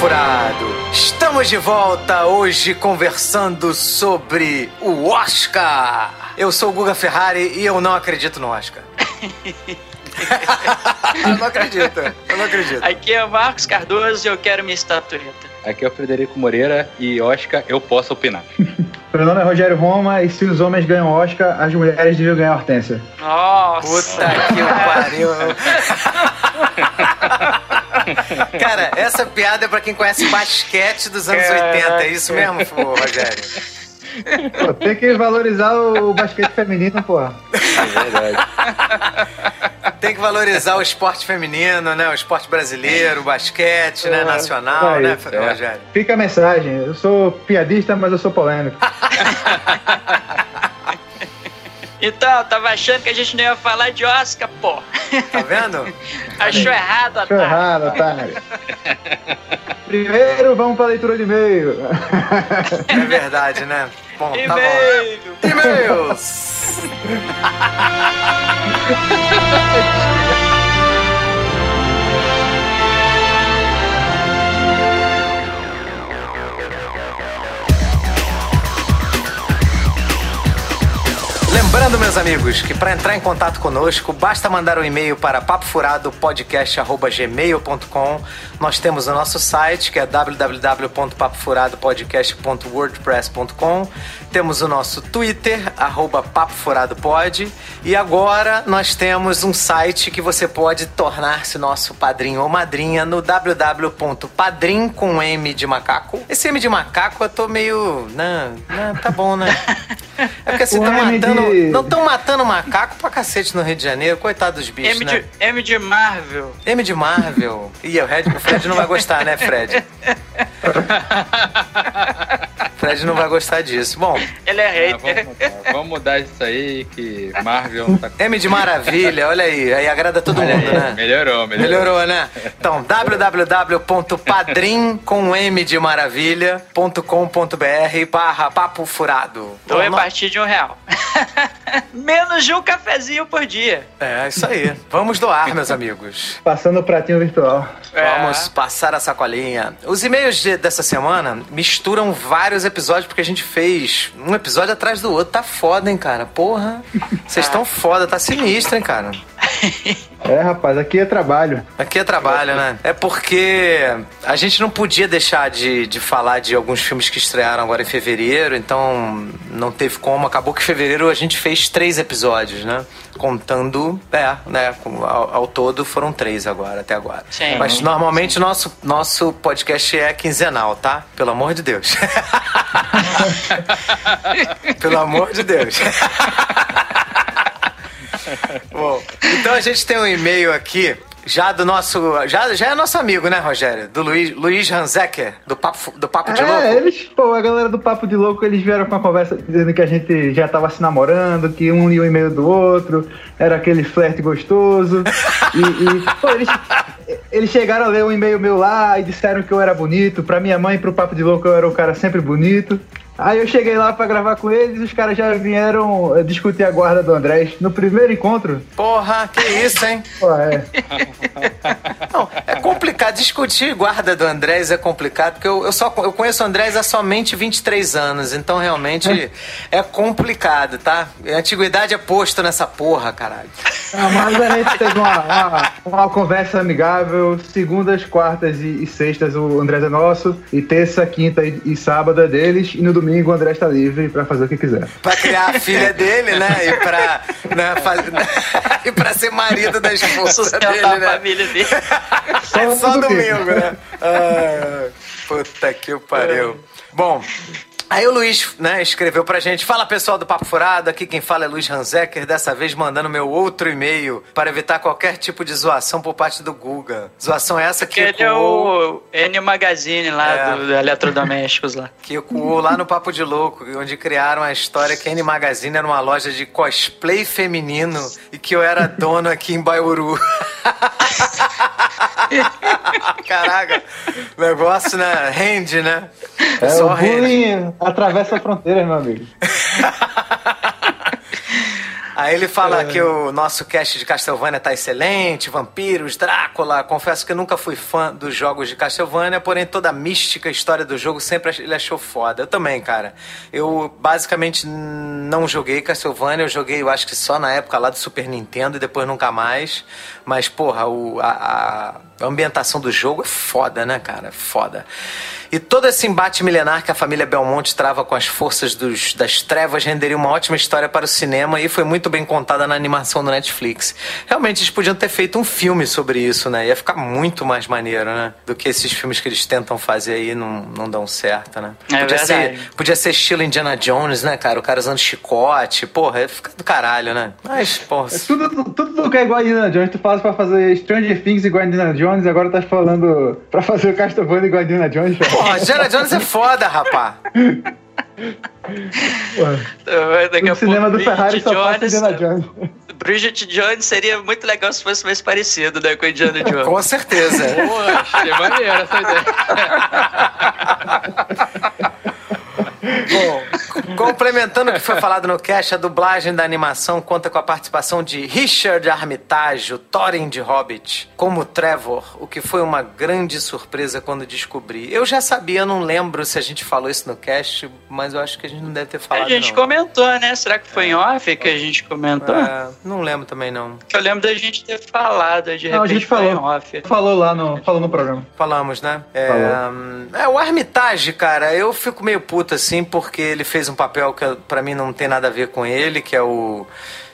Furado, estamos de volta hoje conversando sobre o Oscar. Eu sou o Guga Ferrari e eu não acredito no Oscar. eu não acredito, eu não acredito. Aqui é o Marcos Cardoso e eu quero minha estatueta. Aqui é o Frederico Moreira e Oscar, eu posso opinar. Meu nome é Rogério Roma e se os homens ganham Oscar, as mulheres deviam ganhar Hortência. Nossa! Puta que pariu. Cara, essa piada é pra quem conhece basquete dos anos 80. É isso mesmo, Rogério? Pô, tem que valorizar o basquete feminino, porra. É verdade. Tem que valorizar o esporte feminino, né? O esporte brasileiro, o basquete, né? Nacional, é, né, é. Rogério? Fica a mensagem. Eu sou piadista, mas eu sou polêmico. Então, tava achando que a gente não ia falar de Oscar, pô. Tá vendo? Achou errado, Achou errado, otário. Primeiro, vamos pra leitura de e-mail. É verdade, né? Bom, e-mail. tá bom. E-mails! Lembrando, meus amigos, que para entrar em contato conosco, basta mandar um e-mail para papofuradopodcast.gmail.com. Nós temos o nosso site, que é www.papofuradopodcast.wordpress.com. Temos o nosso Twitter, arroba papofuradopod. E agora nós temos um site que você pode tornar-se nosso padrinho ou madrinha no www.padrim com M de macaco. Esse M de macaco eu tô meio... Não, não tá bom, né? É porque você tá matando... Não estão matando macaco pra cacete no Rio de Janeiro. Coitado dos bichos, M né? De, M de Marvel. M de Marvel. Ih, o, Fred, o Fred não vai gostar, né, Fred? Fred não vai gostar disso. Bom. Ele é. Ah, vamos, vamos, mudar isso aí, que Marvel não tá. M de Maravilha, olha aí. Aí agrada todo mundo, né? Melhorou, melhorou. Melhorou, né? Então, www.padrim com M de maravilha.com.br barra papo furado. Então, a partir de um real. Menos de um cafezinho por dia. É, isso aí. Vamos doar, meus amigos. Passando o pratinho virtual. É. Vamos passar a sacolinha. Os e-mails de, dessa semana misturam vários episódios, porque a gente fez um episódio atrás do outro. Tá foda, hein, cara? Porra. Vocês estão foda, tá sinistro, hein, cara? É, rapaz, aqui é trabalho. Aqui é trabalho, né? É porque a gente não podia deixar de, de falar de alguns filmes que estrearam agora em fevereiro, então não teve como. Acabou que em fevereiro a gente fez três episódios, né? Contando, é, né? Ao, ao todo foram três agora, até agora. Sim. Mas normalmente nosso, nosso podcast é quinzenal, tá? Pelo amor de Deus. Pelo amor de Deus. Bom, então a gente tem um e-mail aqui já do nosso. Já, já é nosso amigo, né, Rogério? Do Luiz, Luiz Hanzecker, do Papo, do Papo de é, Louco. eles, pô, a galera do Papo de Louco, eles vieram com a conversa dizendo que a gente já tava se namorando, que um lia o e-mail do outro, era aquele flerte gostoso. e, e pô, eles, eles chegaram a ler um e-mail meu lá e disseram que eu era bonito. Pra minha mãe e pro Papo de Louco eu era um cara sempre bonito. Aí eu cheguei lá pra gravar com eles e os caras já vieram eh, discutir a guarda do Andrés no primeiro encontro. Porra, que isso, hein? Pô, é. Não, é complicado. Discutir guarda do Andrés é complicado, porque eu, eu, só, eu conheço o Andrés há somente 23 anos, então realmente é complicado, tá? A antiguidade é posto nessa porra, caralho. Ah, mas a gente teve uma, uma, uma conversa amigável, segundas, quartas e, e, sextas o Andrés é nosso, e terça, quinta e, e sábado é deles, e no domingo domingo o André está livre para fazer o que quiser. Para criar a filha dele, né? E para né, e para ser marido da esposa dele, a né? família dele. Só, é só domingo, né? Ah, puta que pariu. Bom, Aí o Luiz, né, escreveu pra gente: Fala pessoal do Papo Furado, aqui quem fala é Luiz Hanzecker, dessa vez mandando meu outro e-mail para evitar qualquer tipo de zoação por parte do Guga. Zoação essa que. Porque ele é o N Magazine lá é, do, do Eletrodomésticos lá. Que ecoou lá no Papo de Louco, onde criaram a história que a N Magazine era uma loja de cosplay feminino e que eu era dono aqui em Baiuru. Caraca, negócio, né? Rende, né? É, Só o bullying atravessa a fronteira, meu amigo. Aí ele fala que o nosso cast de Castlevania tá excelente, vampiros, Drácula. Confesso que nunca fui fã dos jogos de Castlevania, porém toda a mística, história do jogo sempre ele achou foda. Eu também, cara. Eu basicamente não joguei Castlevania, eu joguei, eu acho que só na época lá do Super Nintendo e depois nunca mais. Mas, porra, o, a, a ambientação do jogo é foda, né, cara? É foda. E todo esse embate milenar que a família Belmonte trava com as forças dos, das trevas renderia uma ótima história para o cinema e foi muito bem contada na animação do Netflix. Realmente eles podiam ter feito um filme sobre isso, né? Ia ficar muito mais maneiro, né? Do que esses filmes que eles tentam fazer aí não, não dão certo, né? É podia, verdade. ser, podia ser estilo Indiana Jones, né, cara? O cara usando chicote. Porra, ia ficar do caralho, né? Mas, porra. É tudo, tudo, tudo que é igual a Indiana Jones, tu faz pra fazer Stranger Things igual a Indiana Jones, agora tá falando pra fazer o Castlevania igual a Indiana Jones. Porra, Indiana Jones é foda, rapá. Daqui a no cinema pouco, do Ferrari Bridget só passa Jones, Indiana Jones. Bridget Jones seria muito legal se fosse mais parecido, né, com Indiana Jones. Com certeza. Porra, achei maneiro essa ideia. Bom, complementando o que foi falado no cast, a dublagem da animação conta com a participação de Richard Armitage, o Thorin de Hobbit, como Trevor, o que foi uma grande surpresa quando descobri. Eu já sabia, não lembro se a gente falou isso no cast, mas eu acho que a gente não deve ter falado. A gente não. comentou, né? Será que foi em off que a gente comentou? É, não lembro também, não. Eu lembro da gente ter falado, de Não, a repente gente foi em falou. off. Falou lá no, falou no programa. Falamos, né? É, Falou. hum, é, o Armitage, cara, eu fico meio puto assim, porque ele fez um papel que pra mim não tem nada a ver com ele, que é o.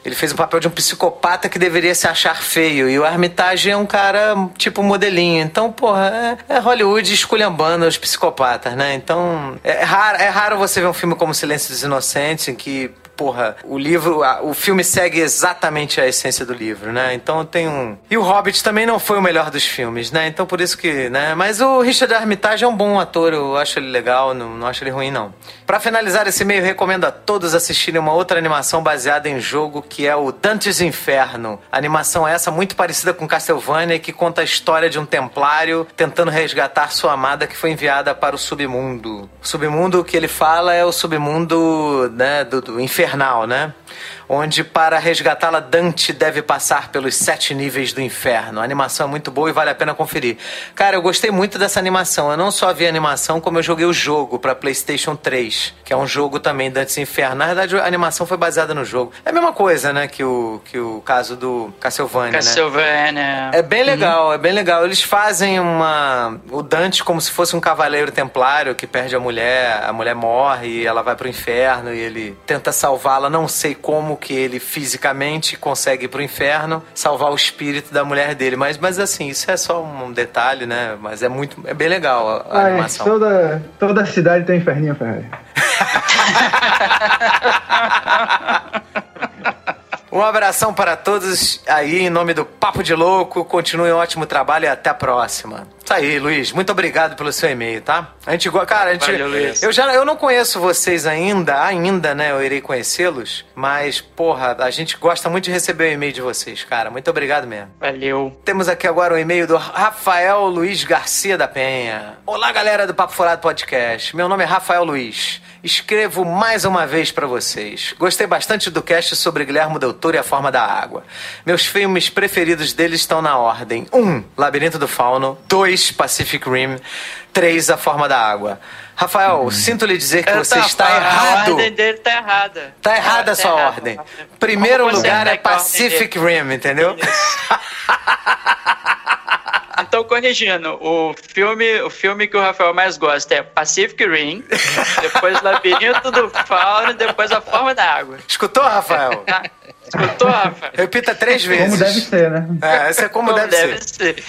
Ele fez um papel de um psicopata que deveria se achar feio. E o Armitage é um cara tipo modelinho. Então, porra, é, é Hollywood esculhambando os psicopatas, né? Então, é raro, é raro você ver um filme como Silêncio dos Inocentes, em que porra, o livro, a- o filme segue exatamente a essência do livro, né? Então tem um. E o Hobbit também não foi o melhor dos filmes, né? Então por isso que, né? Mas o Richard Armitage é um bom ator, eu acho ele legal, não, não acho ele ruim, não. Pra finalizar esse meio, recomendo a todos assistirem uma outra animação baseada em jogo que é o Dante's Inferno. A animação é essa muito parecida com Castlevania que conta a história de um templário tentando resgatar sua amada que foi enviada para o submundo. O submundo que ele fala é o submundo, né, do, do infernal, né? Onde para resgatá-la Dante deve passar pelos sete níveis do inferno. A animação é muito boa e vale a pena conferir. Cara, eu gostei muito dessa animação. Eu não só vi a animação, como eu joguei o jogo para PlayStation 3, que é um jogo também Dante's Inferno. Na verdade, a animação foi baseada no jogo. É a mesma coisa, né, que o, que o caso do Castlevania, né? Castlevania. É bem legal, é bem legal. Eles fazem uma. O Dante como se fosse um cavaleiro templário que perde a mulher, a mulher morre e ela vai pro inferno e ele tenta salvá-la. Não sei como que ele fisicamente consegue ir pro inferno salvar o espírito da mulher dele. Mas, mas assim, isso é só um detalhe, né? Mas é muito. É bem legal a, a é, animação. toda, toda cidade tem um inferninho, Ferrari. Um abração para todos aí em nome do Papo de Louco. Continue um ótimo trabalho e até a próxima. Isso aí, Luiz. Muito obrigado pelo seu e-mail, tá? A gente, cara, a gente, Valeu, Luiz. eu já eu não conheço vocês ainda, ainda, né? Eu irei conhecê-los, mas porra, a gente gosta muito de receber o e-mail de vocês, cara. Muito obrigado mesmo. Valeu. Temos aqui agora o e-mail do Rafael Luiz Garcia da Penha. Olá, galera do Papo Furado Podcast. Meu nome é Rafael Luiz. Escrevo mais uma vez pra vocês. Gostei bastante do cast sobre Guilherme Del Toro e a Forma da Água. Meus filmes preferidos dele estão na ordem: 1. Um, Labirinto do Fauno. 2. Pacific Rim. 3. A Forma da Água. Rafael, sinto lhe dizer que Eu você tá- está a- errado. A ordem dele tá errada. Tá errada a Tá sua errado. ordem. Primeiro lugar tá é Pacific? Rim, entendeu? Então, corrigindo, o filme, o filme que o Rafael mais gosta é Pacific Rim, depois Labirinto do Fauno, depois A Forma da Água. Escutou, Rafael? Tá? Escutou, Rafael? Repita três vezes. Como deve ser, né? É, essa é como, Como deve, ser. ser.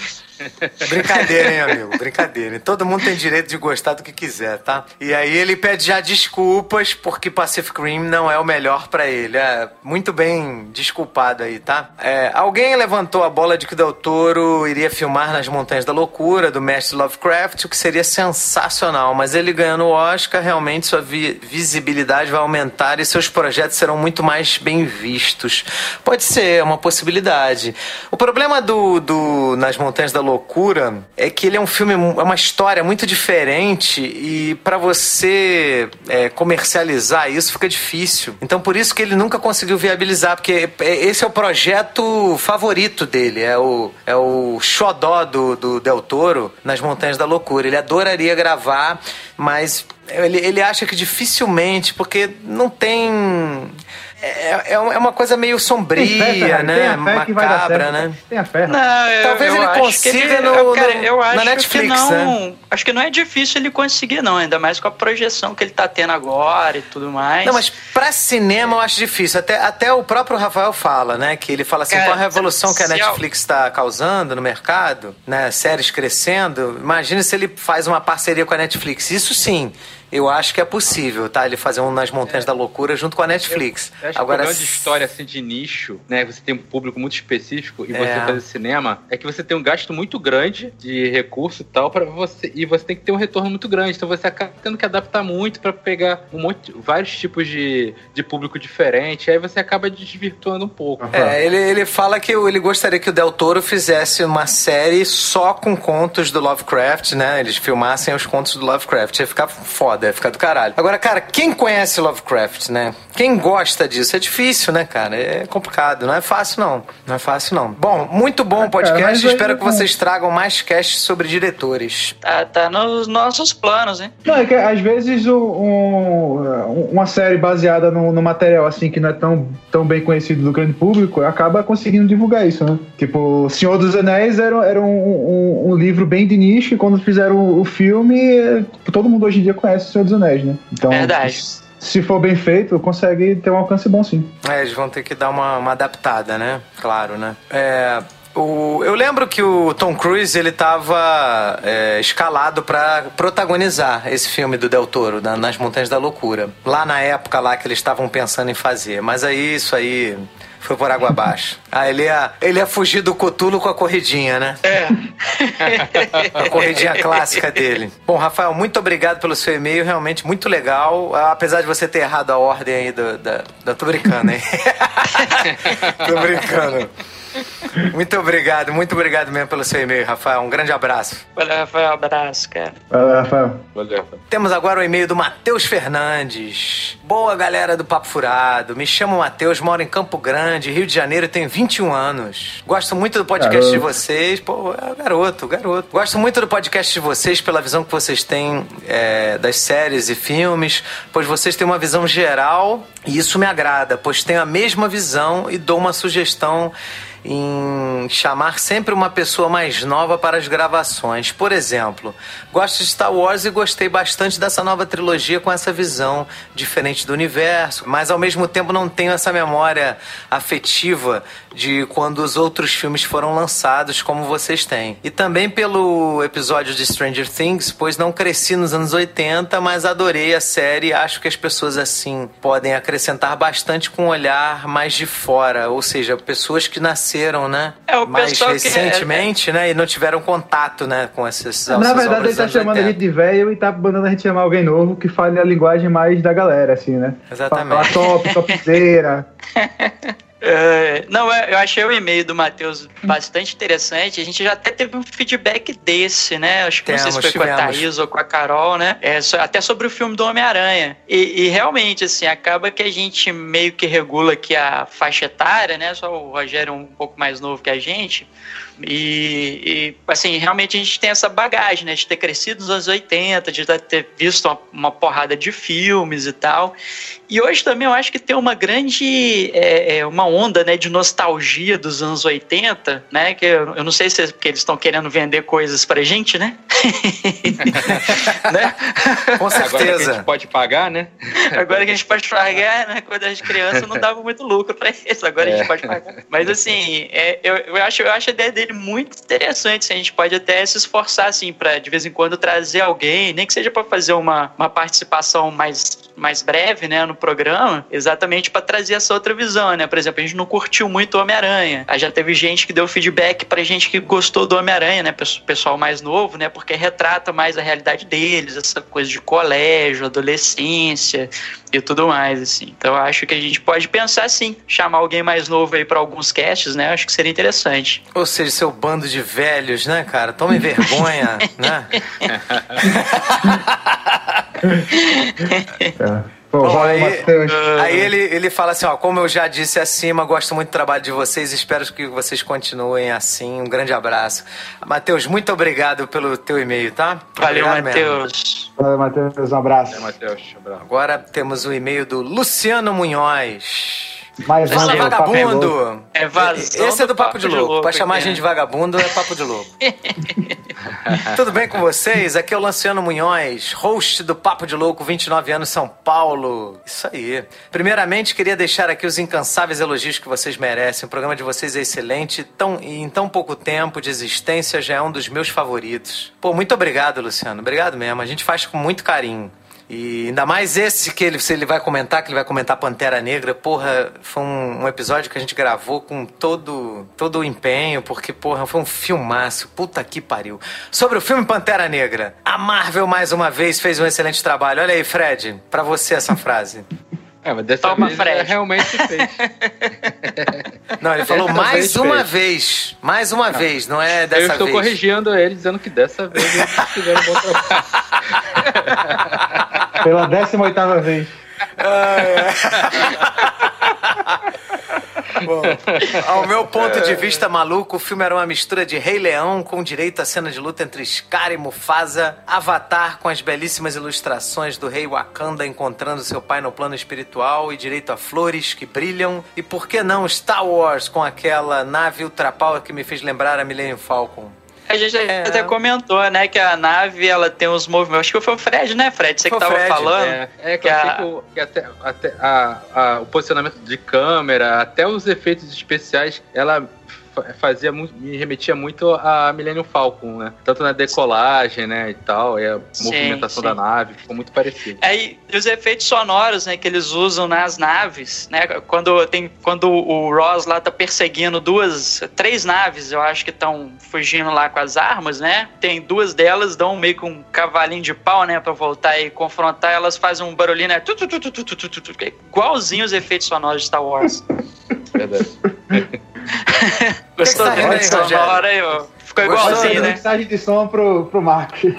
Brincadeira, hein, amigo? Brincadeira. Todo mundo tem direito de gostar do que quiser, tá? E aí ele pede já desculpas porque Pacific Rim não é o melhor pra ele. É muito bem desculpado aí, tá? É, alguém levantou a bola de que Del Toro iria filmar nas Montanhas da Loucura, do mestre Lovecraft, o que seria sensacional. Mas ele ganhando o Oscar, realmente sua vi- visibilidade vai aumentar e seus projetos serão muito mais bem vistos. Pode ser, é uma possibilidade. O problema do, do Nas Montanhas da Loucura é que ele é um filme, é uma história muito diferente e para você é, comercializar isso fica difícil. Então por isso que ele nunca conseguiu viabilizar, porque esse é o projeto favorito dele, é o, é o xodó do, do Del Toro nas Montanhas da Loucura. Ele adoraria gravar, mas ele, ele acha que dificilmente, porque não tem é, é, é uma coisa meio sombria, né? Macabra, né? Tem a fé. Não, eu, Talvez eu ele consiga ele, no, cara, eu acho na Netflix, que não, né? Acho que não é difícil ele conseguir, não. Ainda mais com a projeção que ele tá tendo agora e tudo mais. Não, mas pra cinema eu acho difícil. Até, até o próprio Rafael fala, né? Que ele fala assim, cara, com a revolução que a Netflix está causando no mercado, né? Séries crescendo. Imagina se ele faz uma parceria com a Netflix. Isso sim eu acho que é possível, tá? Ele fazer um nas Montanhas é. da Loucura junto com a Netflix. Eu, eu acho Agora, que o de história assim de nicho, né? Você tem um público muito específico e é. você fazer cinema, é que você tem um gasto muito grande de recurso e tal para você e você tem que ter um retorno muito grande. Então você acaba tendo que adaptar muito para pegar um monte, vários tipos de, de público diferente. Aí você acaba desvirtuando um pouco. Uhum. É, ele, ele fala que ele gostaria que o Del Toro fizesse uma série só com contos do Lovecraft, né? Eles filmassem os contos do Lovecraft. Ia ficar foda foda, ficar do caralho. Agora, cara, quem conhece Lovecraft, né? Quem gosta disso? É difícil, né, cara? É complicado, não é fácil, não. Não é fácil, não. Bom, muito bom o podcast. É, Espero que vocês tragam mais casts sobre diretores. Tá, tá nos nossos planos, hein? Não, é que às vezes um, um, uma série baseada no, no, material assim que não é tão, tão bem conhecido do grande público acaba conseguindo divulgar isso, né? Tipo, Senhor dos Anéis era, era um, um, um livro bem de nicho e quando fizeram o filme, todo mundo hoje em dia conhece Senhor dos Anéis, né? Então, Verdade. Se for bem feito, consegue ter um alcance bom, sim. É, eles vão ter que dar uma, uma adaptada, né? Claro, né? É, o, eu lembro que o Tom Cruise ele estava é, escalado para protagonizar esse filme do Del Toro, na, Nas Montanhas da Loucura. Lá na época lá que eles estavam pensando em fazer. Mas aí isso aí foi por água abaixo. Ah, ele ia, ele ia fugir do Cotulo com a corridinha, né? É. a corridinha clássica dele. Bom, Rafael, muito obrigado pelo seu e-mail, realmente muito legal. Apesar de você ter errado a ordem aí do, da, da. Tô brincando, hein? tô brincando. Muito obrigado, muito obrigado mesmo pelo seu e-mail, Rafael. Um grande abraço. Valeu, Rafael. Abraço, cara. Valeu, Rafael. Valeu, Rafael. Temos agora o e-mail do Matheus Fernandes. Boa, galera do Papo Furado. Me chamo Matheus, moro em Campo Grande, Rio de Janeiro, tenho 21 anos. Gosto muito do podcast garoto. de vocês. Pô, é garoto, garoto. Gosto muito do podcast de vocês pela visão que vocês têm é, das séries e filmes, pois vocês têm uma visão geral e isso me agrada, pois tenho a mesma visão e dou uma sugestão em chamar sempre uma pessoa mais nova para as gravações. Por exemplo, gosto de Star Wars e gostei bastante dessa nova trilogia com essa visão diferente do universo, mas ao mesmo tempo não tenho essa memória afetiva de quando os outros filmes foram lançados, como vocês têm. E também pelo episódio de Stranger Things, pois não cresci nos anos 80, mas adorei a série e acho que as pessoas assim podem acrescentar bastante com um olhar mais de fora, ou seja, pessoas que nasceram né? É, o mais recentemente, que... né? E não tiveram contato, né? Com esses. Na verdade, ele tá chamando 80. a gente de velho e tá mandando a gente chamar alguém novo que fale a linguagem mais da galera, assim, né? Exatamente. Fala top, topzera. É, não, eu achei o e-mail do Matheus bastante interessante. A gente já até teve um feedback desse, né? Acho que Temos, não sei se foi tivemos. com a Thaís ou com a Carol, né? É, até sobre o filme do Homem-Aranha. E, e, realmente, assim, acaba que a gente meio que regula aqui a faixa etária, né? Só o Rogério é um pouco mais novo que a gente. E, e, assim, realmente a gente tem essa bagagem, né? De ter crescido nos anos 80, de ter visto uma, uma porrada de filmes e tal. E hoje também eu acho que tem uma grande é, é uma onda né, de nostalgia dos anos 80, né? Que eu, eu não sei se é porque eles estão querendo vender coisas pra gente, né? né? Com certeza. Agora que a gente pode pagar, né? Agora que a gente pode pagar, né? Quando a gente criança não dava muito lucro pra isso, agora é. a gente é. pode pagar. Mas assim, é, eu, eu, acho, eu acho a ideia dele muito interessante. Assim, a gente pode até se esforçar assim, para de vez em quando trazer alguém, nem que seja para fazer uma, uma participação mais, mais breve né, no programa, exatamente para trazer essa outra visão, né? Por exemplo, a gente não curtiu muito o Homem-Aranha. Já teve gente que deu feedback pra gente que gostou do Homem-Aranha, né? Pessoal mais novo, né? Porque retrata mais a realidade deles, essa coisa de colégio, adolescência e tudo mais, assim. Então acho que a gente pode pensar assim, chamar alguém mais novo aí para alguns casts, né? Acho que seria interessante. Ou seja, seu bando de velhos, né, cara? Tomem vergonha, né? é. Pô, Bom, aí, aí ele, ele fala assim, ó, como eu já disse acima, gosto muito do trabalho de vocês, espero que vocês continuem assim. Um grande abraço. Matheus, muito obrigado pelo teu e-mail, tá? Valeu, Matheus. Valeu, Matheus, um abraço. Valeu, Matheus. Um abraço. Agora temos o e-mail do Luciano Munhoz. Mais Fala, vagabundo! É vazão Esse é do Papo, papo de, de Louco. Pra chamar a gente de vagabundo é Papo de Louco. Tudo bem com vocês? Aqui é o Luciano Munhoz, host do Papo de Louco, 29 anos, São Paulo. Isso aí. Primeiramente, queria deixar aqui os incansáveis elogios que vocês merecem. O programa de vocês é excelente tão, e em tão pouco tempo de existência já é um dos meus favoritos. Pô, muito obrigado, Luciano. Obrigado mesmo. A gente faz com muito carinho. E ainda mais esse que ele, se ele vai comentar, que ele vai comentar Pantera Negra, porra, foi um, um, episódio que a gente gravou com todo, todo o empenho, porque, porra, foi um filmaço, puta que pariu. Sobre o filme Pantera Negra, a Marvel mais uma vez fez um excelente trabalho. Olha aí, Fred, para você essa frase. É, mas dessa Toma, vez Fred. realmente fez. Não, ele falou dessa mais vez uma fez. vez. Mais uma não. vez, não é dessa vez. Eu estou vez. corrigindo ele, dizendo que dessa vez eles fizeram um bom trabalho. Pela 18 vez. Ah, é. Bom, ao meu ponto de vista maluco, o filme era uma mistura de Rei Leão com direito à cena de luta entre Scar e Mufasa, Avatar com as belíssimas ilustrações do rei Wakanda encontrando seu pai no plano espiritual e direito a flores que brilham, e por que não Star Wars com aquela nave ultrapower que me fez lembrar a Millennium Falcon. A gente é. até comentou, né, que a nave ela tem os movimentos. Acho que foi o Fred, né, Fred? Você foi que tava Fred, falando. É, é que, que, a... que, até, até a, a, o posicionamento de câmera, até os efeitos especiais, ela fazia muito, me remetia muito a Millennium Falcon, né? Tanto na decolagem, né, e tal, e a sim, movimentação sim. da nave, ficou muito parecido. Aí, é, os efeitos sonoros, né, que eles usam nas naves, né, quando tem quando o Ross lá tá perseguindo duas, três naves, eu acho que estão fugindo lá com as armas, né? Tem duas delas dão meio que um cavalinho de pau, né, para voltar e confrontar, elas fazem um barulhinho, né, tutututututututu, é igualzinho os efeitos sonoros de Star Wars. Verdade. Gostou da sonora aí, ó? Ficou igualzinho, né? Mensagem de som pro, pro Marcos.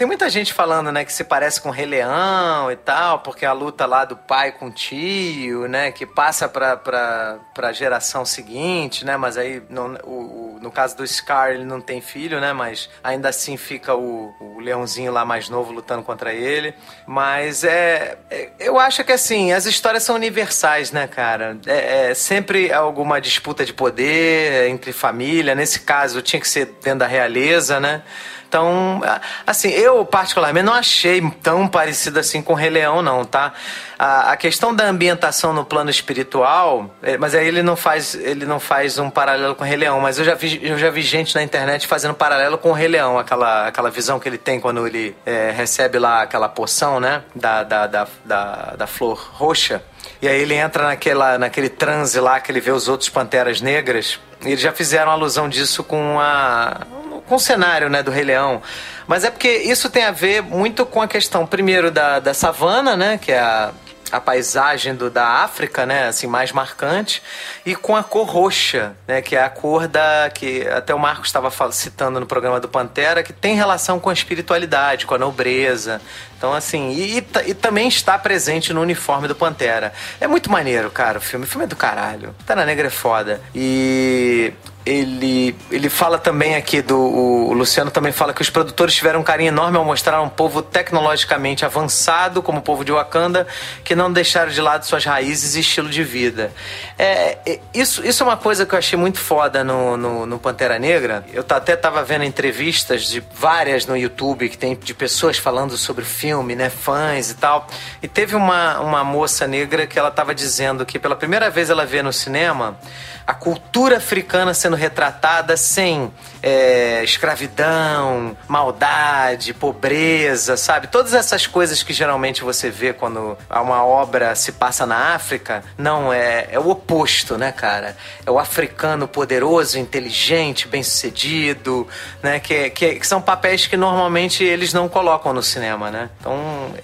Tem muita gente falando, né, que se parece com o Rei Leão e tal, porque a luta lá do pai com o tio, né, que passa pra, pra, pra geração seguinte, né, mas aí no, o, no caso do Scar ele não tem filho, né, mas ainda assim fica o, o leãozinho lá mais novo lutando contra ele. Mas é, é eu acho que assim, as histórias são universais, né, cara? É, é sempre alguma disputa de poder entre família, nesse caso tinha que ser dentro da realeza, né? Então, assim, eu particularmente não achei tão parecido assim com o Rei Leão, não, tá? A, a questão da ambientação no plano espiritual, é, mas aí ele não faz, ele não faz um paralelo com o Rei Leão, mas eu já vi, eu já vi gente na internet fazendo paralelo com o Rei Leão, aquela, aquela visão que ele tem quando ele é, recebe lá aquela poção, né? Da, da, da, da, da flor roxa. E aí ele entra naquela, naquele transe lá que ele vê os outros panteras negras. E eles já fizeram alusão disso com a com o cenário né, do Rei Leão. Mas é porque isso tem a ver muito com a questão, primeiro, da, da savana, né? Que é a, a paisagem do, da África, né, assim, mais marcante, e com a cor roxa, né, que é a cor da que até o Marcos estava citando no programa do Pantera, que tem relação com a espiritualidade, com a nobreza. Então, assim, e, e, e também está presente no uniforme do Pantera. É muito maneiro, cara, o filme. O filme é do caralho. Pantera Negra é foda. E ele, ele fala também aqui do. O Luciano também fala que os produtores tiveram um carinho enorme ao mostrar um povo tecnologicamente avançado, como o povo de Wakanda, que não deixaram de lado suas raízes e estilo de vida. É, é isso, isso é uma coisa que eu achei muito foda no, no, no Pantera Negra. Eu até tava vendo entrevistas de várias no YouTube que tem de pessoas falando sobre o filme filme, né? Fãs e tal. E teve uma, uma moça negra que ela estava dizendo que pela primeira vez ela vê no cinema a cultura africana sendo retratada sem é, escravidão, maldade, pobreza, sabe? Todas essas coisas que geralmente você vê quando uma obra se passa na África, não, é, é o oposto, né, cara? É o africano poderoso, inteligente, bem-sucedido, né? Que, que, que, são papéis que normalmente eles não colocam no cinema, né? Então,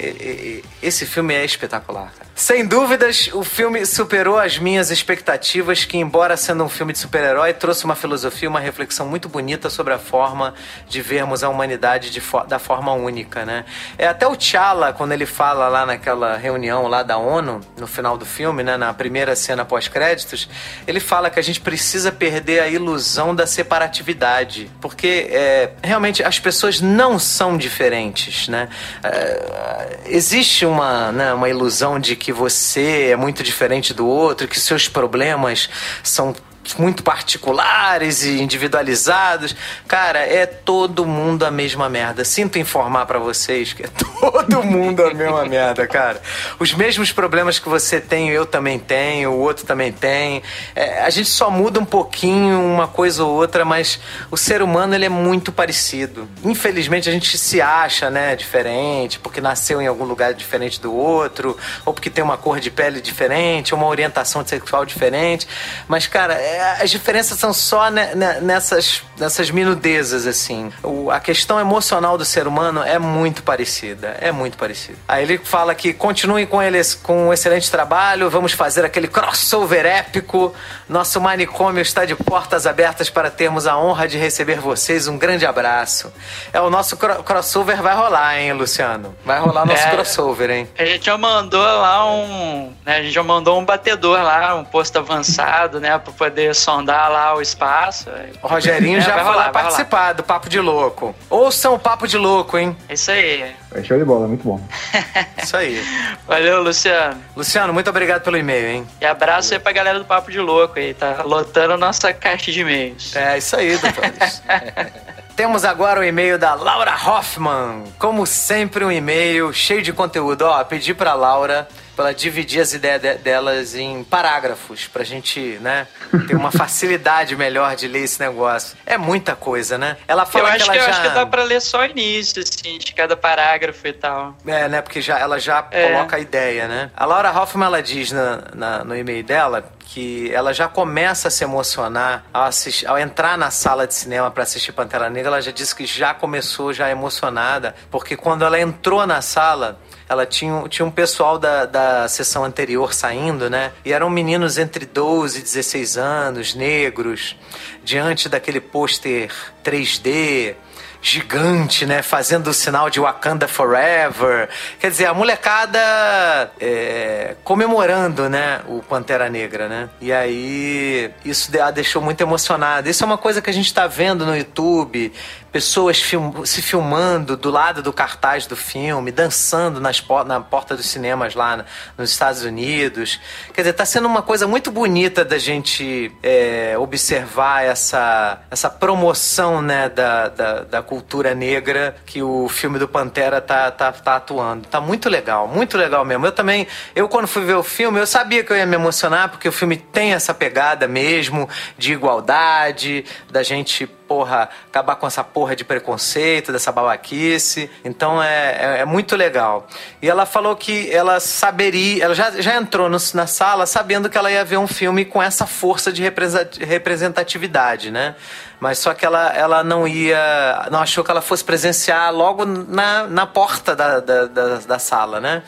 esse filme é espetacular, cara. Sem dúvidas, o filme superou as minhas expectativas, que, embora sendo um filme de super-herói, trouxe uma filosofia, uma reflexão muito bonita sobre a forma de vermos a humanidade de fo da forma única, né? É até o T'Challa, quando ele fala lá naquela reunião lá da ONU, no final do filme, né, na primeira cena pós-créditos, ele fala que a gente precisa perder a ilusão da separatividade, porque é, realmente as pessoas não são diferentes, né? É, existe uma, né, uma ilusão de que você é muito diferente do outro, que seus problemas são muito particulares e individualizados. Cara, é todo mundo a mesma merda. Sinto informar para vocês que é todo mundo a mesma merda, cara. Os mesmos problemas que você tem, eu também tenho, o outro também tem. É, a gente só muda um pouquinho uma coisa ou outra, mas o ser humano ele é muito parecido. Infelizmente a gente se acha, né, diferente, porque nasceu em algum lugar diferente do outro, ou porque tem uma cor de pele diferente, ou uma orientação sexual diferente. Mas, cara, é as diferenças são só nessas, nessas minudezas, assim. O, a questão emocional do ser humano é muito parecida. É muito parecida. Aí ele fala que continue com eles com um excelente trabalho, vamos fazer aquele crossover épico. Nosso manicômio está de portas abertas para termos a honra de receber vocês. Um grande abraço. É, o nosso cro crossover vai rolar, hein, Luciano? Vai rolar nosso é, crossover, hein? A gente já mandou lá um. Né, a gente já mandou um batedor lá, um posto avançado, né? Pra poder sondar lá o espaço. O Rogerinho é, já vai rolar, lá participar rolar. do Papo de Louco. Ouçam o Papo de Louco, hein? Isso aí. É show de bola, muito bom. Isso aí. Valeu, Luciano. Luciano, muito obrigado pelo e-mail, hein? E abraço aí pra galera do Papo de Louco aí, tá lotando a nossa caixa de e-mails. É, isso aí, doutores. Temos agora o e-mail da Laura Hoffman. Como sempre, um e-mail cheio de conteúdo. Ó, pedi pra Laura para dividir as ideias de, delas em parágrafos, pra gente, né, ter uma facilidade melhor de ler esse negócio. É muita coisa, né? Ela fala eu acho que, ela que já... Eu acho que dá pra ler só o início, assim, de cada parágrafo e tal. É, né, porque já, ela já é. coloca a ideia, né? A Laura Hoffman, ela diz na, na no e-mail dela que ela já começa a se emocionar ao, assistir, ao entrar na sala de cinema para assistir Pantera Negra. Ela já disse que já começou já emocionada, porque quando ela entrou na sala, ela tinha, tinha um pessoal da, da sessão anterior saindo, né? E eram meninos entre 12 e 16 anos, negros, diante daquele pôster 3D gigante, né? Fazendo o sinal de Wakanda Forever. Quer dizer, a molecada é, comemorando, né? O Pantera Negra, né? E aí, isso a deixou muito emocionada. Isso é uma coisa que a gente está vendo no YouTube pessoas film, se filmando do lado do cartaz do filme, dançando nas, na porta dos cinemas lá nos Estados Unidos. Quer dizer, está sendo uma coisa muito bonita da gente é, observar essa, essa promoção né, da, da, da, cultura negra que o filme do Pantera tá, tá, tá atuando. Tá muito legal, muito legal mesmo. Eu também, eu quando fui ver o filme, eu sabia que eu ia me emocionar, porque o filme tem essa pegada mesmo de igualdade, da gente porra, acabar com essa porra de preconceito, dessa babaquice. Então é, é, é, muito legal. E ela falou que ela saberia, ela já, já entrou no, na sala sabendo que ela ia ver um filme com essa força de representatividade, né? Mas só que ela, ela não ia. Não achou que ela fosse presenciar logo na, na porta da, da, da, da sala, né?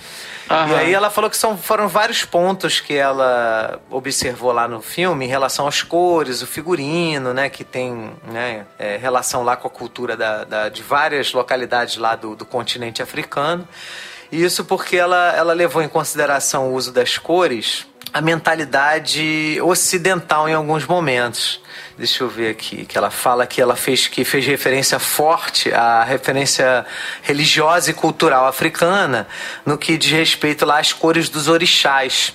Aham. E aí ela falou que são, foram vários pontos que ela observou lá no filme em relação às cores, o figurino, né? Que tem né, é, relação lá com a cultura da, da, de várias localidades lá do, do continente africano. Isso porque ela, ela levou em consideração o uso das cores, a mentalidade ocidental em alguns momentos. Deixa eu ver aqui, que ela fala que ela fez que fez referência forte à referência religiosa e cultural africana no que diz respeito lá às cores dos orixás.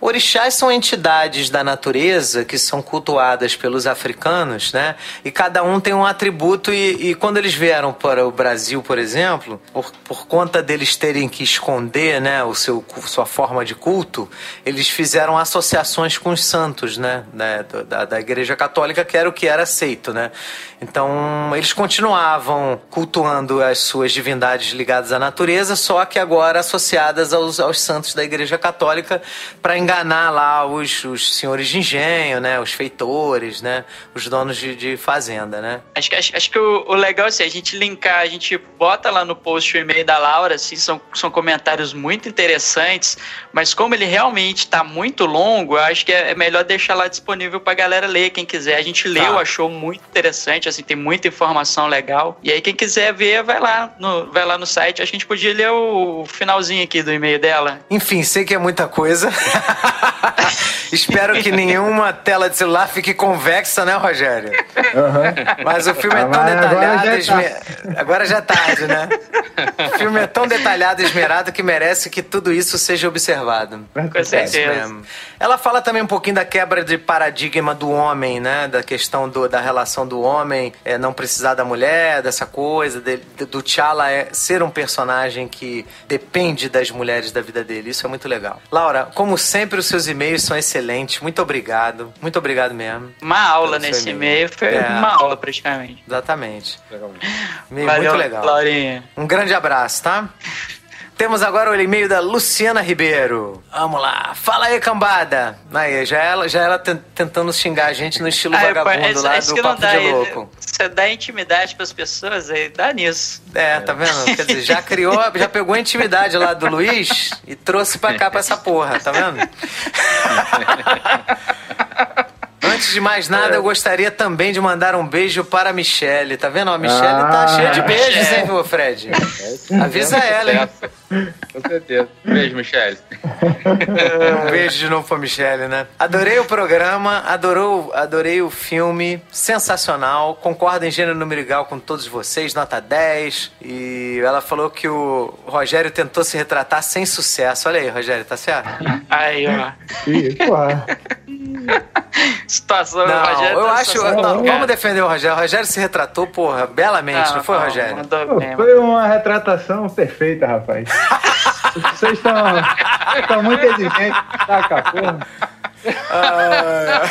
Orixás são entidades da natureza que são cultuadas pelos africanos, né? E cada um tem um atributo e, e quando eles vieram para o Brasil, por exemplo, por, por conta deles terem que esconder, né, o seu sua forma de culto, eles fizeram associações com os santos, né, né da, da Igreja Católica, que era o que era aceito, né? Então, eles continuavam cultuando as suas divindades ligadas à natureza, só que agora associadas aos, aos santos da Igreja Católica para enganar lá os, os senhores de engenho, né? Os feitores, né? Os donos de, de fazenda, né? Acho que, acho, acho que o, o, legal é assim, a gente linkar, a gente bota lá no post o e-mail da Laura, assim, são, são comentários muito interessantes, mas como ele realmente está muito longo, acho que é, é melhor deixar lá disponível para a galera ler, quem quiser. A gente leu, tá. achou muito interessante, assim, tem muita informação legal. E aí, quem quiser ver, vai lá no, vai lá no site. Acho que a gente podia ler o finalzinho aqui do e-mail dela. Enfim, sei que é muita coisa. Espero que nenhuma tela de celular fique convexa, né, Rogério? Uhum. Mas o filme é tão detalhado. Agora já, é esme... agora já é tarde, né? O filme é tão detalhado e esmerado que merece que tudo isso seja observado. Com certeza. Ela fala também um pouquinho da quebra de paradigma do homem, né? Da questão do, da relação do homem é, não precisar da mulher, dessa coisa, de, do T'Challa é, ser um personagem que depende das mulheres da vida dele. Isso é muito legal. Laura, como sempre, os seus e-mails são excelentes. Muito obrigado. Muito obrigado mesmo. Uma aula nesse e-mail. Foi é. uma aula praticamente. Exatamente. Valeu, muito legal. Laurinha. Um grande abraço, tá? Temos agora o e-mail da Luciana Ribeiro. Vamos lá. Fala aí, cambada. Aí, já ela, já ela tentando xingar a gente no estilo Aí, vagabundo lá do Papo dá, de Louco. Você dá intimidade pras pessoas, aí dá nisso. É, tá vendo? Quer dizer, já criou, já pegou a intimidade lá do Luiz e trouxe pra cá pra essa porra, tá vendo? Antes de mais nada, é. eu gostaria também de mandar um beijo para a Michelle. Tá vendo? A Michelle tá ah, tá cheia de beijos, hein, meu Fred? É, Avisa ela, hein? Com certeza. Beijo, Michelle. um beijo de novo pra Michelle, né? Adorei o programa, adorou, adorei o filme, sensacional. Concordo em gênero número igual com todos vocês, nota 10. E ela falou que o Rogério tentou se retratar sem sucesso. Olha aí, Rogério, tá certo? Aí, ó. Ih, Situação, não, Rogério. Eu tá acho. Não, vamos defender o Rogério. O Rogério se retratou, porra, belamente, não, não foi, Rogério? Foi uma retratação perfeita, rapaz. Vocês estão, muito exigentes. Taca, porra. Ah,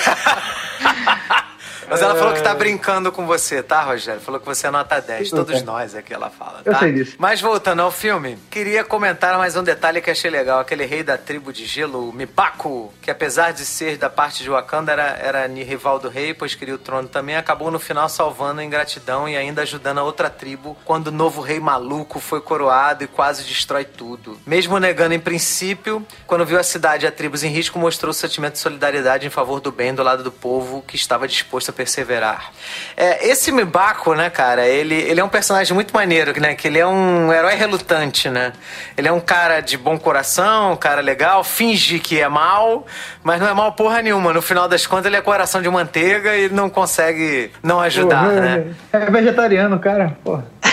mas ela falou que tá brincando com você, tá, Rogério? Falou que você é nota 10. Todos nós é que ela fala, tá? Eu sei disso. Mas voltando ao filme, queria comentar mais um detalhe que achei legal. Aquele rei da tribo de gelo, o Mibaku, que apesar de ser da parte de Wakanda, era, era rival do rei, pois queria o trono também, acabou no final salvando a ingratidão e ainda ajudando a outra tribo quando o novo rei maluco foi coroado e quase destrói tudo. Mesmo negando em princípio, quando viu a cidade e a tribos em risco, mostrou o sentimento de solidariedade em favor do bem do lado do povo que estava disposto a perseverar. É, esse Mibako, né, cara, ele, ele é um personagem muito maneiro, né? Que ele é um herói relutante, né? Ele é um cara de bom coração, um cara legal, finge que é mal, mas não é mal porra nenhuma. No final das contas, ele é coração de manteiga e não consegue não ajudar, Pô, é, né? É vegetariano, cara, porra.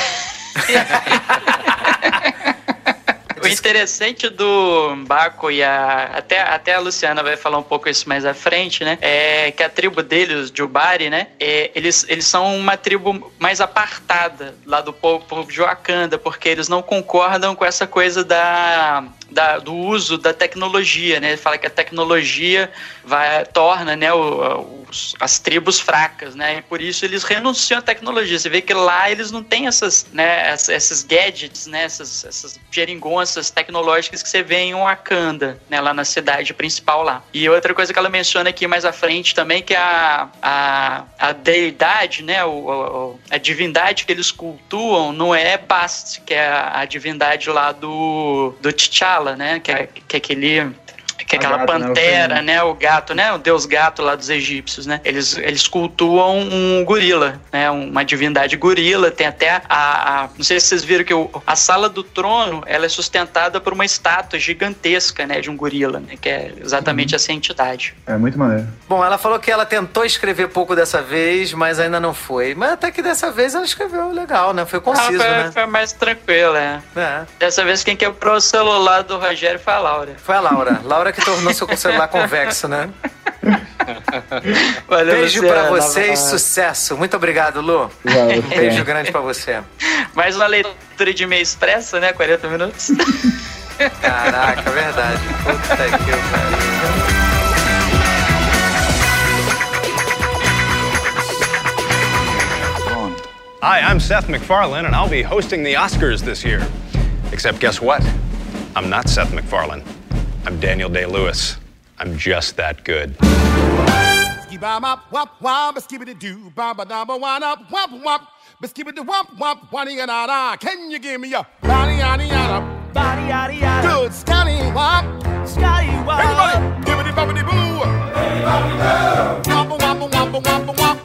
O interessante do Baco e a. Até, até a Luciana vai falar um pouco isso mais à frente, né? É que a tribo deles, os Jubari, né? É, eles, eles são uma tribo mais apartada lá do povo, povo de Wakanda, porque eles não concordam com essa coisa da da, do uso da tecnologia, né? Ele fala que a tecnologia vai, torna né, o, os, as tribos fracas, né? E por isso eles renunciam à tecnologia. Você vê que lá eles não têm essas, né, esses gadgets, né? Essas, essas geringonças tecnológicas que você vê em Wakanda, né? Lá na cidade principal lá. E outra coisa que ela menciona aqui mais à frente também, que a, a, a deidade, né? O, a, a divindade que eles cultuam não é Bast, que é a, a divindade lá do, do T'Challa, né? Que é, que é aquele que é aquela gato, né, pantera, né? né? O gato, né? O deus gato lá dos egípcios, né? Eles, eles cultuam um gorila, né? Uma divindade gorila. Tem até a, a não sei se vocês viram que o, a sala do trono ela é sustentada por uma estátua gigantesca, né? De um gorila, né? Que é exatamente uhum. essa entidade. É muito maneiro. Bom, ela falou que ela tentou escrever pouco dessa vez, mas ainda não foi. Mas até que dessa vez ela escreveu legal, né? Foi conciso, ah, foi, né? Foi mais tranquilo, é. é. Dessa vez quem quebrou o celular do Rogério foi a Laura. Foi a Laura. Laura que que tornou seu celular convexo, né? Valeu, beijo para vocês, sucesso. Muito obrigado, Lu. Valeu, um beijo grande para você. Mais uma leitura de meia expressa, né? 40 minutos. Caraca, verdade. Puta que pariu. Hi, I'm Seth MacFarlane, and I'll be hosting the Oscars this year. Except, guess what? I'm not Seth MacFarlane. I'm Daniel Day Lewis. I'm just that good. Can you give me a body yada yada body yada yada good Scotty Wop. Scotty Wop. Everybody give it a bubbly boo Wop wop wop wop wop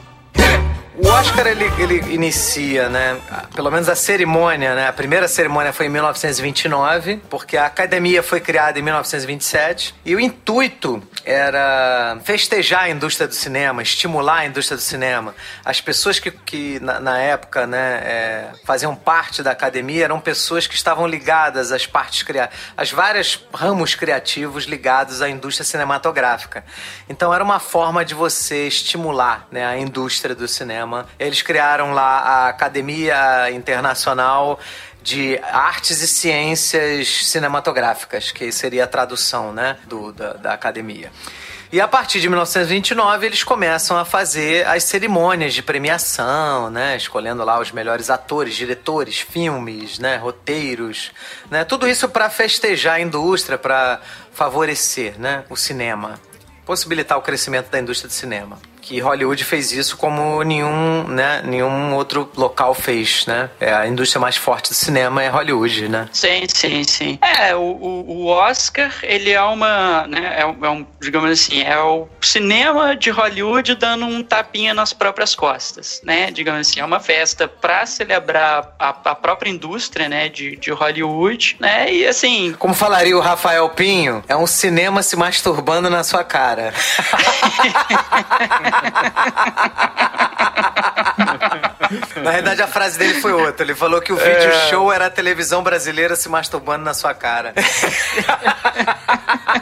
O Oscar ele, ele inicia, né? Pelo menos a cerimônia, né? A primeira cerimônia foi em 1929, porque a academia foi criada em 1927 e o intuito era festejar a indústria do cinema, estimular a indústria do cinema. As pessoas que, que na, na época, né, é, faziam parte da academia eram pessoas que estavam ligadas às partes criativas, às várias ramos criativos ligados à indústria cinematográfica. Então era uma forma de você estimular, né, a indústria do cinema Eles criaram lá a Academia Internacional de Artes e Ciências Cinematográficas, que seria a tradução né, do, da, da academia. E a partir de 1929 eles começam a fazer as cerimônias de premiação, né, escolhendo lá os melhores atores, diretores, filmes, né, roteiros, né, tudo isso para festejar a indústria, para favorecer, né, o cinema, possibilitar o crescimento da indústria do cinema que Hollywood fez isso como nenhum, né, nenhum outro local fez, né? É a indústria mais forte do cinema é Hollywood, né? Sim, sim, sim. É, o, o Oscar, ele é uma, né, é um, é um, digamos assim, é o cinema de Hollywood dando um tapinha nas próprias costas, né? Digamos assim, é uma festa para celebrar a, a, própria indústria, né, de, de Hollywood, né? E assim... Como falaria o Rafael Pinho, é um cinema se masturbando na sua cara. Na verdade, a frase dele foi outra. Ele falou que o vídeo é... show era a televisão brasileira se masturbando na sua cara.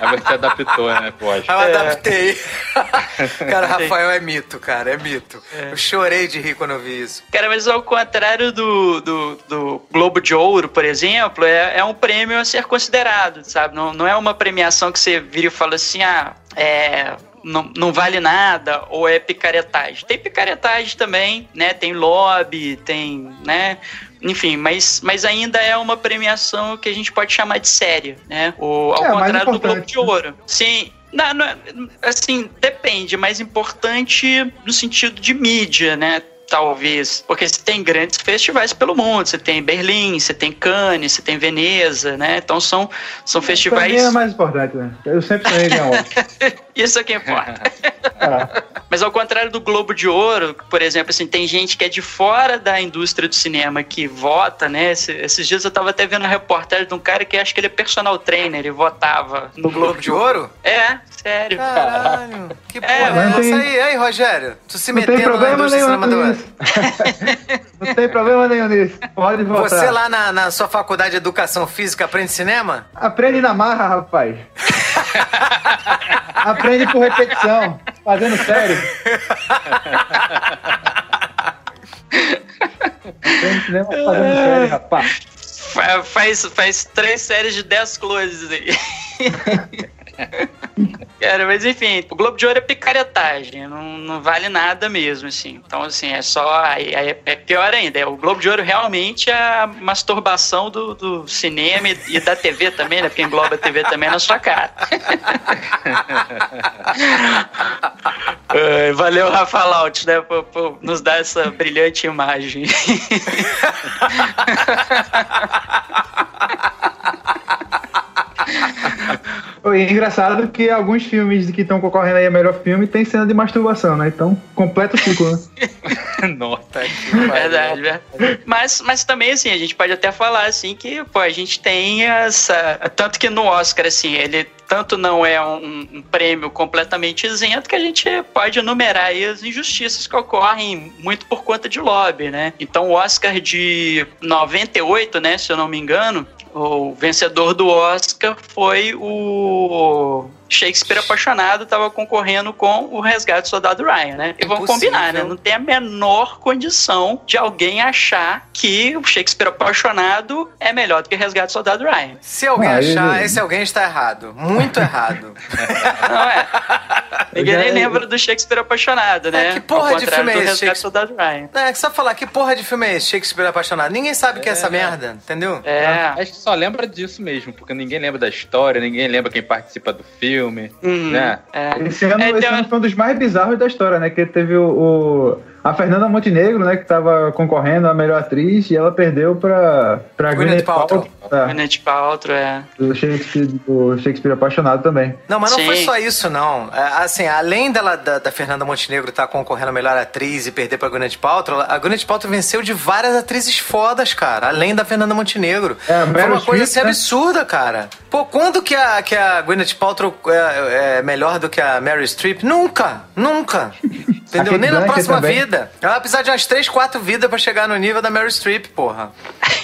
Aí você adaptou, né, pode? Eu é. adaptei. Cara, Rafael é mito, cara, é mito. É. Eu chorei de rir quando eu vi isso. Cara, mas ao contrário do, do, do Globo de Ouro, por exemplo, é, é um prêmio a ser considerado, sabe? Não, não é uma premiação que você vira e fala assim, ah, é não, não vale nada ou é picaretagem. Tem picaretagem também, né? Tem lobby, tem, né? Enfim, mas, mas ainda é uma premiação que a gente pode chamar de séria, né? O, ao é, contrário do Globo de Ouro. Sim, não, não, assim, depende, mais importante no sentido de mídia, né? Talvez. Porque você tem grandes festivais pelo mundo. Você tem Berlim, você tem Cannes, você tem Veneza, né? Então são, são festivais. Pra mim é mais importante, né? Eu sempre sonhei ganhar Isso é que importa. É. Mas ao contrário do Globo de Ouro, por exemplo, assim, tem gente que é de fora da indústria do cinema que vota, né? Esses dias eu tava até vendo uma reportagem de um cara que acho que ele é personal trainer e votava no Globo de Ouro? É, sério. Caralho. Que porra é, é essa aí, aí, Rogério? Tu se metendo na indústria cinematográfica. Não tem problema nenhum nisso. Pode votar. Você lá na, na sua faculdade de educação física aprende cinema? Aprende na marra, rapaz. aprende por repetição, fazendo sério. aprende cinema fazendo sério, rapaz. Faz, faz três séries de 10 closes aí. Cara, mas enfim, o Globo de Ouro é picaretagem, não, não vale nada mesmo, assim. Então, assim, é só. Aí é pior ainda. É, o Globo de Ouro realmente é a masturbação do, do cinema e, e da TV também, né? Porque engloba a TV também na sua cara. valeu, Rafa Laut, né, por, por nos dar essa brilhante imagem. É engraçado que alguns filmes que estão concorrendo aí a melhor filme tem cena de masturbação, né? Então, completa o ciclo, né? Nota. Verdade, verdade. Mas, mas também, assim, a gente pode até falar, assim, que, pô, a gente tem essa... Tanto que no Oscar, assim, ele tanto não é um, um, prêmio completamente isento que a gente pode enumerar aí as injustiças que ocorrem muito por conta de lobby, né? Então o Oscar de 98, né, se eu não me engano, o vencedor do Oscar foi o Shakespeare Apaixonado estava concorrendo com o Resgate do Soldado Ryan, né? E vamos combinar, né? Não tem a menor condição de alguém achar que o Shakespeare Apaixonado é melhor do que Resgate do Soldado Ryan. Se alguém ah, achar, ele... esse alguém está errado. Muito errado. Não é. Ninguém nem lembra do Shakespeare Apaixonado, né? É, que porra de filme é esse? Resgate do Soldado Ryan. É, que só falar, que porra de filme é esse? Shakespeare Apaixonado. Ninguém sabe o é, que é essa merda, entendeu? É. Acho que só lembra disso mesmo, porque ninguém lembra da história, ninguém lembra quem participa do filme, uhum. né? É. Esse, ano, é, esse ano foi um dos mais bizarros da história, né? Que teve o, o a Fernanda Montenegro, né, que tava concorrendo a melhor atriz, e ela perdeu pra, pra Gwyneth Paltrow. É. Gwyneth Paltrow, é. Do Shakespeare, do Shakespeare apaixonado também. Não, mas não Sim. foi só isso, não. É, assim, além dela, da, da Fernanda Montenegro estar tá concorrendo a melhor atriz e perder pra Gwyneth Paltrow, a Gwyneth Paltrow venceu de várias atrizes fodas, cara, além da Fernanda Montenegro. É, foi uma coisa assim, né? absurda, cara. Pô, quando que a, que a Gwyneth Paltrow é, é melhor do que a Mary Streep? Nunca! Nunca! Entendeu? Nem na próxima também. Vida. Ela vai precisar de umas 3, 4 vidas pra chegar no nível da Mary Streep, porra.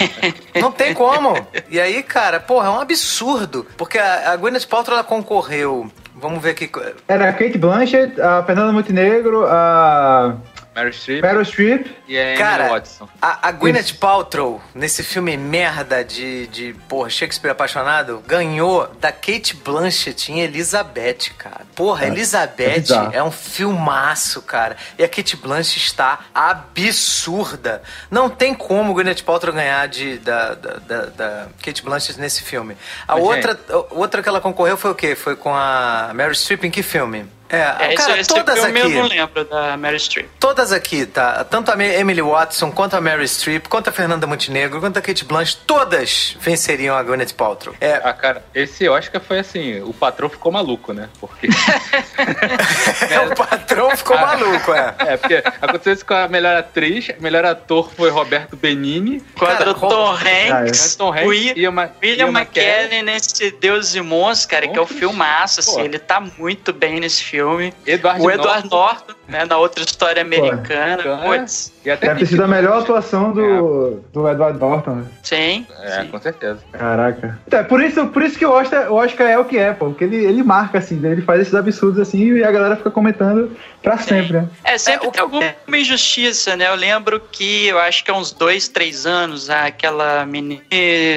Não tem como. E aí, cara, porra, é um absurdo. Porque a, a Gwyneth Paltrow, ela concorreu... Vamos ver aqui... Era a Kate Blanchett, a Fernanda Montenegro, a... Meryl Streep. Meryl Streep. E a Cara, Watson. A, a Gwyneth Isso. Paltrow, nesse filme merda de, de, porra, Shakespeare apaixonado, ganhou da Kate Blanchett em Elizabeth, cara. Porra, é, Elizabeth é, é, um filmaço, cara. E a Kate Blanchett está absurda. Não tem como Gwyneth Paltrow ganhar de, da, da, da, da Kate Blanchett nesse filme. A outra, outra que ela concorreu foi o quê? Foi com a Meryl Streep em que filme? É, é cara, esse, todas esse aqui. Eu não lembro da Mary Streep. Todas aqui, tá? Tanto a Emily Watson, quanto a Mary Streep, quanto a Fernanda Montenegro, quanto a Kate Blanchett, todas venceriam a Gwyneth Paltrow. É. Ah, cara, esse Oscar foi assim, o patrão ficou maluco, né? Porque. é, o patrão ficou ah, maluco, é. É, porque aconteceu isso com a melhor atriz, melhor ator foi Roberto Benini. Quando o Tom Hanks, Tom Hanks Will, e uma, William McKellen nesse Deus e Monstros, cara, que é o filmaço, assim, ele tá muito bem nesse filme filme. Edward o Edward Norton, Norton né, na outra história americana. Putz. E até Deve ter sido a melhor atuação do, é. do Edward Norton. Né? Sim. É, sim. com certeza. Caraca. É, por isso, por isso que o Oscar, o Oscar é o que é, pô. Porque ele, ele marca, assim, ele faz esses absurdos assim e a galera fica comentando pra sempre, né? É, sempre é, tem alguma injustiça, né? Eu lembro que eu acho que há uns dois, três anos, aquela menina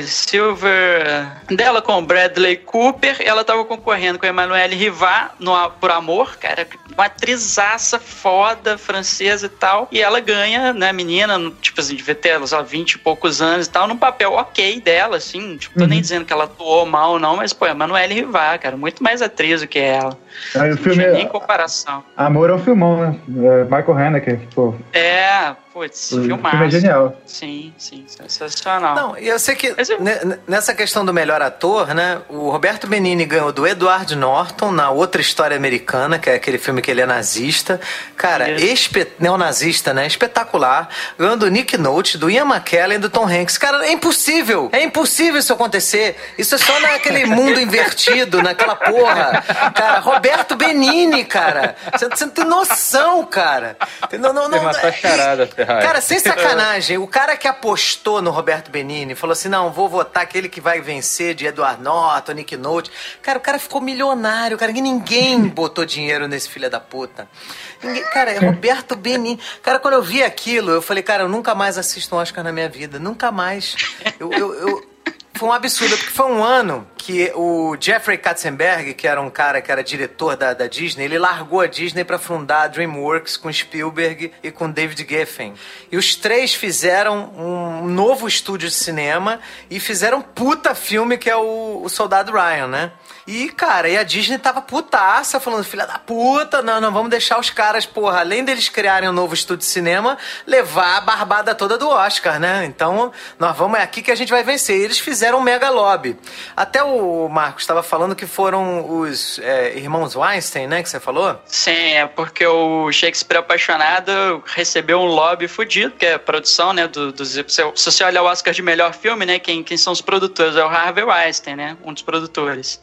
Silver dela com Bradley Cooper, ela tava concorrendo com a Emanuele Rivat no Por Amor, cara, uma atrizaça foda, francesa e tal, e ela ganha, né, menina, tipo assim, devia ter, lá, 20 e poucos anos e tal, num papel ok dela, assim, tipo, tô uhum. nem dizendo que ela atuou mal, não, mas, pô, é Emanuele Rivat, cara, muito mais atriz do que ela. Aí, o filme não nem comparação. Amor é um filmão, né? É Michael Haneke, pô. É, Putz, filmaço. filme é genial. Sim, sim, sensacional. Não, e eu sei que eu... nessa questão do melhor ator, né? O Roberto Benini ganhou do Edward Norton na outra história americana, que é aquele filme que ele é nazista. Cara, neonazista, né? Espetacular. Ganhou do Nick Note, do Ian McKellen e do Tom Hanks. Cara, é impossível. É impossível isso acontecer. Isso é só naquele mundo invertido, naquela porra. Cara, Roberto Benini, cara. Você, você não tem noção, cara. Não, não, não. Você matou a charada, Cara, sem sacanagem, o cara que apostou no Roberto Benini falou assim: não, vou votar aquele que vai vencer de Edward Norton, Nick Note. Cara, o cara ficou milionário, cara, que ninguém botou dinheiro nesse filho da puta. Ninguém, cara, é Roberto Benini. Cara, quando eu vi aquilo, eu falei, cara, eu nunca mais assisto um Oscar na minha vida. Nunca mais. eu, eu, eu foi um absurdo, porque foi um ano que o Jeffrey Katzenberg, que era um cara que era diretor da, da Disney, ele largou a Disney para fundar a DreamWorks com Spielberg e com David Geffen. E os três fizeram um novo estúdio de cinema e fizeram um puta filme que é o, o Soldado Ryan, né? E, cara, e a Disney tava putaça, falando, filha da puta, não, não, vamos deixar os caras, porra, além deles criarem um novo estúdio de cinema, levar a barbada toda do Oscar, né? Então, nós vamos, é aqui que a gente vai vencer. E eles fizeram um mega lobby. Até o Marcos estava falando que foram os é, irmãos Weinstein, né, que você falou? Sim, é porque o Shakespeare Apaixonado recebeu um lobby fudido, que é a produção, né, do, do, se você olhar o Oscar de melhor filme, né, quem, quem são os produtores? É o Harvey Weinstein, né, um dos produtores.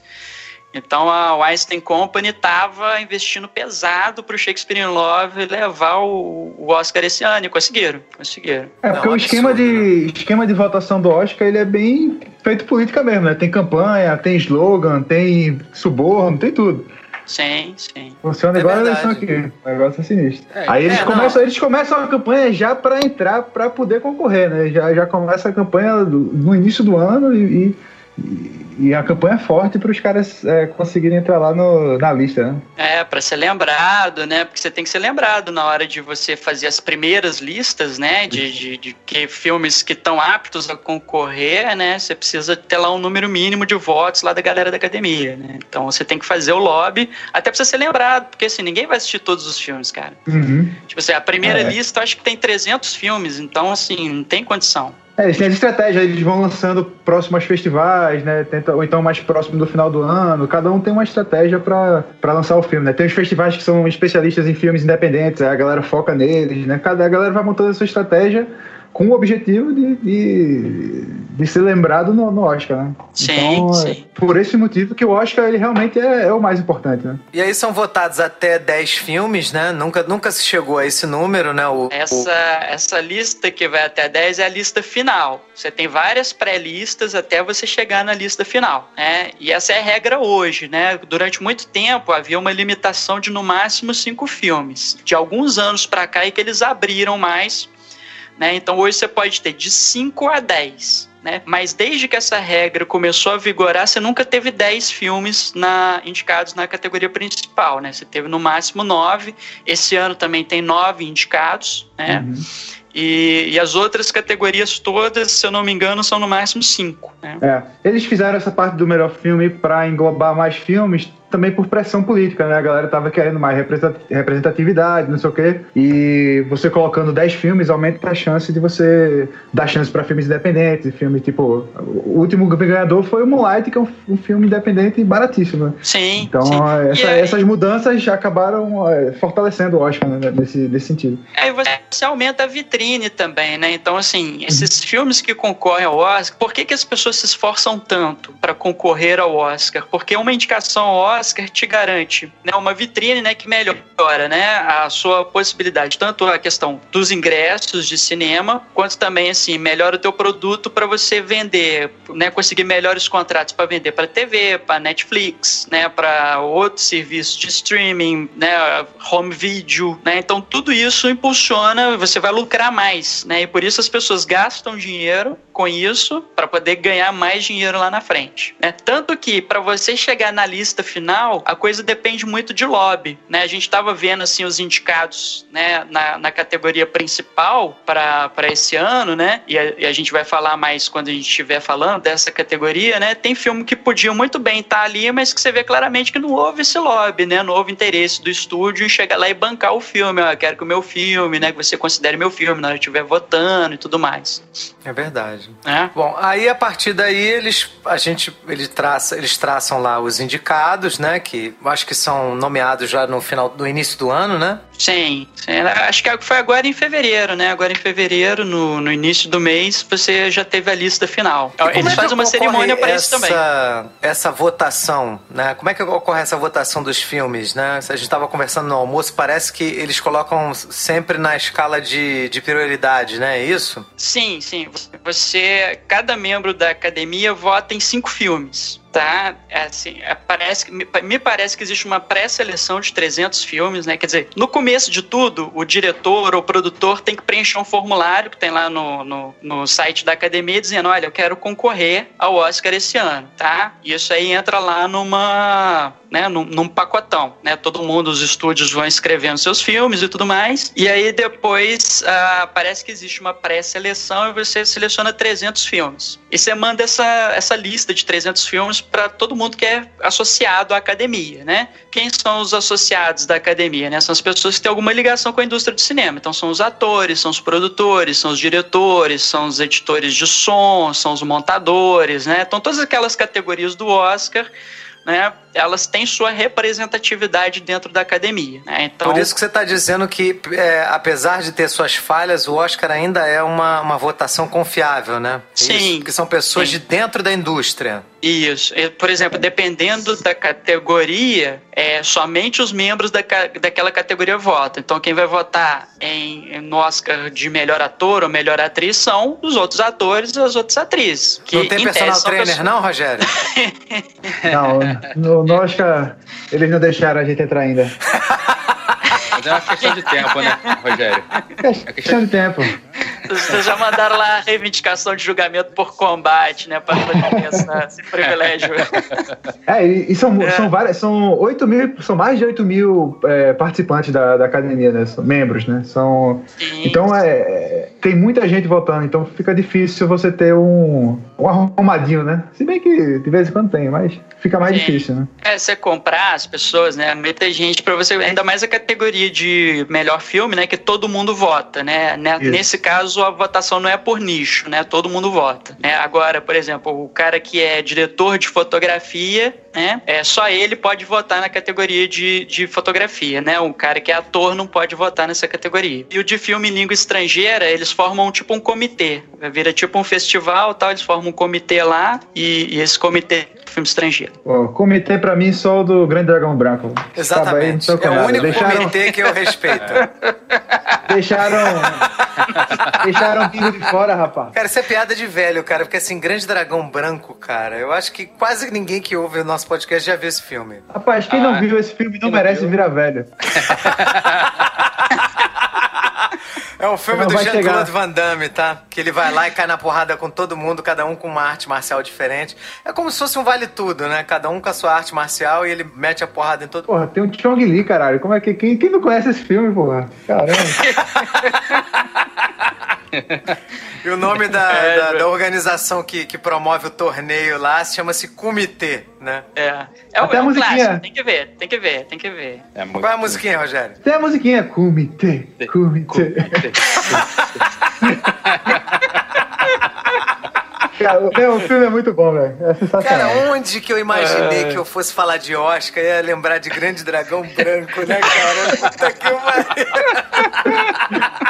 Então a Weinstein Company estava investindo pesado para o Shakespeare in Love levar o, o, Oscar esse ano e conseguiram, conseguiram. É porque Não, o esquema de esquema de votação do Oscar ele é bem feito política mesmo, né? Tem campanha, tem slogan, tem suborno, tem tudo. Sim, sim. Funciona é igual verdade. a eleição aqui. O negócio é sinistro. É, Aí eles, é, começam, eles começam a campanha já para entrar, para poder concorrer, né? Já, já começa a campanha do, no início do ano e, e e, a campanha é forte para os caras é, conseguirem entrar lá no, na lista, né? É, para ser lembrado, né? Porque você tem que ser lembrado na hora de você fazer as primeiras listas, né? De, de, de que filmes que estão aptos a concorrer, né? Você precisa ter lá um número mínimo de votos lá da galera da academia, né? Então você tem que fazer o lobby, até para você ser lembrado, porque assim, ninguém vai assistir todos os filmes, cara. Uhum. Tipo assim, a primeira é. lista eu acho que tem 300 filmes, então assim, não tem condição. É, eles têm essa estratégia, eles vão lançando próximos festivais, né? Tenta, ou então mais próximo do final do ano. Cada um tem uma estratégia para lançar o filme, né? Tem os festivais que são especialistas em filmes independentes, a galera foca neles, né? Cada a galera vai montando a sua estratégia com o objetivo de, de, de ser lembrado no, no, Oscar, né? Sim, então, sim. É por esse motivo que o Oscar ele realmente é, é, o mais importante, né? E aí são votados até 10 filmes, né? Nunca, nunca se chegou a esse número, né? O, essa, o... essa lista que vai até 10 é a lista final. Você tem várias pré-listas até você chegar na lista final, né? E essa é a regra hoje, né? Durante muito tempo havia uma limitação de no máximo cinco filmes. De alguns anos para cá é que eles abriram mais né? Então hoje você pode ter de 5 a 10. Né? Mas desde que essa regra começou a vigorar, você nunca teve 10 filmes na, indicados na categoria principal, né? Você teve no máximo 9. Esse ano também tem 9 indicados, né? Uhum. E, e, as outras categorias todas, se eu não me engano, são no máximo cinco. Né? É. Eles fizeram essa parte do melhor filme para englobar mais filmes, também por pressão política, né? A galera tava querendo mais representatividade, não sei o quê. E você colocando 10 filmes aumenta a chance de você dar chance para filmes independentes, filme tipo. O último ganhador foi o Moonlight, que é um, um filme independente e baratíssimo. Né? Sim. Então, sim. Essa, aí... essas mudanças já acabaram é, fortalecendo o Oscar né, nesse, nesse sentido. Aí você aumenta a vitrine também, né? Então, assim, esses uhum. filmes que concorrem ao Oscar, por que, que as pessoas se esforçam tanto para concorrer ao Oscar? Porque uma indicação ao Oscar Oscar te garante né, uma vitrine né, que melhora né, a sua possibilidade, tanto a questão dos ingressos de cinema, quanto também assim melhora o teu produto para você vender, né, conseguir melhores contratos para vender para TV, para Netflix, né, para outros serviços de streaming, né, home video, né, então tudo isso impulsiona, você vai lucrar mais, né, e por isso as pessoas gastam dinheiro com isso para poder ganhar mais dinheiro lá na frente, né, tanto que para você chegar na lista final a coisa depende muito de lobby, né? A gente estava vendo assim os indicados, né, na, na categoria principal para esse ano, né? E a, e a, gente vai falar mais quando a gente estiver falando dessa categoria, né? Tem filme que podiam muito bem estar tá ali, mas que você vê claramente que não houve esse lobby, né? Não houve interesse do estúdio em chegar lá e bancar o filme. Ó, quero que o meu filme, né? Que você considere meu filme na hora que estiver votando e tudo mais. É verdade. É? Bom, aí a partir daí eles a gente ele traça, eles traçam lá os indicados, né? Que acho que são nomeados já no final, no início do ano, né? Sim, sim, acho que foi agora em fevereiro, né? Agora em fevereiro, no, no início do mês, você já teve a lista final. Eles é fazem uma cerimônia para isso também. Essa votação, né? Como é que ocorre essa votação dos filmes, né? A gente estava conversando no almoço, parece que eles colocam sempre na escala de, de prioridade, né? É isso? Sim, sim. Você, cada membro da academia vota em cinco filmes tá? Assim, é, parece, me, me parece que existe uma pré-seleção de 300 filmes, né? Quer dizer, no começo de tudo, o diretor ou produtor tem que preencher um formulário que tem lá no, no, no site da academia dizendo, olha, eu quero concorrer ao Oscar esse ano, tá? Isso aí entra lá numa né, num, num, pacotão, né? Todo mundo, os estúdios vão escrevendo seus filmes e tudo mais. E aí depois uh, parece que existe uma pré-seleção e você seleciona 300 filmes. E você manda essa, essa lista de 300 filmes para todo mundo que é associado à academia, né? Quem são os associados da academia, né? São as pessoas que têm alguma ligação com a indústria do cinema. Então são os atores, são os produtores, são os diretores, são os editores de som, são os montadores, né? Então todas aquelas categorias do Oscar né, elas têm sua representatividade dentro da academia. Né? Então, Por isso que você está dizendo que, é, apesar de ter suas falhas, o Oscar ainda é uma, uma votação confiável, né? Sim. Isso, que são pessoas sim. de dentro da indústria. Isso. Por exemplo, dependendo da categoria, é, somente os membros da, daquela categoria votam. Então, quem vai votar em, no Oscar de melhor ator ou melhor atriz são os outros atores e as outras atrizes. Que, não tem personal trainer, pessoas... não, Rogério? não, no, no Oscar eles não deixaram a gente entrar ainda. Mas é uma questão de tempo, né, Rogério? É questão de tempo. Vocês já mandaram lá a reivindicação de julgamento por combate, né? Para começar esse privilégio. É, e, e são, é. são várias, são 8 mil, são mais de 8 mil é, participantes da, da academia, né? São membros, né? São, Sim. então é, tem muita gente votando, então fica difícil você ter um, um arrumadinho, né? Se bem que de vez em quando tem, mas fica mais Sim. difícil, né? É, você comprar as pessoas, né? Muita gente para você, ainda mais a categoria de melhor filme, né? Que todo mundo vota, né? né nesse caso, a votação não é por nicho, né? Todo mundo vota. Né? Agora, por exemplo, o cara que é diretor de fotografia, né? É, só ele pode votar na categoria de, de fotografia, né? O cara que é ator não pode votar nessa categoria. E o de filme em língua estrangeira, eles formam tipo um comitê. Vira tipo um festival tal, eles formam um comitê lá e, e esse comitê filme estrangeiro. O comitê pra mim só o do Grande Dragão Branco. Exatamente. Aí, é o único deixaram... comitê que eu respeito. deixaram. deixaram o de fora, rapaz. Cara, isso é piada de velho, cara, porque assim, Grande Dragão Branco, cara, eu acho que quase ninguém que ouve o nosso podcast já viu esse filme. Rapaz, quem ah, não viu esse filme não merece viu? virar velho. É o filme do Jean-Claude Van Damme, tá? Que ele vai lá e cai na porrada com todo mundo, cada um com uma arte marcial diferente. É como se fosse um vale tudo, né? Cada um com a sua arte marcial e ele mete a porrada em todo Porra, tem um Chong Li, caralho. Como é que. Quem, quem não conhece esse filme, porra? Caramba. E o nome da, é, da, da, organização que, que promove o torneio lá chama-se Comitê, né? É. É, Até é um musiquinha. Clássico. Tem que ver, tem que ver, tem que ver. É Qual é a musiquinha, Rogério? Tem a musiquinha. Comitê, Comitê. Cara, o filme é muito bom, velho. É sensacional. Cara, onde que eu imaginei é... que eu fosse falar de Oscar ia lembrar de Grande Dragão Branco, né, cara? Puta que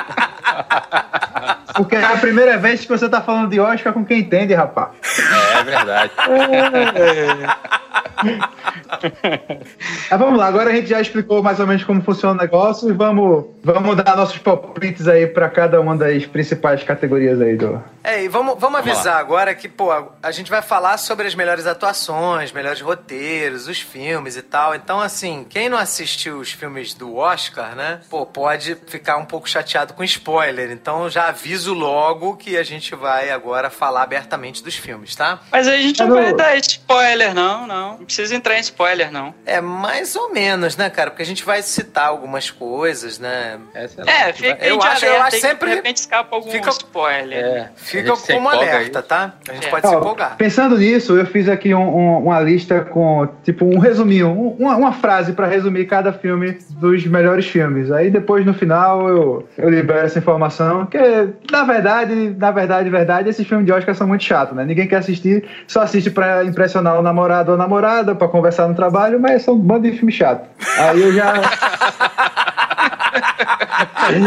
Porque é a primeira vez que você tá falando de Oscar com quem entende, rapaz. É, é verdade. Mas vamos lá, agora a gente já explicou mais ou menos como funciona o negócio e vamos, vamos dar nossos palpites aí para cada uma das principais categorias aí do. É, e vamos, vamos avisar agora que, pô, a gente vai falar sobre as melhores atuações, melhores roteiros, os filmes e tal. Então, assim, quem não assistiu os filmes do Oscar, né, pô, pode ficar um pouco chateado com spoiler. Então, já aviso logo que a gente vai agora falar abertamente dos filmes, tá? Mas a gente não vai dar spoiler, não, não. Não precisa entrar em spoiler, não. É, mais ou menos, né, cara? Porque a gente vai citar algumas coisas, né? É, fica eu acho, eu acho sempre. De repente escapa algum fica, spoiler. É, fica como alerta, tá? A gente é. pode se empolgar. Pensando nisso, eu fiz aqui um, um, uma lista com, tipo, um resuminho, uma, uma frase para resumir cada filme dos melhores filmes. Aí depois, no final, eu, eu libero essa informação, que, na verdade, na verdade, verdade, esses filmes de Oscar são muito chatos, né? Ninguém quer assistir, só assiste para impressionar o namorado ou a namorada, para conversar no trabalho, mas são um bando de filme chato. Aí eu já.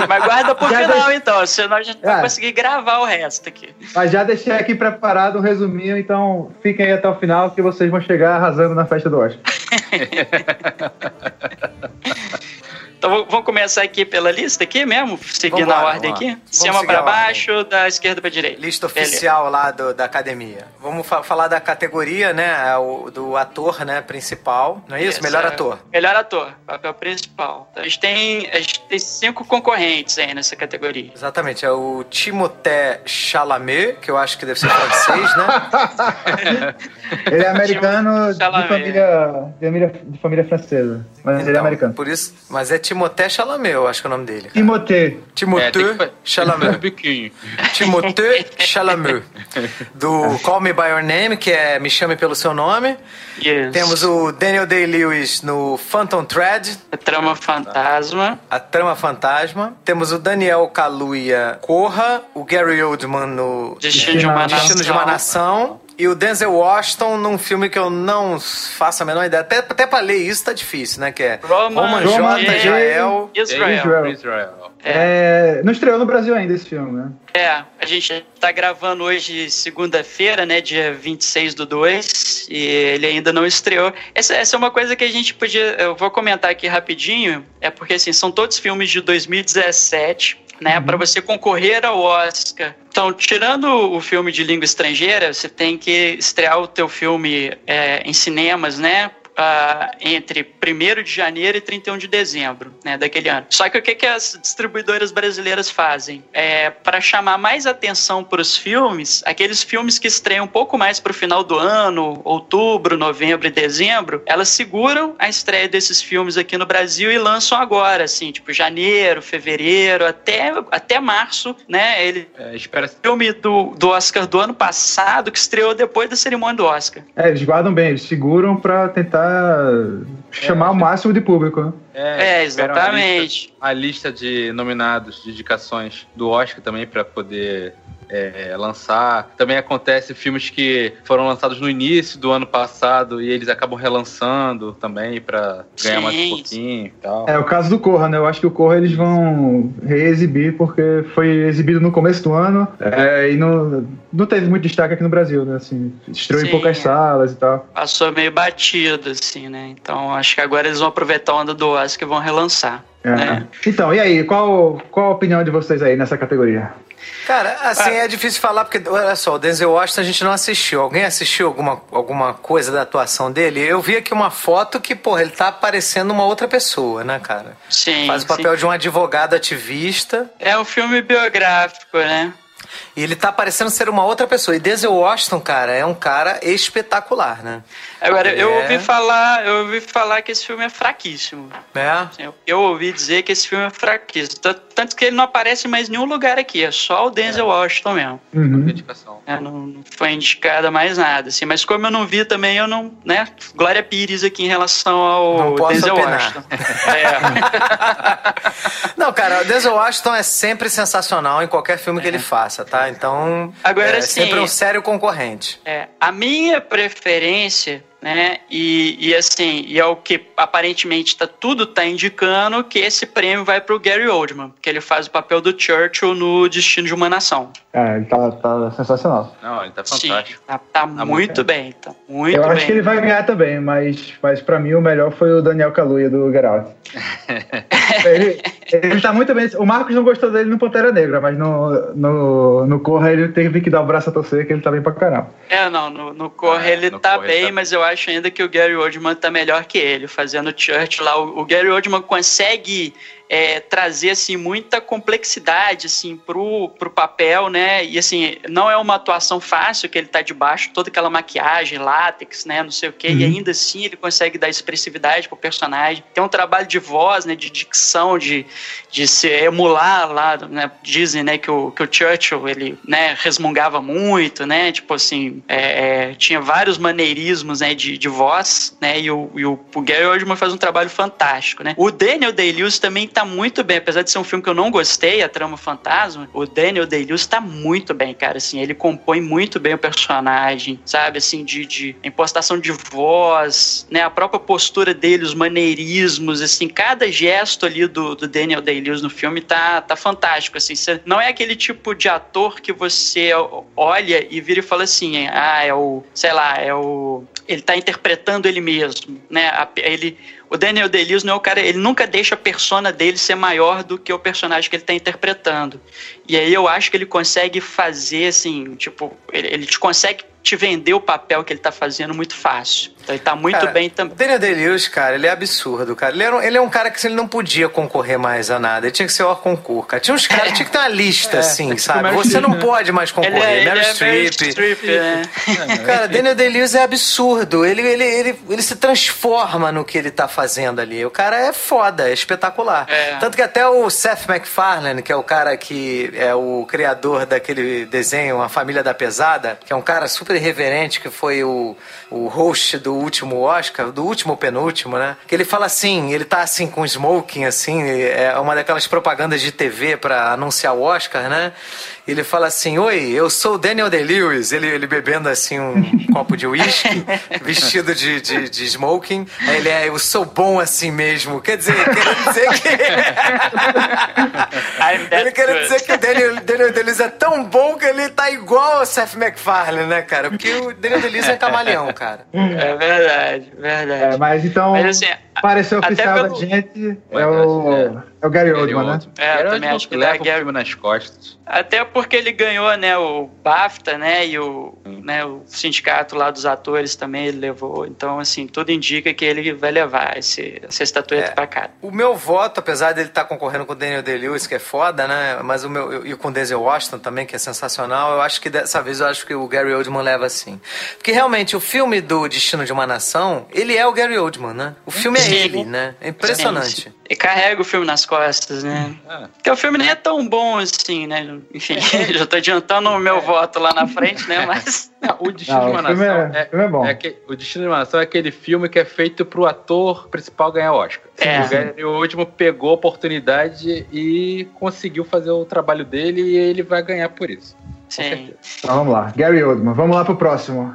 Mas guarda pro já final, então, senão a gente não vai é. conseguir gravar o resto aqui. Mas já deixei aqui preparado um resuminho, então fiquem aí até o final que vocês vão chegar arrasando na festa do Oscar. Então vamos começar aqui pela lista aqui mesmo, seguindo a ordem aqui. Cima para baixo, da esquerda para direita. Lista oficial Beleza. lá do, da academia. Vamos fa falar da categoria, né, é o, do ator, né, principal. Não é isso? isso Melhor é. ator. Melhor ator, papel principal. Então, a gente tem a gente tem cinco concorrentes aí nessa categoria. Exatamente, é o Timothée Chalamet, que eu acho que deve ser francês, né? ele é americano de família, de família, de família francesa, mas então, ele é então, americano. Por isso, mas é Timothée Chalamet, eu acho que é o nome dele. Timothée. Timothée é, Chalamet. Timothée Chalamet. Do Call Me By Your Name, que é Me Chame Pelo Seu Nome. Yes. Temos o Daniel Day-Lewis no Phantom Thread. A Trama Fantasma. A Trama Fantasma. Temos o Daniel Kaluuya Corra. O Gary Oldman no Destino, de, uma Destino de uma Nação. E o Denzel Washington num filme que eu não faço a menor ideia. Até, até pra ler isso tá difícil, né? Que é Roman, Roman J. Israel. Israel. Israel. É. É, não estreou no Brasil ainda esse filme, né? É, a gente tá gravando hoje segunda-feira, né, dia 26 do 2, e ele ainda não estreou. Essa, essa é uma coisa que a gente podia, eu vou comentar aqui rapidinho, é porque assim, são todos filmes de 2017, né, uhum. para você concorrer ao Oscar. Então, tirando o filme de língua estrangeira, você tem que estrear o teu filme é, em cinemas, né, uh, entre 1 de janeiro e 31 de dezembro né, daquele ano. Só que o que, que as distribuidoras brasileiras fazem? É, para chamar mais atenção para os filmes, aqueles filmes que estreiam um pouco mais para o final do ano, outubro, novembro e dezembro, elas seguram a estreia desses filmes aqui no Brasil e lançam agora, assim, tipo janeiro, fevereiro, até, até março, né? Ele é, espera filme do, do Oscar do ano passado que estreou depois da cerimônia do Oscar. É, eles guardam bem, eles seguram para tentar chamar é, o máximo de público, né? É, é exatamente. A lista, a lista, de nominados, de indicações do Oscar também para poder é, lançar. Também acontece filmes que foram lançados no início do ano passado e eles acabam relançando também para ganhar mais um pouquinho e tal. É o caso do Corra, né? Eu acho que o Corra eles vão reexibir porque foi exibido no começo do ano é, e não, não teve muito destaque aqui no Brasil, né? Assim, estreou Sim, em poucas salas e tal. Passou meio batido, assim, né? Então acho que agora eles vão aproveitar a onda do Oscar e vão relançar. É. Né? Então, e aí, qual, qual a opinião de vocês aí nessa categoria? Cara, assim, ah. é difícil falar, porque, olha só, o Denzel Washington a gente não assistiu. Alguém assistiu alguma, alguma coisa da atuação dele? Eu vi aqui uma foto que, porra, ele tá parecendo uma outra pessoa, né, cara? Sim. Faz o papel sim. de um advogado ativista. É um filme biográfico, né? E ele tá parecendo ser uma outra pessoa. E Denzel Washington, cara, é um cara espetacular, né? Agora, ele eu é... ouvi falar, eu ouvi falar que esse filme é fraquíssimo. É? Eu, eu, ouvi dizer que esse filme é fraquíssimo. Tanto que ele não aparece em mais nenhum lugar aqui, é só o Denzel é. Washington mesmo. Uhum. É, não, não foi indicada mais nada, assim. Mas como eu não vi também, eu não, né? Glória Pires aqui em relação ao Denzel opinar. Washington. é. não, cara, o Denzel Washington é sempre sensacional em qualquer filme que ele é. faça, tá? Então, Agora, é sim, sempre um sério concorrente. É, a minha preferência né? E, e assim, e é o que aparentemente tá, tudo tá indicando que esse prêmio vai pro Gary Oldman, que ele faz o papel do Churchill no Destino de uma Nação. É, ele tá, tá sensacional. Não, ele tá fantástico. Sim, tá, tá, tá muito, muito bem, tá muito Eu bem. acho que ele vai ganhar também, mas, mas pra mim o melhor foi o Daniel Kaluuya do Get Out. ele, ele tá muito bem. O Marcos não gostou dele no Pantera Negra, mas no, no, no Corra ele teve que dar o braço a torcer, que ele tá bem pra caramba. É, não, no, no Corra é, ele no tá bem, tá mas eu acho acho ainda que o Gary Oldman tá melhor que ele, fazendo Church lá. O, o Gary Oldman consegue é, trazer assim muita complexidade assim pro, pro papel, né? E assim, não é uma atuação fácil que ele tá debaixo toda aquela maquiagem, látex, né, não sei o quê, uhum. e ainda assim ele consegue dar expressividade pro personagem. Tem um trabalho de voz, né, de dicção, de, de se emular lá, né? Dizem, né, que o, que o Churchill, ele, né, resmungava muito, né? Tipo assim, é, é, tinha vários maneirismos, né, de, de voz, né? E o, e o, o Gary Oldman faz um trabalho fantástico, né? O Daniel Day-Lewis também tá muito bem, apesar de ser um filme que eu não gostei, a trama fantasma, o Daniel Day-Lewis tá muito bem, cara, assim, ele compõe muito bem o personagem, sabe, assim, de, de impostação de voz, né, a própria postura dele, os maneirismos, assim, cada gesto ali do, do Daniel Day-Lewis no filme tá, tá fantástico, assim, não é aquele tipo de ator que você olha e vira e fala assim, ah, é o, sei lá, é o, ele tá interpretando ele mesmo, né, ele o Daniel Day-Lewis não é o cara, ele nunca deixa a persona dele ser maior do que o personagem que ele está interpretando. E aí eu acho que ele consegue fazer assim, tipo, ele, ele te consegue te vender o papel que ele tá fazendo muito fácil. Então ele tá muito cara, bem também. Daniel Day-Lewis, cara, ele é absurdo, cara. Ele, era, ele é um cara que ele não podia concorrer mais a nada. Ele tinha que ser o concurso, cara. Tinha uns caras que tinha que ter uma lista, é, assim, sabe? Você não pode mais concorrer. Ele é, Meryl é Streep. É. Cara, Daniel Day-Lewis é absurdo. Ele, ele, ele, ele se transforma no que ele tá fazendo ali. O cara é foda, é espetacular. É. Tanto que até o Seth MacFarlane, que é o cara que é o criador daquele desenho A Família da Pesada, que é um cara super super irreverente, que foi o, o host do último Oscar, do último penúltimo, né? Que ele fala assim, ele tá assim com smoking, assim, é uma daquelas propagandas de TV para anunciar o Oscar, né? Ele fala assim: Oi, eu sou o Daniel Day-Lewis. Ele, ele bebendo assim um copo de uísque, vestido de, de, de, smoking. Aí ele é: Eu sou bom assim mesmo. Quer dizer, quer dizer que. ele quer dizer que o Daniel, Daniel Day-Lewis é tão bom que ele tá igual ao Seth MacFarlane, né, cara? Porque o Daniel Day-Lewis é camaleão, cara. É verdade, verdade. É, mas então. Mas, assim, parecer oficial pelo... da gente é o. É. É o Gary Oldman, né? É, eu também acho que leva o filme nas costas. Até porque ele ganhou, né, o BAFTA, né, e o, né, o sindicato lá dos atores também ele levou. Então, assim, tudo indica que ele vai levar esse, essa estatueta é. pra cá. O meu voto, apesar dele estar tá concorrendo com o Daniel Day-Lewis, que é foda, né, mas o meu, e com o Denzel Washington também, que é sensacional, eu acho que dessa vez eu acho que o Gary Oldman leva sim. Porque realmente, o filme do Destino de uma Nação, ele é o Gary Oldman, né? O filme é ele, né? É impressionante. Sim, sim. E carrega o filme nas costas, né? É. Porque o filme nem é tão bom assim, né? Enfim, já tô adiantando o meu voto lá na frente, né? Mas. Não, o Destino Não, de uma Nação é, é, é, bom. É que, o Destino de uma Nação é aquele filme que é feito pro ator principal ganhar Oscar. É. O Gary último pegou a oportunidade e conseguiu fazer o trabalho dele e ele vai ganhar por isso. Sim. Então vamos lá. Gary Oldman. Vamos lá pro próximo.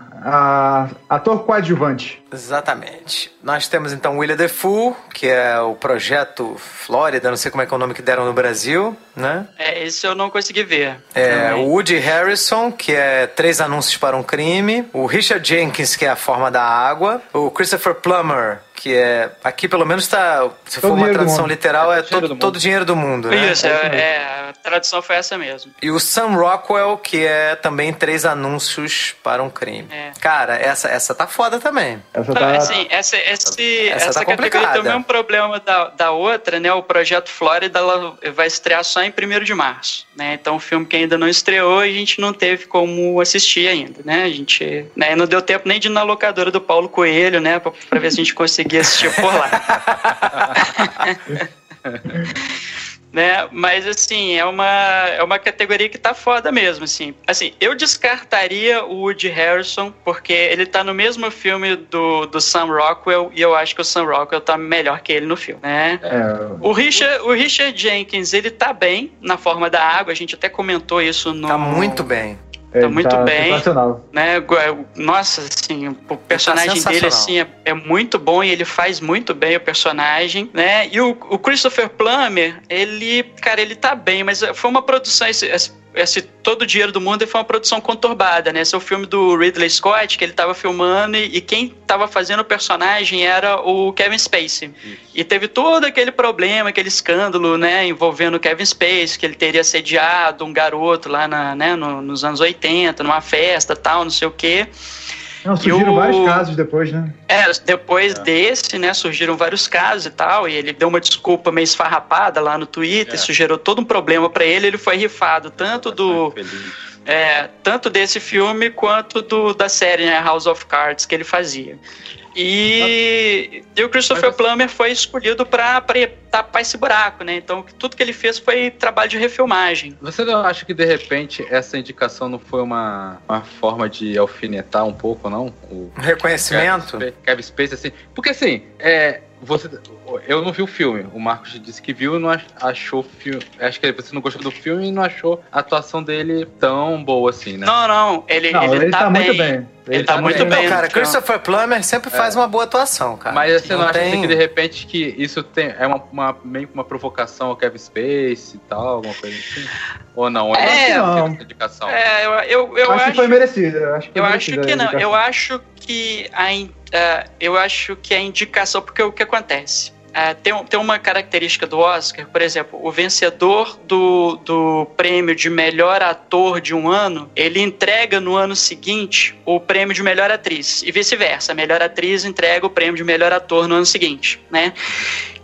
Ator coadjuvante. Exatamente. Nós temos então William Defoe, que é o projeto Flórida, não sei como é que é o nome que deram no Brasil, né? É, esse eu não consegui ver. É, o Woody Harrison, que é Três Anúncios para um Crime. O Richard Jenkins, que é A Forma da Água. O Christopher Plummer, que é. Aqui pelo menos está. Se todo for uma tradução literal, é, é todo, todo o dinheiro do mundo. Né? Isso, é, é, a tradução foi essa mesmo. E o Sam Rockwell, que é também três anúncios para um crime. É. Cara, essa, essa tá foda também. Essa tá. Assim, essa, esse, essa, essa tá categoria tem o mesmo problema da, da outra, né? O Projeto Flórida ela vai estrear só em 1 de março. Né? Então, um filme que ainda não estreou e a gente não teve como assistir ainda, né? A gente né, não deu tempo nem de ir na locadora do Paulo Coelho, né? Pra, pra ver se a gente conseguia assistir por lá. né? Mas assim, é uma, é uma categoria que tá foda mesmo, assim. Assim, eu descartaria o Woody Harrison, porque ele tá no mesmo filme do, do Sam Rockwell, e eu acho que o Sam Rockwell tá melhor que ele no filme, né? É. O, Richard, o Richard Jenkins, ele tá bem na forma da água, a gente até comentou isso no... Tá muito bem. Tá muito tá bem. Né? Nossa, assim, o personagem tá dele assim, é, é, muito bom e ele faz muito bem o personagem, né? E o, o Christopher Plummer, ele, cara, ele tá bem, mas foi uma produção. Esse, esse esse todo o dinheiro do mundo foi uma produção conturbada, né? Esse é o filme do Ridley Scott que ele estava filmando e, e quem estava fazendo o personagem era o Kevin Spacey. Isso. E teve todo aquele problema, aquele escândalo, né, envolvendo o Kevin Spacey, que ele teria sediado um garoto lá na, né, no, nos anos 80, numa festa, tal, não sei o quê. Não, surgiram o... vários casos depois, né? É, depois é. desse, né, surgiram vários casos e tal, e ele deu uma desculpa meio esfarrapada lá no Twitter, é. isso gerou todo um problema para ele, ele foi rifado tanto do... É, tanto desse filme quanto do, da série né, House of Cards que ele fazia. E, e o Christopher Plummer foi escolhido para tapar esse buraco, né? Então tudo que ele fez foi trabalho de refilmagem. Você não acha que de repente essa indicação não foi uma, uma forma de alfinetar um pouco, não? O reconhecimento? Kevin Space, Kevin Space assim. Porque assim, é, você, eu não vi o filme. O Marcos disse que viu e não achou o filme. Acho que você não gostou do filme e não achou a atuação dele tão boa assim, né? Não, não. Ele, não, ele, ele tá, tá bem. muito bem. Ele, ele tá, tá, muito bem. Não, cara, Christopher Plummer sempre faz é. uma boa atuação, cara. Mas você não, não acha tem... que de repente que isso tem, é uma, uma, meio que uma provocação ao Kevin Space e tal, alguma coisa assim? Ou não? É, não. Indicação. É, eu, eu, eu acho, acho, que foi merecido. Eu acho que, eu acho que não. Eu acho que a, uh, eu acho que a indicação, porque o que acontece? Uh, tem, tem uma característica do Oscar, por exemplo, o vencedor do, do prêmio de melhor ator de um ano, ele entrega no ano seguinte o prêmio de melhor atriz, e vice-versa. A melhor atriz entrega o prêmio de melhor ator no ano seguinte, né?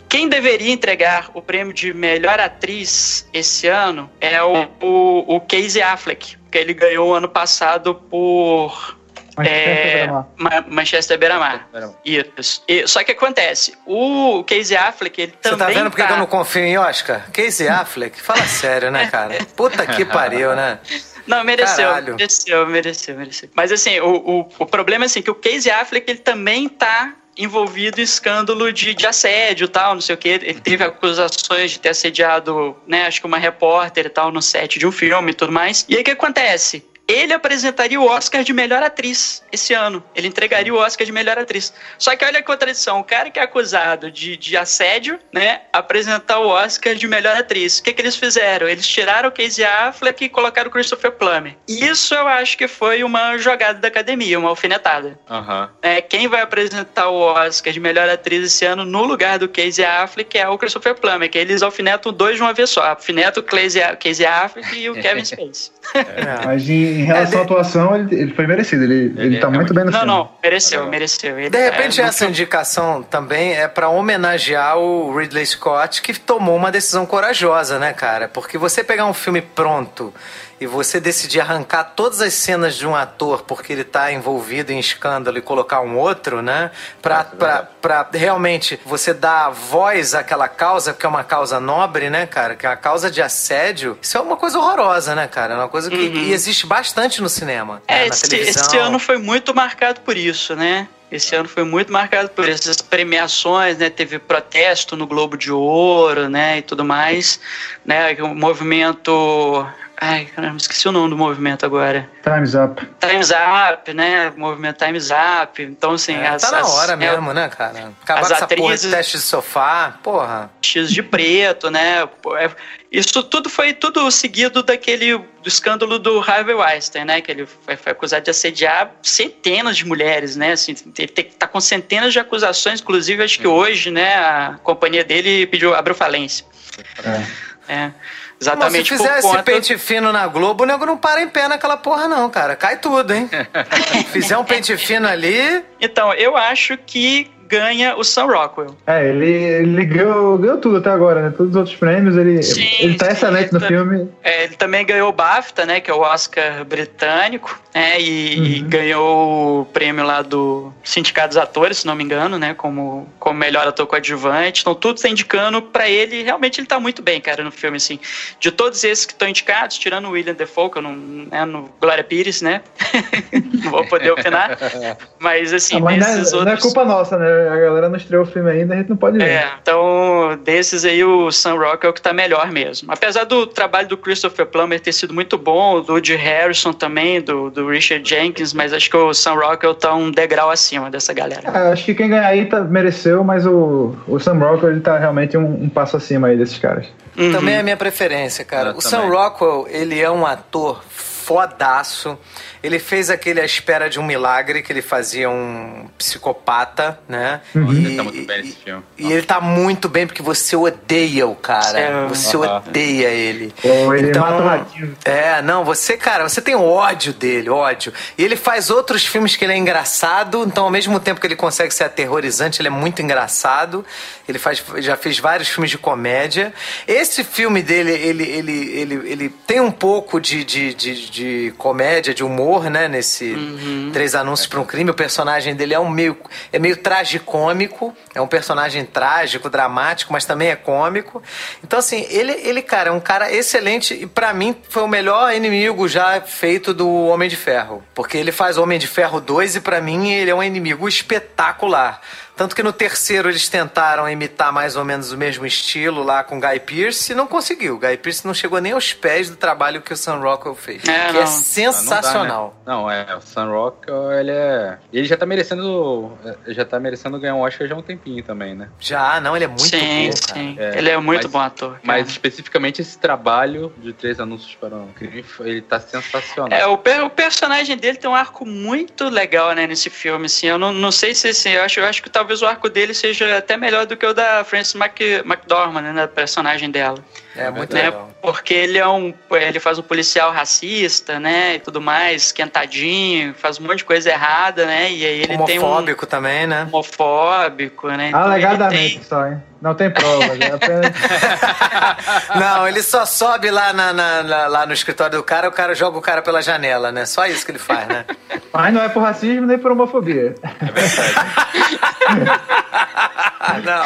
Quem deveria entregar o prêmio de melhor atriz esse ano é o, o, o Casey Affleck, que ele ganhou ano passado por Manchester é, Manchester Beira-Mar. Isso. E, só que acontece, o Casey Affleck, ele também Você tá vendo porque tá... eu não confio em Oscar? Casey Affleck? Fala sério, né, cara? Puta que pariu, né? Não, mereceu, Caralho. mereceu, mereceu, mereceu. Mas assim, o, o, o problema é assim, que o Casey Affleck, ele também tá envolvido em escândalo de, de assédio tal, não sei o que. Ele teve acusações de ter assediado, né, acho que uma repórter e tal, no set de um filme e tudo mais. E aí o que acontece? Ele apresentaria o Oscar de melhor atriz esse ano. Ele entregaria o Oscar de melhor atriz. Só que olha a contradição: o cara que é acusado de, de assédio, né, apresentar o Oscar de melhor atriz. O que, que eles fizeram? Eles tiraram o Casey Affleck e colocaram o Christopher Plummer. Isso eu acho que foi uma jogada da academia, uma alfinetada. Uhum. É, quem vai apresentar o Oscar de melhor atriz esse ano no lugar do Casey Affleck é o Christopher Plummer, que eles alfinetam dois de uma vez só. Alfinetam o Casey Affleck e o Kevin Spacey. É. Mas em em relação é, à atuação, ele, ele, foi merecido. Ele, ele, ele tá muito bem no não, filme. Não, não, mereceu, mereceu. Ele de repente, é essa muito... indicação também é para homenagear o Ridley Scott, que tomou uma decisão corajosa, né, cara? Porque você pegar um filme pronto e você decidir arrancar todas as cenas de um ator porque ele está envolvido em escândalo e colocar um outro, né? Pra, é pra, pra realmente você dar voz àquela causa, que é uma causa nobre, né, cara? Que é a causa de assédio. Isso é uma coisa horrorosa, né, cara? É uma coisa que uhum. existe bastante no cinema. É, né? esse, esse ano foi muito marcado por isso, né? Esse ano foi muito marcado por essas premiações, né? Teve protesto no Globo de Ouro, né? E tudo mais, né? O movimento Ai, caramba, esqueci o nome do movimento agora. Time's Up. Time's Up, né? movimento Time's Up. Então, assim. É, as, tá na as, hora é, mesmo, né, cara? Acabar as com essa atrizes, porra de teste de sofá, porra. X de preto, né? É, isso tudo foi tudo seguido daquele do escândalo do Harvey Weinstein, né? Que ele foi, foi acusado de assediar centenas de mulheres, né? Assim, ele tá com centenas de acusações, inclusive acho que hoje, né? A companhia dele pediu abriu falência. É. é. Exatamente. Mas se fizer esse pente fino na Globo, o nego não para em pé naquela porra, não, cara. Cai tudo, hein? fizer um pente fino ali. Então, eu acho que ganha o Sam Rockwell. É, ele, ele ganhou, ganhou tudo até agora, né? Todos os outros prêmios, ele, sim, ele tá sim, excelente no filme. É, ele também ganhou o BAFTA, né? Que é o Oscar britânico, né? E, uhum. e, ganhou o prêmio lá do Sindicato dos Atores, se não me engano, né? Como, como melhor ator coadjuvante. Então tudo tá indicando para ele, realmente ele tá muito bem, cara, no filme, assim. De todos esses que estão indicados, tirando o William Defoe, que eu não, né, no Glória Pires, né? não vou poder opinar. Mas assim, ah, mas não é, outros... não é culpa nossa, né? A galera não estreou o filme ainda, a gente não pode ver. É, então, desses aí, o Sam Rockwell é o que tá melhor mesmo. Apesar do trabalho do Christopher Plummer ter sido muito bom, do Woody Harrison também, do, do Richard Jenkins, mas acho que o Sam Rockwell tá um degrau acima dessa galera. É, acho que quem ganhar aí tá, mereceu, mas o, o Sam Rockwell ele tá realmente um, um passo acima aí desses caras. Uhum. Também é a minha preferência, cara. Eu o também. Sam Rockwell, ele é um ator fodaço. Ele fez aquele A Espera de um Milagre, que ele fazia um psicopata, né? Uhum. E, ele tá muito bem nesse filme. E, ele tá muito bem porque você odeia o cara. É. Você uhum. odeia ele. Oh, ele então, é, não, você, cara, você tem ódio dele, ódio. E ele faz outros filmes que ele é engraçado, então ao mesmo tempo que ele consegue ser aterrorizante, ele é muito engraçado. Ele faz, já fez vários filmes de comédia. Esse filme dele, ele, ele, ele, ele tem um pouco de, de, de, de comédia, de humor né? Nesse uhum. Três Anúncios para um Crime. O personagem dele é um meio, é meio tragicômico. É um personagem trágico, dramático, mas também é cômico. Então, assim, ele, ele cara, é um cara excelente. E para mim foi o melhor inimigo já feito do Homem de Ferro. Porque ele faz Homem de Ferro 2 e para mim ele é um inimigo espetacular. Tanto que no terceiro eles tentaram imitar mais ou menos o mesmo estilo lá com Guy Pearce e não conseguiu. Guy Pearce não chegou nem aos pés do trabalho que o Sam Rockwell fez. É, que é sensacional. Não, dá, né? não, é, o Sam Rockwell, ele é. Ele já tá merecendo. Já tá merecendo ganhar um Oscar já há um tempinho também, né? Já, não, ele é muito sim, bom. Sim. É, ele é muito mas, bom ator. Cara. Mas especificamente esse trabalho de três anúncios para um crime, ele tá sensacional. É, o, o personagem dele tem um arco muito legal, né, nesse filme, assim. Eu não, não sei se assim, eu acho, eu acho que talvez o arco dele seja até melhor do que o da Frances Mac, McDormand, né, da personagem dela. É, muito né? legal. Porque ele é um. Ele faz um policial racista, né? E tudo mais, esquentadinho, faz um monte de coisa errada, né? E aí ele tem um. Homofóbico também, né? Homofóbico, né? Então Alegadamente tem... só, hein? Não tem prova. É apenas... não, ele só sobe lá, na, na, na, lá no escritório do cara, o cara joga o cara pela janela, né? Só isso que ele faz, né? Mas não é por racismo nem por homofobia. É verdade. não.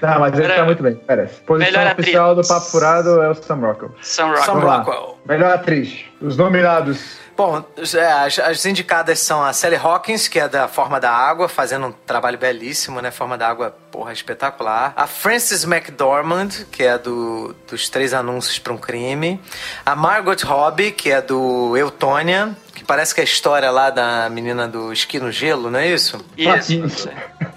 Não, mas ele tá muito bem, parece. Posição Melhor oficial atriz. do Papo Furado é o Sam Rockwell. Sam Rockwell. Sam Rockwell. Melhor atriz. Os nominados. Bom, é, as, as, indicadas são a Sally Hawkins, que é da Forma da Água, fazendo um trabalho belíssimo, né? Forma da Água, porra, espetacular. A Frances McDormand, que é do, dos Três Anúncios para um Crime. A Margot Robbie, que é do Eutônia, que parece que é a história lá da menina do esqui no gelo, não é isso? Isso.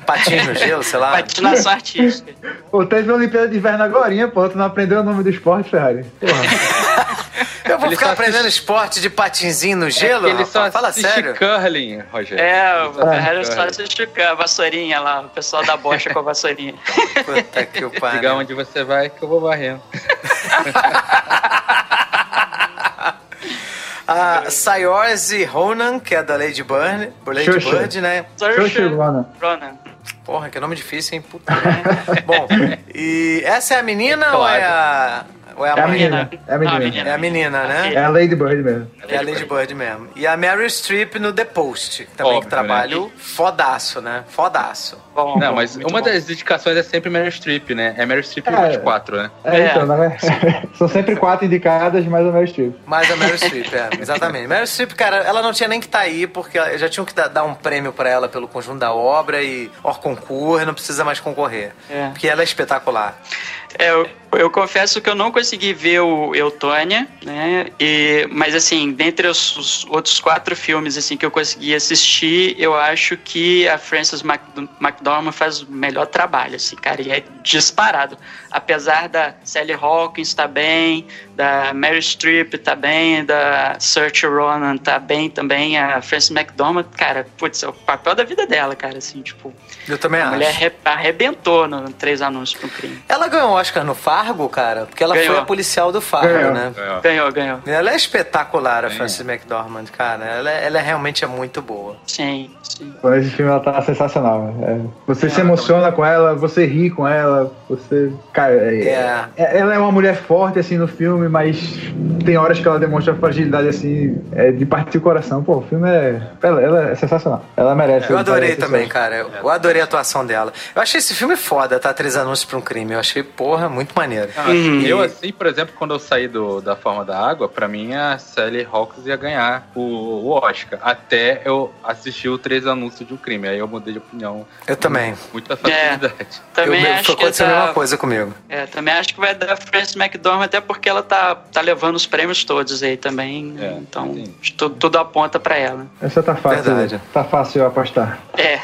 Patins no gelo, sei lá. Patinação artística. Pô, teve a Olimpíada de Inverno agora, pô. Tu não aprendeu o nome do esporte, Ferrari? Porra. Eu vou ele ficar aprendendo assiste... esporte de patinzinho no gelo? É ele só Fala sério. curling, Rogério. É, o Ferrari só assiste a vassourinha lá, o pessoal da bocha com a vassourinha. Puta que o pai. Diga onde você vai que eu vou varrendo. A Sayorse Ronan, que é da Lady Bird, Lady Xuxa. Bird, né? Saoirse Ronan. Porra, que nome difícil, hein? Puta. Bom, e essa é a menina claro. ou é a... Ou é a, é a menina? É a menina. É a menina, né? É a Lady Bird mesmo. É a Lady Bird mesmo. E a Meryl Streep no The Post, também Óbvio, que trabalho né? fodaço, né? Fodaço. Bom, não, mas uma bom. das indicações é sempre Meryl Streep, né? É Meryl Streep é, 24, né? É, é. então, né? São sempre quatro indicadas, mais a Meryl Streep. Mais a Meryl Streep, é, exatamente. Meryl Streep, cara, ela não tinha nem que estar tá aí, porque já tinham que dar um prêmio pra ela pelo conjunto da obra e hors concurso, não precisa mais concorrer. É. Porque ela é espetacular. É, eu, eu, confesso que eu não consegui ver o Eutônia, né? E, mas assim, dentre os, os, outros quatro filmes assim que eu consegui assistir, eu acho que a Frances McDormand faz o melhor trabalho, assim, cara, e é disparado. Apesar da Sally Hawkins estar tá bem, da Mary Streep tá bem, da Saoirse Ronan tá bem também, a Frances McDormand, cara, putz, é o papel da vida dela, cara, assim, tipo... Eu também a acho. A mulher arrebentou no Três Anúncios para um Crime. Ela ganhou Oscar no Fargo, cara, porque ela ganhou. foi a policial do Fargo, ganhou. né? Ganhou. ganhou, ganhou. Ela é espetacular, a Frances McDormand, cara. Ela, é, ela é realmente é muito boa. Sim, sim. Esse filme ela tá sensacional. É. Você é. se emociona com ela, você ri com ela, você. Cara, é, é. é. ela é uma mulher forte assim no filme, mas tem horas que ela demonstra fragilidade assim, é, de partir o coração. Pô, o filme é. Ela, ela é sensacional. Ela merece. Eu adorei também, cara. Eu, eu adorei a atuação dela. Eu achei esse filme foda, tá? Três anúncios pra um crime. Eu achei, porra, muito maneiro. Ah, uhum. Eu, assim, por exemplo, quando eu saí do, da forma da água, pra mim a Sally Hawkins ia ganhar o, o Oscar. Até eu assistir o Três Anúncios de um Crime. Aí eu mudei de opinião. Eu também. Muita facilidade. É, também eu, acho que a mesma coisa comigo. É, também acho que vai dar Frances McDormand, até porque ela tá, tá levando os prêmios todos aí também. É, então, tudo, tudo, aponta pra ela. Essa tá fácil. Verdade. Tá fácil eu apostar. É.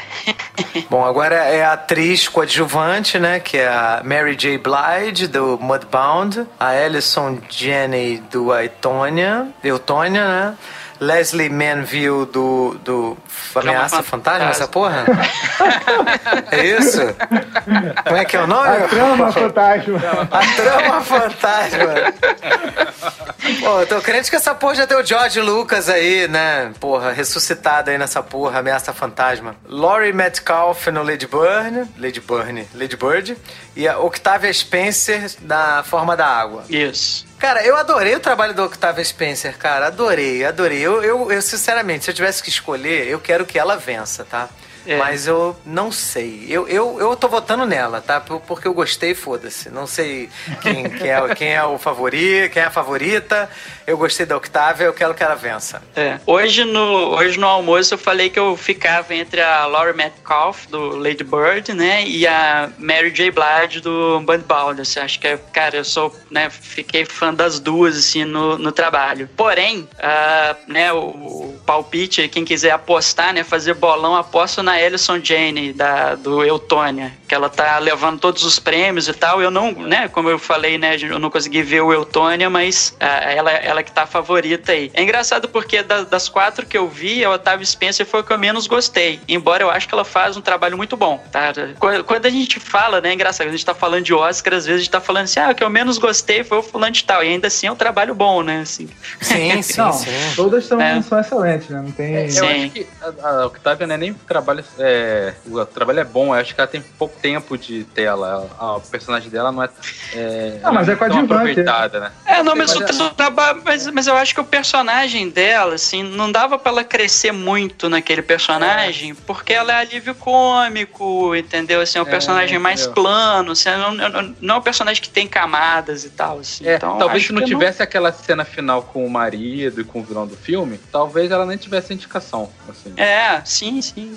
Bom, agora é a atriz coadjuvante, né? Que é a Mary J. Blige, do Mudbound. A Alison Janney, do Aitonia. Eutônia, né? Leslie Manville do, do Ameaça Fantasma, essa porra? é isso? Como é que é o nome? A Trama Fantasma. A Trama Fantasma. Pô, tô crente que essa porra já tem o George Lucas aí, né? Porra, ressuscitado aí nessa porra, Ameaça Fantasma. Laurie Metcalf no Lady Bird. Lady Bird. Lady Bird. E a Octavia Spencer na Forma da Água. Isso. Cara, eu adorei o trabalho do Octavia Spencer, cara. Adorei, adorei. Eu, eu, eu, sinceramente, se eu tivesse que escolher, eu quero que ela vença, tá? É. Mas eu não sei. Eu, eu, eu tô votando nela, tá? Porque eu gostei, foda-se. Não sei quem, quem, é, quem é o favorito, quem é a favorita. Eu gostei da Octavia, eu quero que ela vença. É. Hoje, no, hoje no almoço eu falei que eu ficava entre a Laurie Metcalf, do Lady Bird, né? E a Mary J. Blige, do Band Baldas. Acho que, cara, eu sou, né? Fiquei fã das duas, assim, no, no trabalho. Porém, uh, né? O, o palpite, quem quiser apostar, né? Fazer bolão, aposto na Alison Jane, da, do Eutônia, que ela tá levando todos os prêmios e tal. Eu não, né? Como eu falei, né? Eu não consegui ver o Eutônia, mas uh, ela, ela que tá favorita aí. É engraçado porque das, das quatro que eu vi, a Otávia Spencer foi a que eu menos gostei. Embora eu acho que ela faz um trabalho muito bom, tá? Quando a gente fala, né, é engraçado, a gente tá falando de Oscar, às vezes a gente tá falando assim, ah, o que eu menos gostei foi o fulano de tal. E ainda assim é um trabalho bom, né? Assim. Sim, sim, não, sim. Todas são, é. são excelentes, né? Não tem. É, eu sim. acho que a, a Octavia não é nem trabalho. É, o trabalho é bom, eu acho que ela tem pouco tempo de tela. A, a personagem dela não é. é ah, mas é coadjuvante. aproveitada, né? É, não, mas, mas, mas, eu acho que o personagem dela, assim, não dava para ela crescer muito naquele personagem, é. porque ela é alívio cômico, entendeu? Assim, é um é, personagem mais plano, assim, não, não, não, é um personagem que tem camadas e tal, assim. É, então, talvez se não tivesse não... aquela cena final com o marido e com o vilão do filme, talvez ela nem tivesse indicação, assim. É, sim, sim.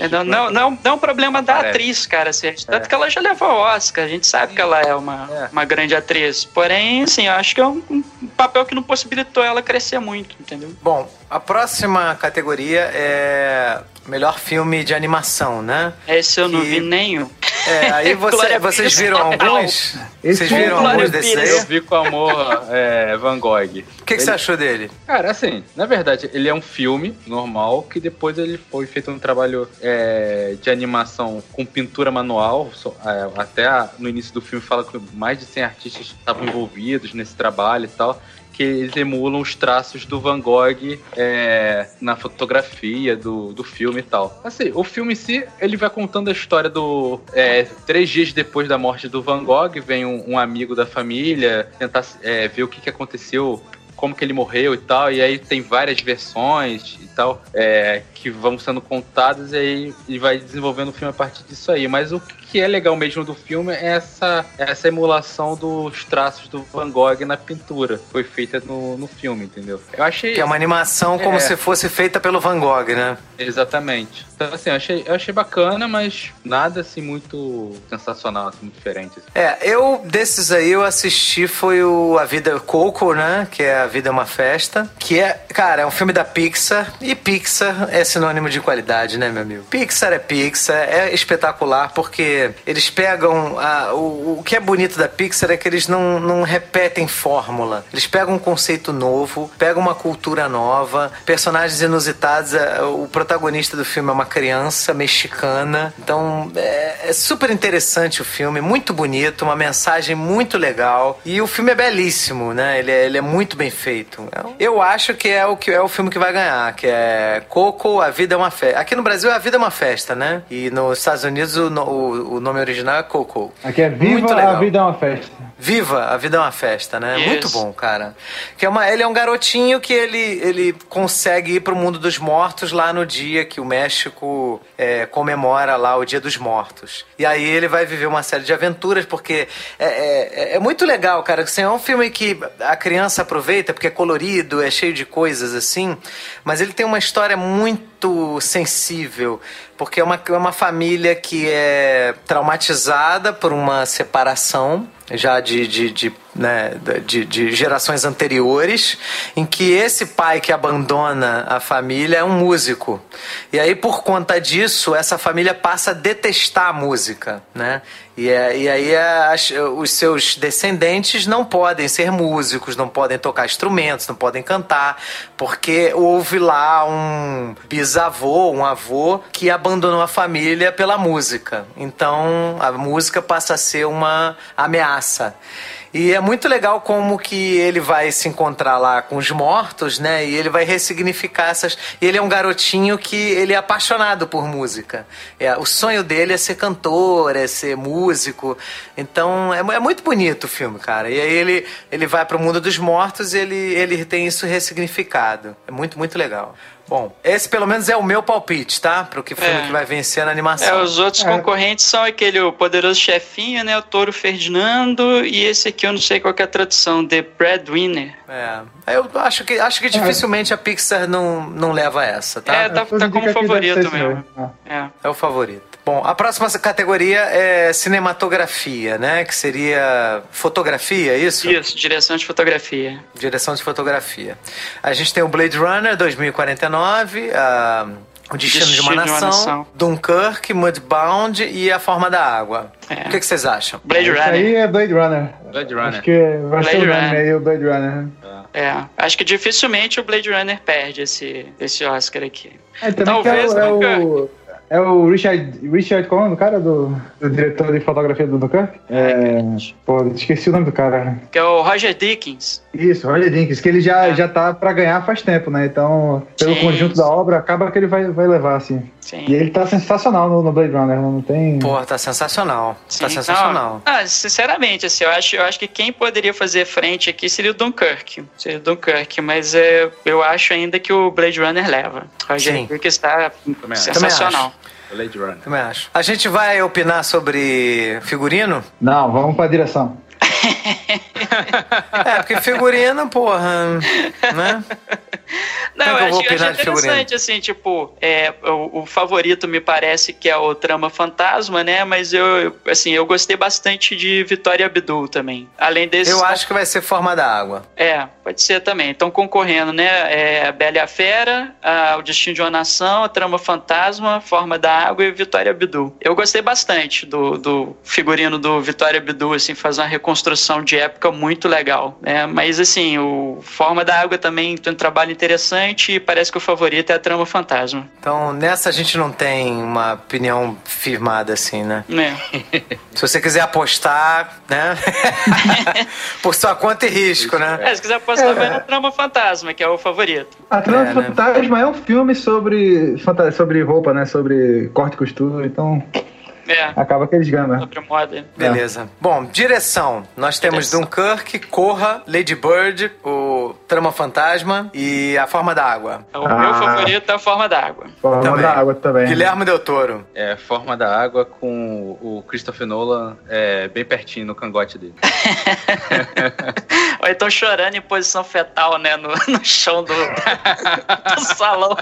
É, não, não, não, é um problema da Parece. atriz, cara, assim, tanto que ela já levou Oscar, a gente sabe que ela é uma, uma grande atriz, porém, assim, eu acho que é um, um papel que não possibilitou ela crescer muito, entendeu? Bom, a próxima categoria é melhor filme de animação, né? Esse eu que... não vi nenhum. É, aí você, vocês viram alguns? Vocês viram alguns desses aí? Eu vi com amor é, Van Gogh. O que, que ele... você achou dele? Cara, assim, na verdade, ele é um filme normal que depois ele foi feito um trabalho é, de animação com pintura manual. É, até no início do filme fala que mais de 100 artistas estavam envolvidos nesse trabalho e tal que eles emulam os traços do Van Gogh é, na fotografia do, do filme e tal. Assim, o filme em si, ele vai contando a história do... É, três dias depois da morte do Van Gogh, vem um, um amigo da família tentar é, ver o que, que aconteceu como que ele morreu e tal, e aí tem várias versões tal, é, que vão sendo contadas e aí e vai desenvolvendo o filme a partir disso aí. Mas o que é legal mesmo do filme é essa, essa emulação dos traços do Van Gogh na pintura. Foi feita no, no filme, entendeu? Eu achei. Que é uma animação como é. se fosse feita pelo Van Gogh, né? Exatamente. Então, assim, eu achei, eu achei bacana, mas nada assim muito sensacional, assim, muito diferente. Assim. É, eu, desses aí, eu assisti foi o A Vida Coco, né? Que é A Vida é uma Festa. Que é, cara, é um filme da Pixar. E Pixar é sinônimo de qualidade, né, meu amigo? Pixar é Pixar, é espetacular porque eles pegam. A, o, o que é bonito da Pixar é que eles não, não repetem fórmula. Eles pegam um conceito novo, pegam uma cultura nova, personagens inusitados. O protagonista do filme é uma criança mexicana. Então é, é super interessante o filme, muito bonito, uma mensagem muito legal. E o filme é belíssimo, né? Ele é, ele é muito bem feito. Eu acho que é o que é o filme que vai ganhar, que é Coco, A Vida é uma Festa. Aqui no Brasil, A Vida é uma Festa, né? E nos Estados Unidos, o, o, o nome original é Coco. Aqui é Viva a Vida é uma Festa. Viva, a vida é uma festa, né? Isso. Muito bom, cara. Que é uma, ele é um garotinho que ele, ele consegue ir pro mundo dos mortos lá no dia que o México é, comemora lá o Dia dos Mortos. E aí ele vai viver uma série de aventuras, porque é, é, é muito legal, cara. Assim, é um filme que a criança aproveita, porque é colorido, é cheio de coisas assim, mas ele tem uma história muito sensível porque é uma, é uma família que é traumatizada por uma separação já de, de, de, né, de, de, gerações anteriores, em que esse pai que abandona a família é um músico. E aí, por conta disso, essa família passa a detestar a música, né? E, é, e aí é, as, os seus descendentes não podem ser músicos, não podem tocar instrumentos, não podem cantar, porque houve lá um bisavô, um avô que abandonou a família pela música. Então a música passa a ser uma ameaça. E é muito legal como que ele vai se encontrar lá com os mortos, né? E ele vai ressignificar essas. Ele é um garotinho que ele é apaixonado por música. É, o sonho dele é ser cantor, é ser músico. Então é, é muito bonito o filme, cara. E aí ele, ele vai para o mundo dos mortos e ele, ele tem isso ressignificado. É muito, muito legal. Bom, esse pelo menos é o meu palpite, tá? Pro que filme é. que vai vencer na animação. É, os outros é. concorrentes são aquele o Poderoso Chefinho, né? O Toro Ferdinando e esse aqui eu não sei qual é a tradução, The Breadwinner. É. Eu acho que, acho que dificilmente a Pixar não, não leva essa, tá? É, tá, tá como favorito mesmo. É. é o favorito. Bom, a próxima categoria é cinematografia, né? Que seria fotografia, é isso? Isso, direção de fotografia. Direção de fotografia. A gente tem o Blade Runner 2049, a o Destino, Destino de, uma, de nação, Nação, Dunkirk, Mudbound e A Forma da Água. É. O que, que, vocês acham? Blade Runner. Isso aí é Blade Runner. Blade Runner. Acho que vai Blade ser o nome aí, o Blade Runner. É. Acho que dificilmente o Blade Runner perde esse, esse Oscar aqui. É, também Talvez é o, é o, Richard, Richard é o cara do, do diretor de fotografia do Dunkirk? É, é, pô, esqueci o nome do cara. Que é o Roger Dickens. Isso, Roger Dinkins, que ele já, é. já tá pra ganhar faz tempo, né? Então, pelo Sim. conjunto da obra, acaba que ele vai, vai levar, assim. Sim. E ele tá sensacional no, no Blade Runner, não tem. Pô, tá sensacional. Tá Sim. Tá sensacional. Não, ah, sinceramente, assim, eu acho, eu acho que quem poderia fazer frente aqui seria o Dunkirk. Seria o Dunkirk, mas é, eu acho ainda que o Blade Runner leva. O Roger Dinkins está sensacional. Blade Runner. Também acho. A gente vai opinar sobre figurino? Não, vamos pra direção. É, porque figurino, porra, né? Não, eu, acho, eu acho interessante, assim, tipo, é, o, o, favorito me parece que é o Trama Fantasma, né? Mas eu, assim, eu gostei bastante de Vitória Abdul também. Além desse. Eu acho que vai ser Forma da Água. É, pode ser também. Estão concorrendo, né? É, a Bela e a Fera, a, O Destino de uma Nação, a Trama Fantasma, Forma da Água e Vitória Abdul. Eu gostei bastante do, do figurino do Vitória Abdul, assim, faz uma reconstrução de época muito legal, né? Mas, assim, o Forma da Água também tem um trabalho interessante e parece que o favorito é a Trama Fantasma. Então, nessa a gente não tem uma opinião firmada assim, né? É. Se você quiser apostar, né? Por sua conta e risco, né? É, se quiser apostar, é. vai na Trama Fantasma, que é o favorito. A Trama é, né? Fantasma né? é um filme sobre, sobre roupa, né? Sobre corte e costura, então... É. Acaba que eles ganham, né? Beleza. É. Bom, direção. Nós temos direção. Dunkirk, Corra, Lady Bird, o Trama Fantasma e A Forma da Água. O ah. meu favorito é A Forma da Água. Forma também. da Água também. Guilherme Del Toro. É, Forma da Água com o Christopher Nolan é, bem pertinho no cangote dele. Ou então chorando em posição fetal, né? No, no chão do, do salão.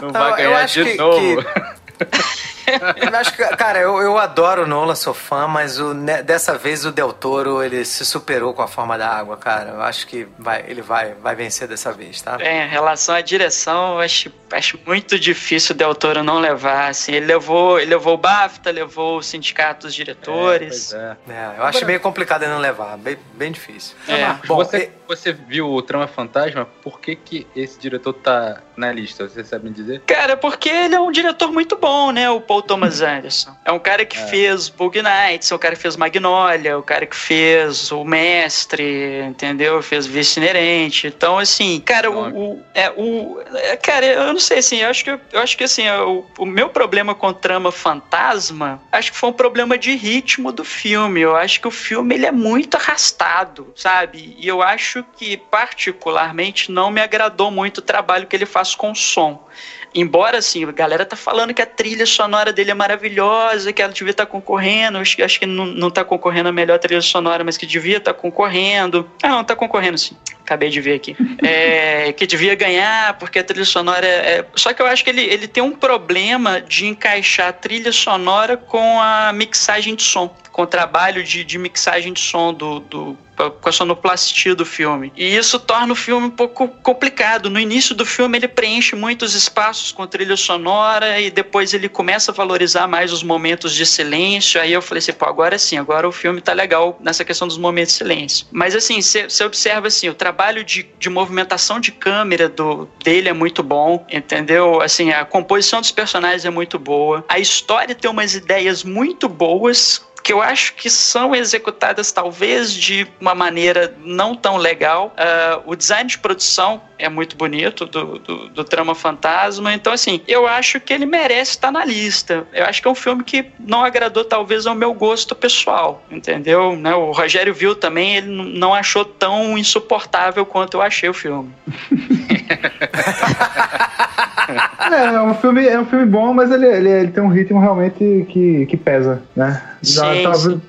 Não vai ganhar de que, novo. Que... eu acho que, cara, eu, eu adoro o Nolan, sou fã, mas o, né, dessa vez o Del Toro ele se superou com a forma da água, cara. Eu acho que vai, ele vai, vai vencer dessa vez, tá? É, em relação à direção, eu acho, acho muito difícil o Del Toro não levar. Assim, ele levou, ele levou o BAFTA, levou o sindicato dos diretores. É, é. é eu acho meio complicado ele não levar, bem, bem difícil. É. Bom, você, você viu o Trama Fantasma, por que, que esse diretor tá na lista? Você sabe me dizer? Cara, porque ele é um diretor muito bom, né? O Paul Thomas Anderson. É um cara que é. fez Bug Nights, é um cara que fez Magnolia, é o cara que fez O Mestre, entendeu? Fez Vice Inerente. Então, assim, cara, o, o, é, o. É, cara, eu não sei, assim, eu acho que, eu acho que assim, o, o meu problema com Trama Fantasma, acho que foi um problema de ritmo do filme. Eu acho que o filme ele é muito arrastado, sabe? E eu acho que, particularmente, não me agradou muito o trabalho que ele faz com o som. Embora, assim, a galera tá falando que a trilha sonora dele é maravilhosa, que ela devia estar tá concorrendo, acho, acho que não, não tá concorrendo a melhor trilha sonora, mas que devia estar tá concorrendo. Ah, não, tá concorrendo sim. Acabei de ver aqui. É, que devia ganhar, porque a trilha sonora é, é. Só que eu acho que ele, ele tem um problema de encaixar a trilha sonora com a mixagem de som com o trabalho de, de mixagem de som do, do com a sonoplastia do filme. E isso torna o filme um pouco complicado. No início do filme ele preenche muitos espaços com trilha sonora e depois ele começa a valorizar mais os momentos de silêncio. Aí eu falei assim, pô, agora sim, agora o filme tá legal nessa questão dos momentos de silêncio. Mas assim, você observa assim, o trabalho de, de movimentação de câmera do, dele é muito bom, entendeu? Assim, a composição dos personagens é muito boa. A história tem umas ideias muito boas que eu acho que são executadas talvez de uma maneira não tão legal. Uh, o design de produção é muito bonito do, do, do, Trama Fantasma, então assim, eu acho que ele merece estar na lista. Eu acho que é um filme que não agradou talvez ao meu gosto pessoal, entendeu? Né? O Rogério viu também, ele não achou tão insuportável quanto eu achei o filme. é, é um filme, é um filme bom, mas ele, ele, ele tem um ritmo realmente que, que pesa, né? Já, sim.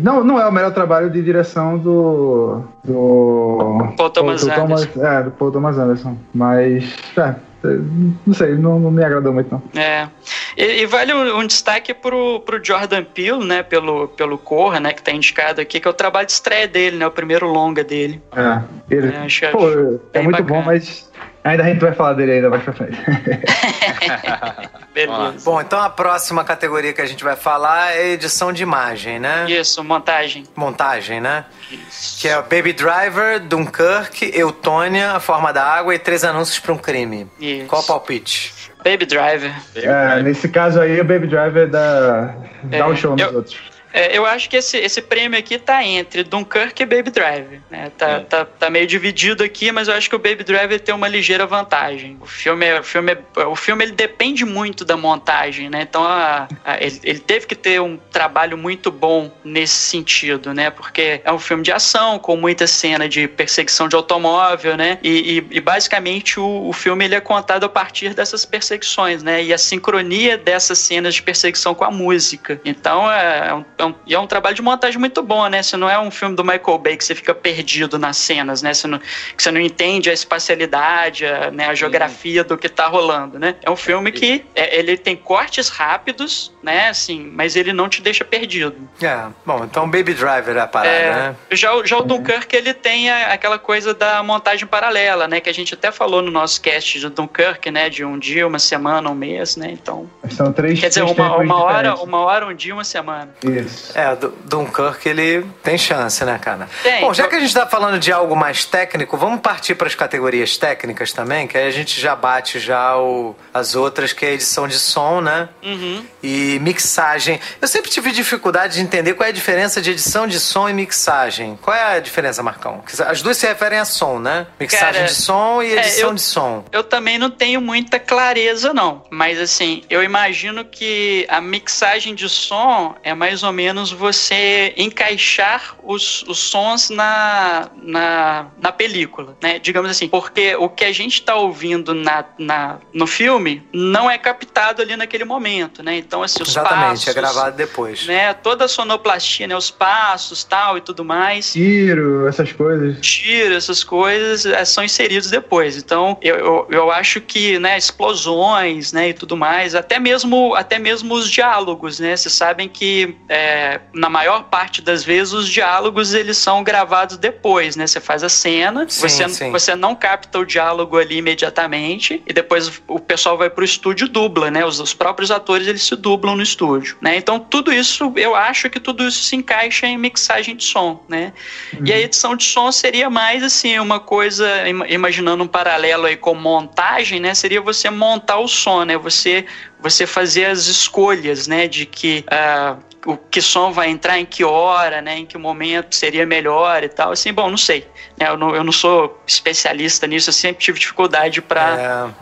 Não, não é o melhor trabalho de direção do. do Paul Thomas, Paul, Thomas Anderson. É, do Paul Thomas Anderson. Mas. É, não sei, não, não, me agradou muito, não. É. E, e vale um, um, destaque pro, pro Jordan Peele, né? Pelo, pelo Corra, né? Que tá indicado aqui, que é o trabalho de estreia dele, né? O primeiro longa dele. É. Ele, é, acho, pô, é muito bacana. bom, mas Ainda a gente vai falar dele ainda mais pra frente. Beleza. Bom, então a próxima categoria que a gente vai falar é edição de imagem, né? Isso, montagem. Montagem, né? Isso. Que é o Baby Driver, Dunkirk, Eutônia, A Forma da Água e Três Anúncios para um Crime. Isso. Qual o palpite? Baby Driver. é, nesse caso aí, o Baby Driver dá, dá é, um show nos eu, outros. É, eu acho que esse, esse prêmio aqui tá entre Dunkirk e Baby Driver. Né? Tá, é. tá, tá meio dividido aqui, mas eu acho que o Baby Driver tem uma ligeira vantagem. O filme, é, o filme, é, o filme ele depende muito da montagem, né? Então a, a, ele, ele teve que ter um trabalho muito bom nesse sentido, né? Porque é um filme de ação, com muita cena de perseguição de automóvel, né? E, e, e basicamente o, o filme ele é contado a partir dessas perseguições, né? E a sincronia dessas cenas de perseguição com a música. Então é, é um, é um, é um trabalho de montagem muito bom, né? Se não é um filme do Michael Bay que você fica perdido nas cenas, né? Você não, que você não entende a espacialidade, a, né, a geografia do que tá rolando, né? É um filme que é, ele tem cortes rápidos, né? Assim, mas ele não te deixa perdido. É, bom, então Baby Driver é a parada, é, né? Já, já o Dunkirk, ele tem a, aquela coisa da montagem paralela, né? Que a gente até falou no nosso cast de Dunkirk, né? De um dia, uma semana, um mês, né? Então. São três Quer dizer, uma, uma hora, uma hora, um dia, uma semana. Isso. É, o Dunkirk, ele tem chance, né, cara? Tem. Bom, já que a gente tá falando de algo mais técnico, vamos partir para as categorias técnicas também, que aí a gente já bate já o, as outras, que é edição de som, né? Uhum. E mixagem. Eu sempre tive dificuldade de entender qual é a diferença de edição de som e mixagem. Qual é a diferença, Marcão? As duas se referem a som, né? Mixagem Cara, de som e edição é, eu, de som. Eu também não tenho muita clareza, não. Mas assim, eu imagino que a mixagem de som é mais ou menos você encaixar os, os sons na, na, na película, né? Digamos assim, porque o que a gente está ouvindo na, na, no filme não é captado ali naquele momento, né? Então, assim, os Exatamente, passos, é gravado depois. Né? Toda a sonoplastia, né? Os passos, tal e tudo mais. Tiro, essas coisas. Tiro, essas coisas é, são inseridos depois. Então, eu, eu, eu acho que, né, explosões, né, e tudo mais, até mesmo, até mesmo os diálogos, né? Vocês sabem que é, na maior parte das vezes os diálogos eles são gravados depois, né? Você faz a cena, sim, você, sim. você não capta o diálogo ali imediatamente e depois o pessoal vai pro estúdio dubla, né? Os, os próprios atores eles se dublam no estúdio, né? Então tudo isso, eu acho que tudo isso se encaixa em mixagem de som, né? Uhum. E a edição de som seria mais assim uma coisa, imaginando um paralelo aí com montagem, né? Seria você montar o som, né? Você você fazer as escolhas, né? De que uh, o que som vai entrar em que hora, né, em que momento seria melhor e tal. Assim, bom, não sei. Né, eu, não, eu não sou especialista nisso, eu sempre tive dificuldade para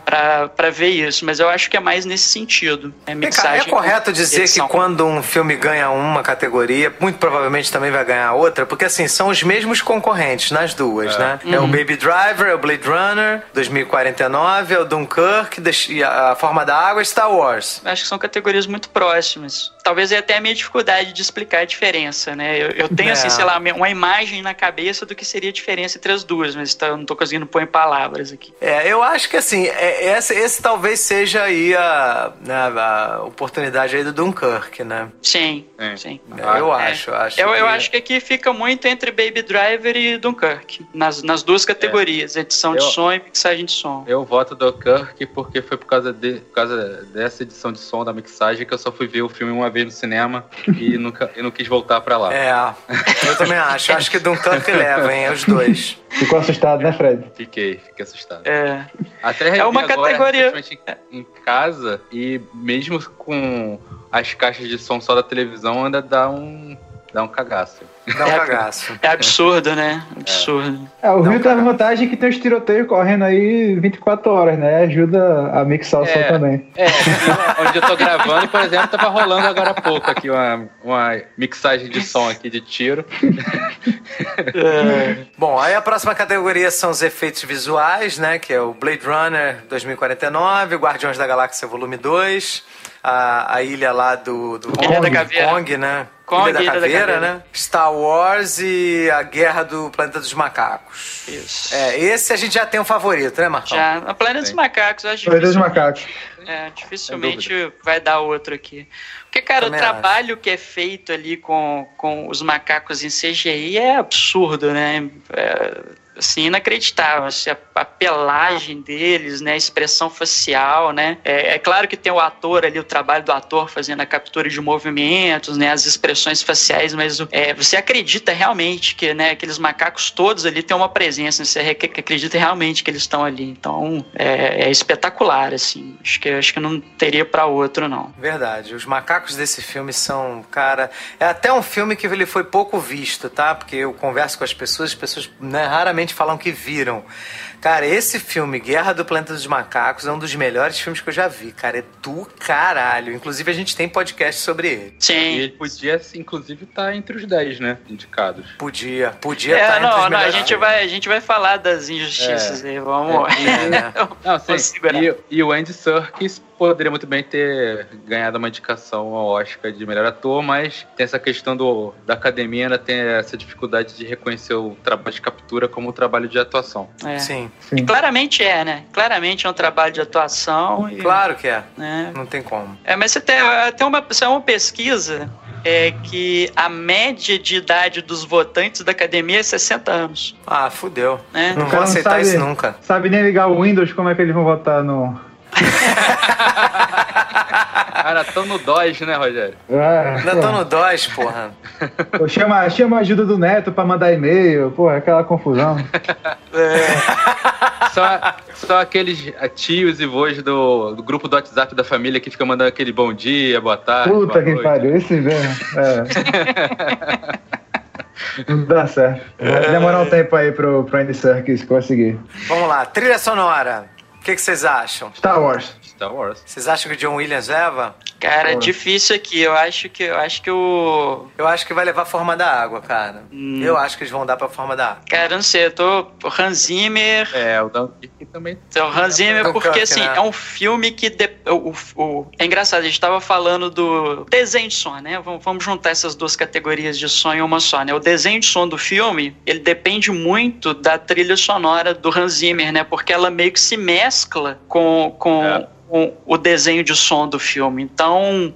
é. ver isso, mas eu acho que é mais nesse sentido. Né, mixagem, é correto dizer edição. que quando um filme ganha uma categoria, muito provavelmente também vai ganhar outra, porque assim, são os mesmos concorrentes nas duas, é. né? Uhum. É o uhum. Baby Driver, é o Blade Runner, 2049, é o Dunkirk, e a Forma da Água, Star Wars. Acho que são categorias muito próximas. Talvez até a minha dificuldade de explicar a diferença, né? Eu, eu tenho, assim, é. assim, sei lá, uma imagem na cabeça do que seria a diferença entre as duas, mas tá, não tô conseguindo pôr em palavras aqui. É, eu acho que, assim, é, esse, esse talvez seja aí a, né, a, oportunidade aí do Dunkirk, né? Sim, é. sim. É, eu é. acho, acho. Eu, que... eu acho que aqui fica muito entre Baby Driver e Dunkirk, nas, nas duas categorias, edição eu, de som e mixagem de som. Eu voto Dunkirk porque foi por causa, de, por causa dessa edição de som da mixagem que eu só fui ver o filme uma vez no cinema e nunca e não quis voltar pra lá. É, eu também acho. acho que Dunkirk leva, hein? Os dois. Ficou assustado, né, Fred? Fiquei, fiquei assustado. É. Até é uma agora, categoria em casa e mesmo com as caixas de som só da televisão ainda dá um dá um cagaço. Dá um é, cagaço. É absurdo, né? Absurdo. É, o Rio tem a vantagem que tem os tiroteios correndo aí 24 horas, né? Ajuda a mixar o som é, também. É, onde eu tô gravando, por exemplo, tava rolando agora há pouco aqui uma, uma mixagem de som aqui de tiro. É. Bom, aí a próxima categoria são os efeitos visuais, né? Que é o Blade Runner 2049, Guardiões da Galáxia Volume 2, a, a ilha lá do, do Caveira. Kong, né? Kong, Ilha da, Ilha Caveira, da Caveira, né? Star Wars e a Guerra do Planeta dos Macacos. Isso. É, esse a gente já tem um favorito, né, Marcão? Já. O Planeta dos Macacos, eu acho Planeta dos Macacos. É, dificilmente vai dar outro aqui. Porque, cara, Também o trabalho acho. que é feito ali com, com os macacos em CGI é absurdo, né? É, assim, inacreditável. Assim, a, a, pelagem deles, né? A expressão facial, né? É, é, claro que tem o ator ali, o trabalho do ator fazendo a captura de movimentos, né? As expressões faciais, mas é, você acredita realmente que, né? Aqueles macacos todos ali têm uma presença, né? você acredita realmente que eles estão ali. Então, é, é espetacular, assim. Acho que, acho que não teria para outro, não. Verdade. Os macacos desse filme são, cara... É até um filme que ele foi pouco visto, tá? Porque eu converso com as pessoas, as pessoas né, raramente falam que viram. Cara, esse filme, Guerra do Planeta dos Macacos, é um dos melhores filmes que eu já vi, cara. É do caralho. Inclusive, a gente tem podcast sobre ele. Sim. E ele podia, inclusive, estar tá entre os 10, né? Indicados. Podia, podia estar é, tá não, entre os não, a gente vai A gente vai falar das injustiças é. aí, vamos. É, é, né? não, sim. E, e, o Andy Serkis poderia muito bem ter ganhado uma indicação ao Oscar de melhor ator, mas tem essa questão do, da academia, ainda tem essa dificuldade de reconhecer o trabalho de captura como um trabalho de atuação. É. Sim. Sim. E claramente é, né? Claramente é um trabalho de atuação. E, claro que é. Né? Não tem como. É, mas você tem, tem uma, você uma pesquisa é que a média de idade dos votantes da academia é 60 anos. Ah, fudeu. É. Não vou aceitar sabe, isso nunca. Sabe nem ligar o Windows, como é que eles vão votar no, Cara, tão no DOS, né, Rogério? É, Ainda tão no DOS, porra. Pô, chama, chama a ajuda do Neto pra mandar e-mail, porra, aquela confusão. É. Só, só aqueles tios e vôs do, do, grupo do WhatsApp da família que fica mandando aquele bom dia, boa tarde. Puta que pariu, esse mesmo. É. Não dá certo. Vai demorar um tempo aí pro, pro Andy Serkis conseguir. Vamos lá, trilha sonora. O que, que vocês acham? Star Wars. Star Wars. Vocês acham que o John Williams leva? Cara, é difícil aqui. Eu acho que eu acho que o. Eu acho que vai levar a forma da água, cara. Hum. Eu acho que eles vão dar pra forma da água. Cara, não sei, eu tô. O Hans Zimmer. É, o Dunkirk também. Então, o Hans Zimmer, porque assim, né? é um filme que. De... O, o, É engraçado, a gente tava falando do desenho de som, né? Vamos juntar essas duas categorias de som em uma só, né? O desenho de som do filme, ele depende muito da trilha sonora do Hans Zimmer, né? Porque ela meio que se mescla com. com é com o desenho de som do filme. Então,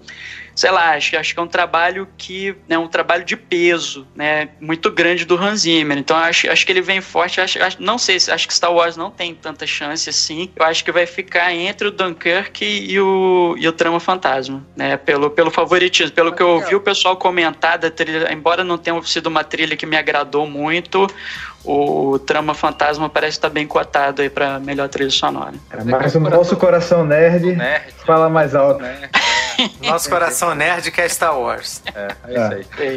sei lá, acho, acho que é um trabalho que é né, um trabalho de peso, né, muito grande do Hans Zimmer. Então acho, acho que ele vem forte. Acho, acho, não sei, acho que Star Wars não tem tanta chance assim. Eu acho que vai ficar entre o Dunkirk e o, e o Trama Fantasma, né, pelo, pelo favoritismo. Pelo que eu ouvi o pessoal comentar da trilha, embora não tenha sido uma trilha que me agradou muito, o Trama Fantasma parece estar bem cotado aí para melhor trilha sonora. É, mas o nosso coração nerd, nerd fala mais alto. Nerd. Nosso coração nerd quer Star Wars. É, é isso aí.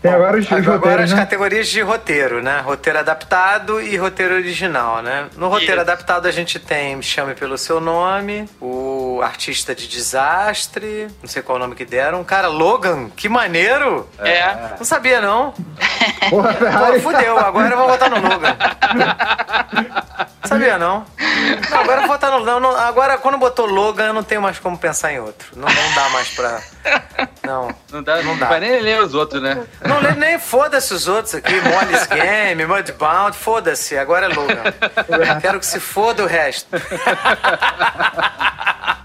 Tem agora os, agora roteiros, as né? categorias de roteiro, né? Roteiro adaptado e roteiro original, né? No roteiro isso. adaptado a gente tem Me Chame Pelo Seu Nome, o Artista de Desastre, não sei qual o nome que deram. Cara, Logan, que maneiro! É. Não sabia, não. Porra, Pô, fudeu, agora eu vou votar no Logan. Sabia, não? Não agora vou no... Não, não, agora, quando botou Logan, eu não tenho mais como pensar em outro. Não, não dá mais pra. Não. Não dá, não dá. Vai nem ler os outros, né? Não lê nem foda-se os outros aqui. Molly's Game, Mudbound, foda-se. Agora é Logan. Quero que se foda o resto.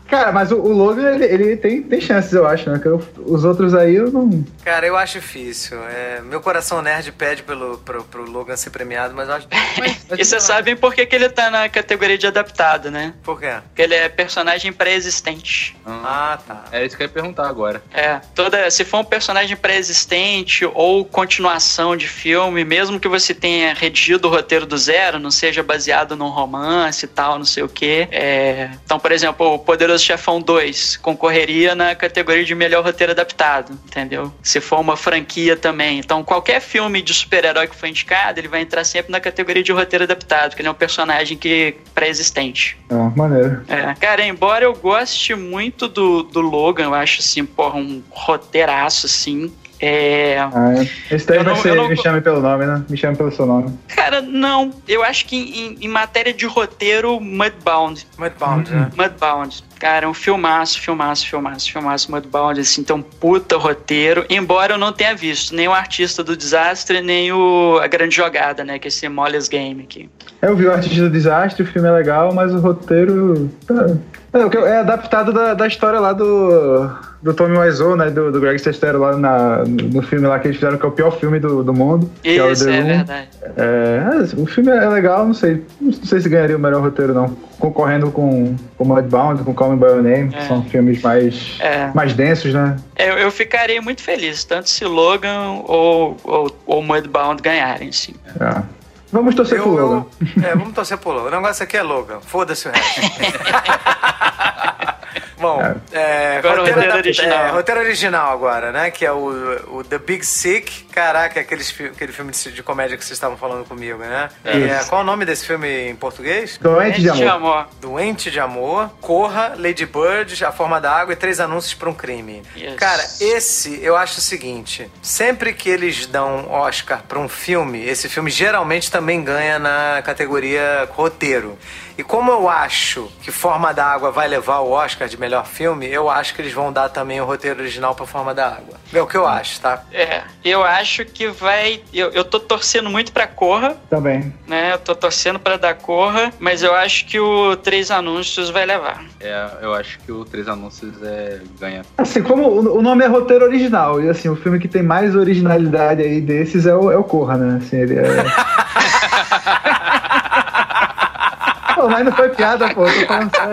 Cara, mas o, o Logan, ele, ele, tem, tem chances, eu acho, né? Eu, os outros aí eu não. Cara, eu acho difícil. É, meu coração nerd pede pelo, pro, pro Logan ser premiado, mas eu acho. Mas, mas e vocês sabem por que, que ele tá na categoria de adaptado, né? Por quê? Porque ele é personagem pré-existente. Ah, tá. É isso que eu ia perguntar agora. É. Toda, se for um personagem pré-existente ou continuação de filme, mesmo que você tenha redigido o roteiro do zero, não seja baseado num romance e tal, não sei o quê. É, então, por exemplo, o Poderoso Poderoso Chefão 2 concorreria na categoria de melhor roteiro adaptado, entendeu? Se for uma franquia também. Então, qualquer filme de super-herói que for indicado, ele vai entrar sempre na categoria de roteiro adaptado, porque ele é um personagem que pré-existente. Ah, maneiro. É. Cara, embora eu goste muito do, do Logan, eu acho assim, porra, um roteiraço, assim. É... Ah, é. esse daí vai não, ser não... Me Chame Pelo Nome, né? Me Chame Pelo Seu Nome. Cara, não. Eu acho que em, em matéria de roteiro, Mudbound. Mudbound, uhum. né? Mudbound. Cara, é um filmaço, filmaço, filmaço, filmaço, Mudbound, assim, um puta roteiro. Embora eu não tenha visto nem o Artista do Desastre, nem o A Grande Jogada, né? Que é esse Molly's Game aqui. Eu vi o Artista do Desastre, o filme é legal, mas o roteiro... Tá... É, é adaptado da, da história lá do, do Tommy Wiseau, né? Do, do Greg Sestero lá na, no filme lá que eles fizeram, que é o pior filme do, do mundo. Isso, é, é verdade. É, o filme é legal, não sei. Não sei se ganharia o melhor roteiro, não. Concorrendo com, com Mudbound, com Call Me By Your Name, é. que são filmes mais, é. mais densos, né? Eu, eu ficaria muito feliz, tanto se Logan ou, ou, ou Mudbound ganharem, sim. É. Vamos torcer eu, pro Logan. Eu, é, vamos torcer pro Logan. O negócio aqui é Logan. Foda-se o resto. Bom, é, agora roteiro, roteiro original. É, roteiro original agora, né? Que é o, o The Big Sick. Caraca, aqueles, aquele filme de, de comédia que vocês estavam falando comigo, né? É, qual o nome desse filme em português? Doente de amor. de amor. Doente de amor. Corra, Lady Bird, A Forma da Água e Três Anúncios para um Crime. Yes. Cara, esse eu acho o seguinte: sempre que eles dão Oscar para um filme, esse filme geralmente também ganha na categoria roteiro. E como eu acho que Forma da Água vai levar o Oscar de melhor filme, eu acho que eles vão dar também o roteiro original para Forma da Água. É o que eu acho, tá? É, eu acho que vai. Eu, eu tô torcendo muito pra Corra. Também. Né? Eu tô torcendo pra dar Corra, mas eu acho que o Três Anúncios vai levar. É, eu acho que o Três Anúncios é ganha. Assim, como o nome é roteiro original, e assim, o filme que tem mais originalidade aí desses é o, é o Corra, né? Assim, ele é. Pô, mas não foi piada, pô. Tô falando sério.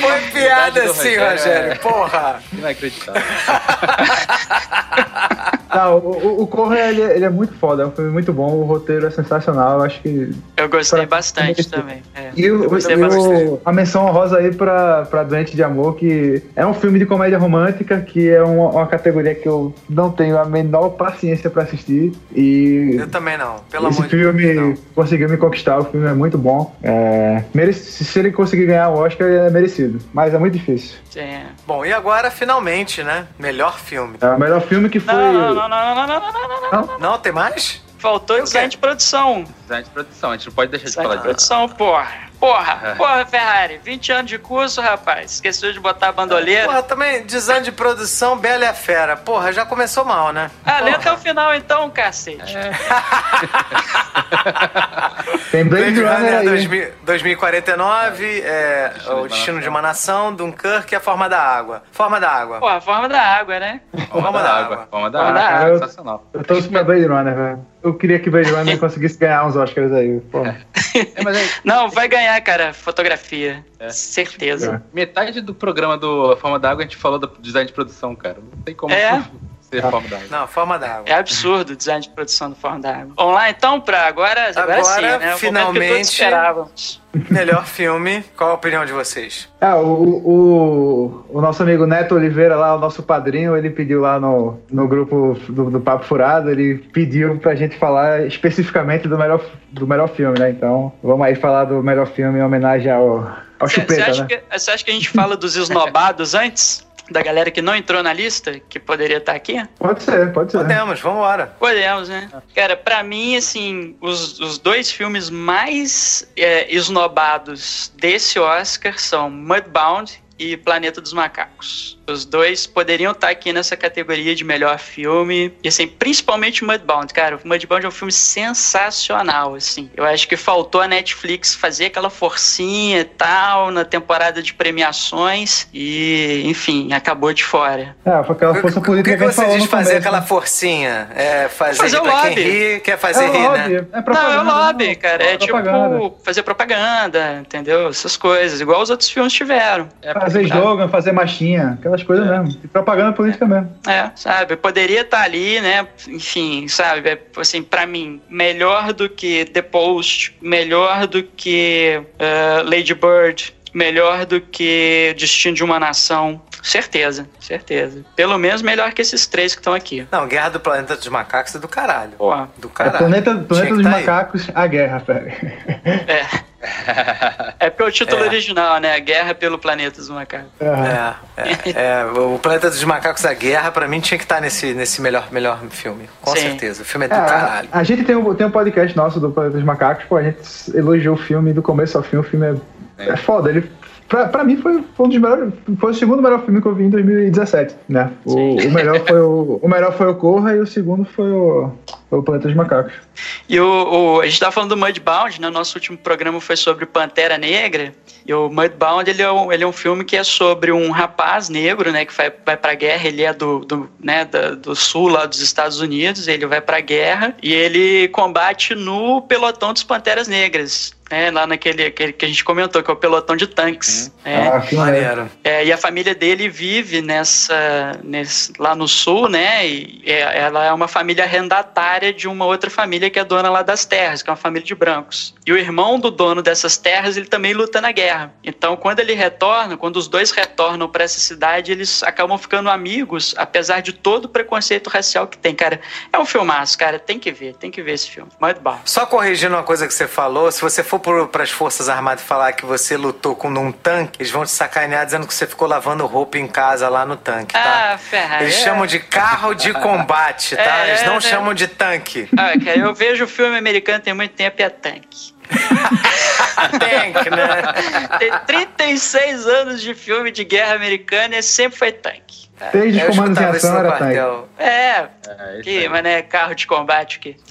Foi piada sim, Rogério. É... Porra. Acreditar. Não, o, o Corra, ele, ele, é muito foda, é um filme muito bom, o roteiro é sensacional, eu acho que... Eu gostei pra... bastante também. É. E o, o, a menção honrosa aí pra, pra Doente de Amor, que é um filme de comédia romântica, que é uma, uma categoria que eu não tenho a menor paciência pra assistir, e... Eu também não, pelo amor de Deus. Esse filme conseguiu me conquistar, o filme é muito bom. É, merece, se ele conseguir ganhar o Oscar, é merecido, mas é muito difícil. Sim. Bom, e agora, finalmente, né? Melhor filme. É, o melhor filme que foi... Não, não, não, não, não, não, não, não, não. Não, tem mais? Faltou design de produção. Design de produção, a gente não pode deixar design de falar de produção, porra. Porra, é. porra, Ferrari, 20 anos de curso, rapaz. Esqueceu de botar a bandoleira. Porra, também design de produção, Bela e a Fera. Porra, já começou mal, né? Ah, lê até o final então, cacete. É. Tem Blade, Blade Runner, Runner 2049, é, O Destino de uma Nação, Dunkirk e A Forma da Água. Forma da Água. Pô, a Forma da Água, né? Forma, forma da, da, Água. Forma da Água. Água. Eu, sensacional. Eu tô pra Blade Runner, velho. Eu queria que Blade Runner conseguisse ganhar uns Oscars aí. Porra. É, aí... Não, vai ganhar, cara. Fotografia. É. Certeza. É. Metade do programa do A Forma da Água a gente falou do design de produção, cara. Não tem como. É. Ser forma d'água. Não, forma d'água. É absurdo o design de produção do forma d'água. Vamos lá então pra agora, agora, agora sim, né? finalmente. Melhor filme. Qual a opinião de vocês? Ah, o, o, o, nosso amigo Neto Oliveira lá, o nosso padrinho, ele pediu lá no, no grupo do, do Papo Furado, ele pediu pra gente falar especificamente do melhor, do melhor filme, né? Então, vamos aí falar do melhor filme em homenagem ao, ao Chupeta, acha né? Que, você acha que a gente fala dos esnobados antes? Da galera que não entrou na lista, que poderia estar aqui? Pode ser, pode ser. Podemos, vamos embora. Podemos, né? Cara, pra mim, assim, os, os dois filmes mais é, esnobados desse Oscar são Mudbound e Planeta dos Macacos. Os dois poderiam estar aqui nessa categoria de melhor filme. E assim, principalmente Mudbound, cara. O Mudbound é um filme sensacional, assim. Eu acho que faltou a Netflix fazer aquela forcinha e tal na temporada de premiações. E, enfim, acabou de fora. É, foi aquela força política o que, que, você diz fazer começo, aquela forcinha? É fazer, fazer o lobby. quem ri, quer fazer é rir, lobby. né? É não, é o lobby, cara. É, é tipo fazer propaganda, entendeu? Essas coisas. Igual os outros filmes tiveram. É fazer slogan, fazer machinha, aquela aquelas coisas é. mesmo. propaganda política mesmo. É, sabe? Poderia estar tá ali, né? Enfim, sabe? É, assim, para mim, melhor do que The Post, melhor do que uh, Lady Bird, melhor do que Destino de uma Nação. Certeza, certeza. Pelo menos melhor que esses três que estão aqui. Não, Guerra do Planeta dos Macacos é do caralho. Porra. Do caralho. É planeta planeta dos tá Macacos, aí. a guerra, pera. É. É porque é o título é. original, né? A Guerra pelo Planeta dos Macacos. É, é, é, o Planeta dos Macacos, a Guerra, pra mim tinha que estar tá nesse, nesse melhor, melhor filme. Com Sim. certeza. O filme é do é, caralho. A, a, gente tem um, tem um podcast nosso do Planeta dos Macacos, pô, a gente elogiou o filme do começo ao fim. O filme é, é foda. Ele Pra, pra mim foi, foi um dos melhores. Foi o segundo melhor filme que eu vi em 2017, né? O, o, melhor foi o, o melhor foi o Corra e o segundo foi o, foi o Planeta dos Macacos. E o, o, a gente tava falando do Mudbound, né? Nosso último programa foi sobre Pantera Negra. E o Mudbound, ele é um, ele é um filme que é sobre um rapaz negro, né, que vai, vai pra guerra, ele é do, do, né, do, do sul lá dos Estados Unidos, ele vai pra guerra e ele combate no pelotão dos Panteras Negras é, lá naquele aquele que a gente comentou, que é o pelotão de tanques. Uhum. É, ah, que maneiro. É, e a família dele vive nessa, nesse, lá no sul, né? E é, ela é uma família arrendatária de uma outra família que é dona lá das terras, que é uma família de brancos. E o irmão do dono dessas terras, ele também luta na guerra. Então, quando ele retorna, quando os dois retornam para essa cidade, eles acabam ficando amigos, apesar de todo o preconceito racial que tem, cara. É um filmaço, cara. Tem que ver, tem que ver esse filme. Mudbound. Só corrigindo uma coisa que você falou, se você for for para as Forças Armadas falar que você lutou com um tanque, eles vão te sacanear dizendo que você ficou lavando roupa em casa lá no tanque, tá? Ah, Ferrari. Eles chamam de carro de combate, tá? É, eles não é, chamam de tanque. Ah, cara, eu vejo filme americano tem muito tempo e é tanque. tanque, né? Tem 36 anos de filme de guerra americana e sempre foi tanque. Desde é, comandos em ação era. É, é que, mas é carro de combate que.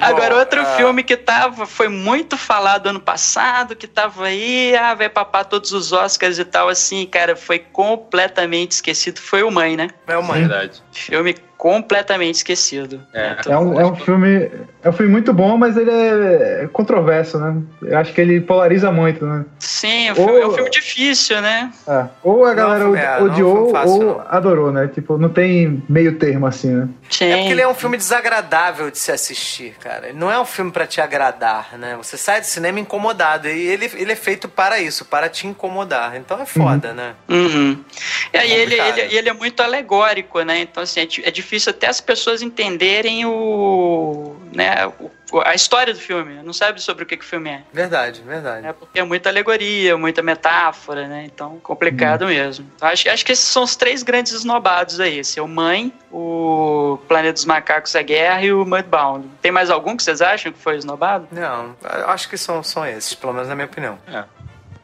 Agora, outro uh... filme que tava, foi muito falado ano passado, que tava aí, ah, vai papar todos os Oscars e tal, assim, cara, foi completamente esquecido, foi o Mãe, né? É o Mãe. Verdade. Filme completamente esquecido. É, é, um, é um filme. É um filme muito bom, mas ele é controverso, né? Eu acho que ele polariza muito, né? Sim, é um, filme, é um filme difícil, né? É, ou a galera não, é, odiou fácil, ou não. adorou, né? Tipo, não tem meio termo assim, né? Sim. É porque ele é um filme desagradável de se assistir, cara. Ele não é um filme para te agradar, né? Você sai do cinema incomodado. E ele, ele é feito para isso, para te incomodar. Então é foda, uhum. né? Uhum. E aí ele, ele, ele, é muito alegórico, né? Então, assim, é difícil difícil até as pessoas entenderem o, né, o, a história do filme. Não sabe sobre o que, que o filme é. Verdade, verdade. É porque é muita alegoria, muita metáfora, né? Então, complicado hum. mesmo. Acho, acho que esses são os três grandes esnobados aí. Esse é o Mãe, o Planeta dos Macacos, a Guerra e o Mudbound. Tem mais algum que vocês acham que foi esnobado? Não, acho que são, são esses, pelo menos na minha opinião. É.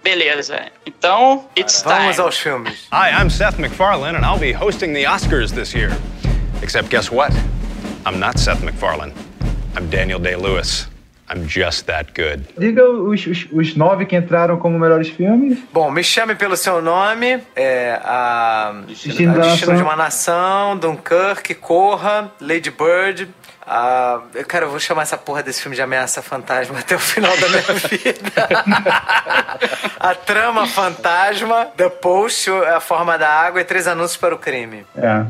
Beleza. Então, it's time. Vamos aos filmes. Hi, I'm Seth MacFarlane and I'll be hosting the Oscars this year. Except guess what? I'm not Seth MacFarlane. I'm Daniel Day-Lewis. I'm just that good. Diga os, os, os, nove que entraram como melhores filmes. Bom, Me Chame Pelo Seu Nome, é, a Destino, a Destino de uma Nação, Dunkirk, Corra, Lady Bird, ah, cara, eu vou chamar essa porra desse filme de ameaça fantasma até o final da minha vida. a trama fantasma, The Post, a forma da água e três anúncios para o crime. É.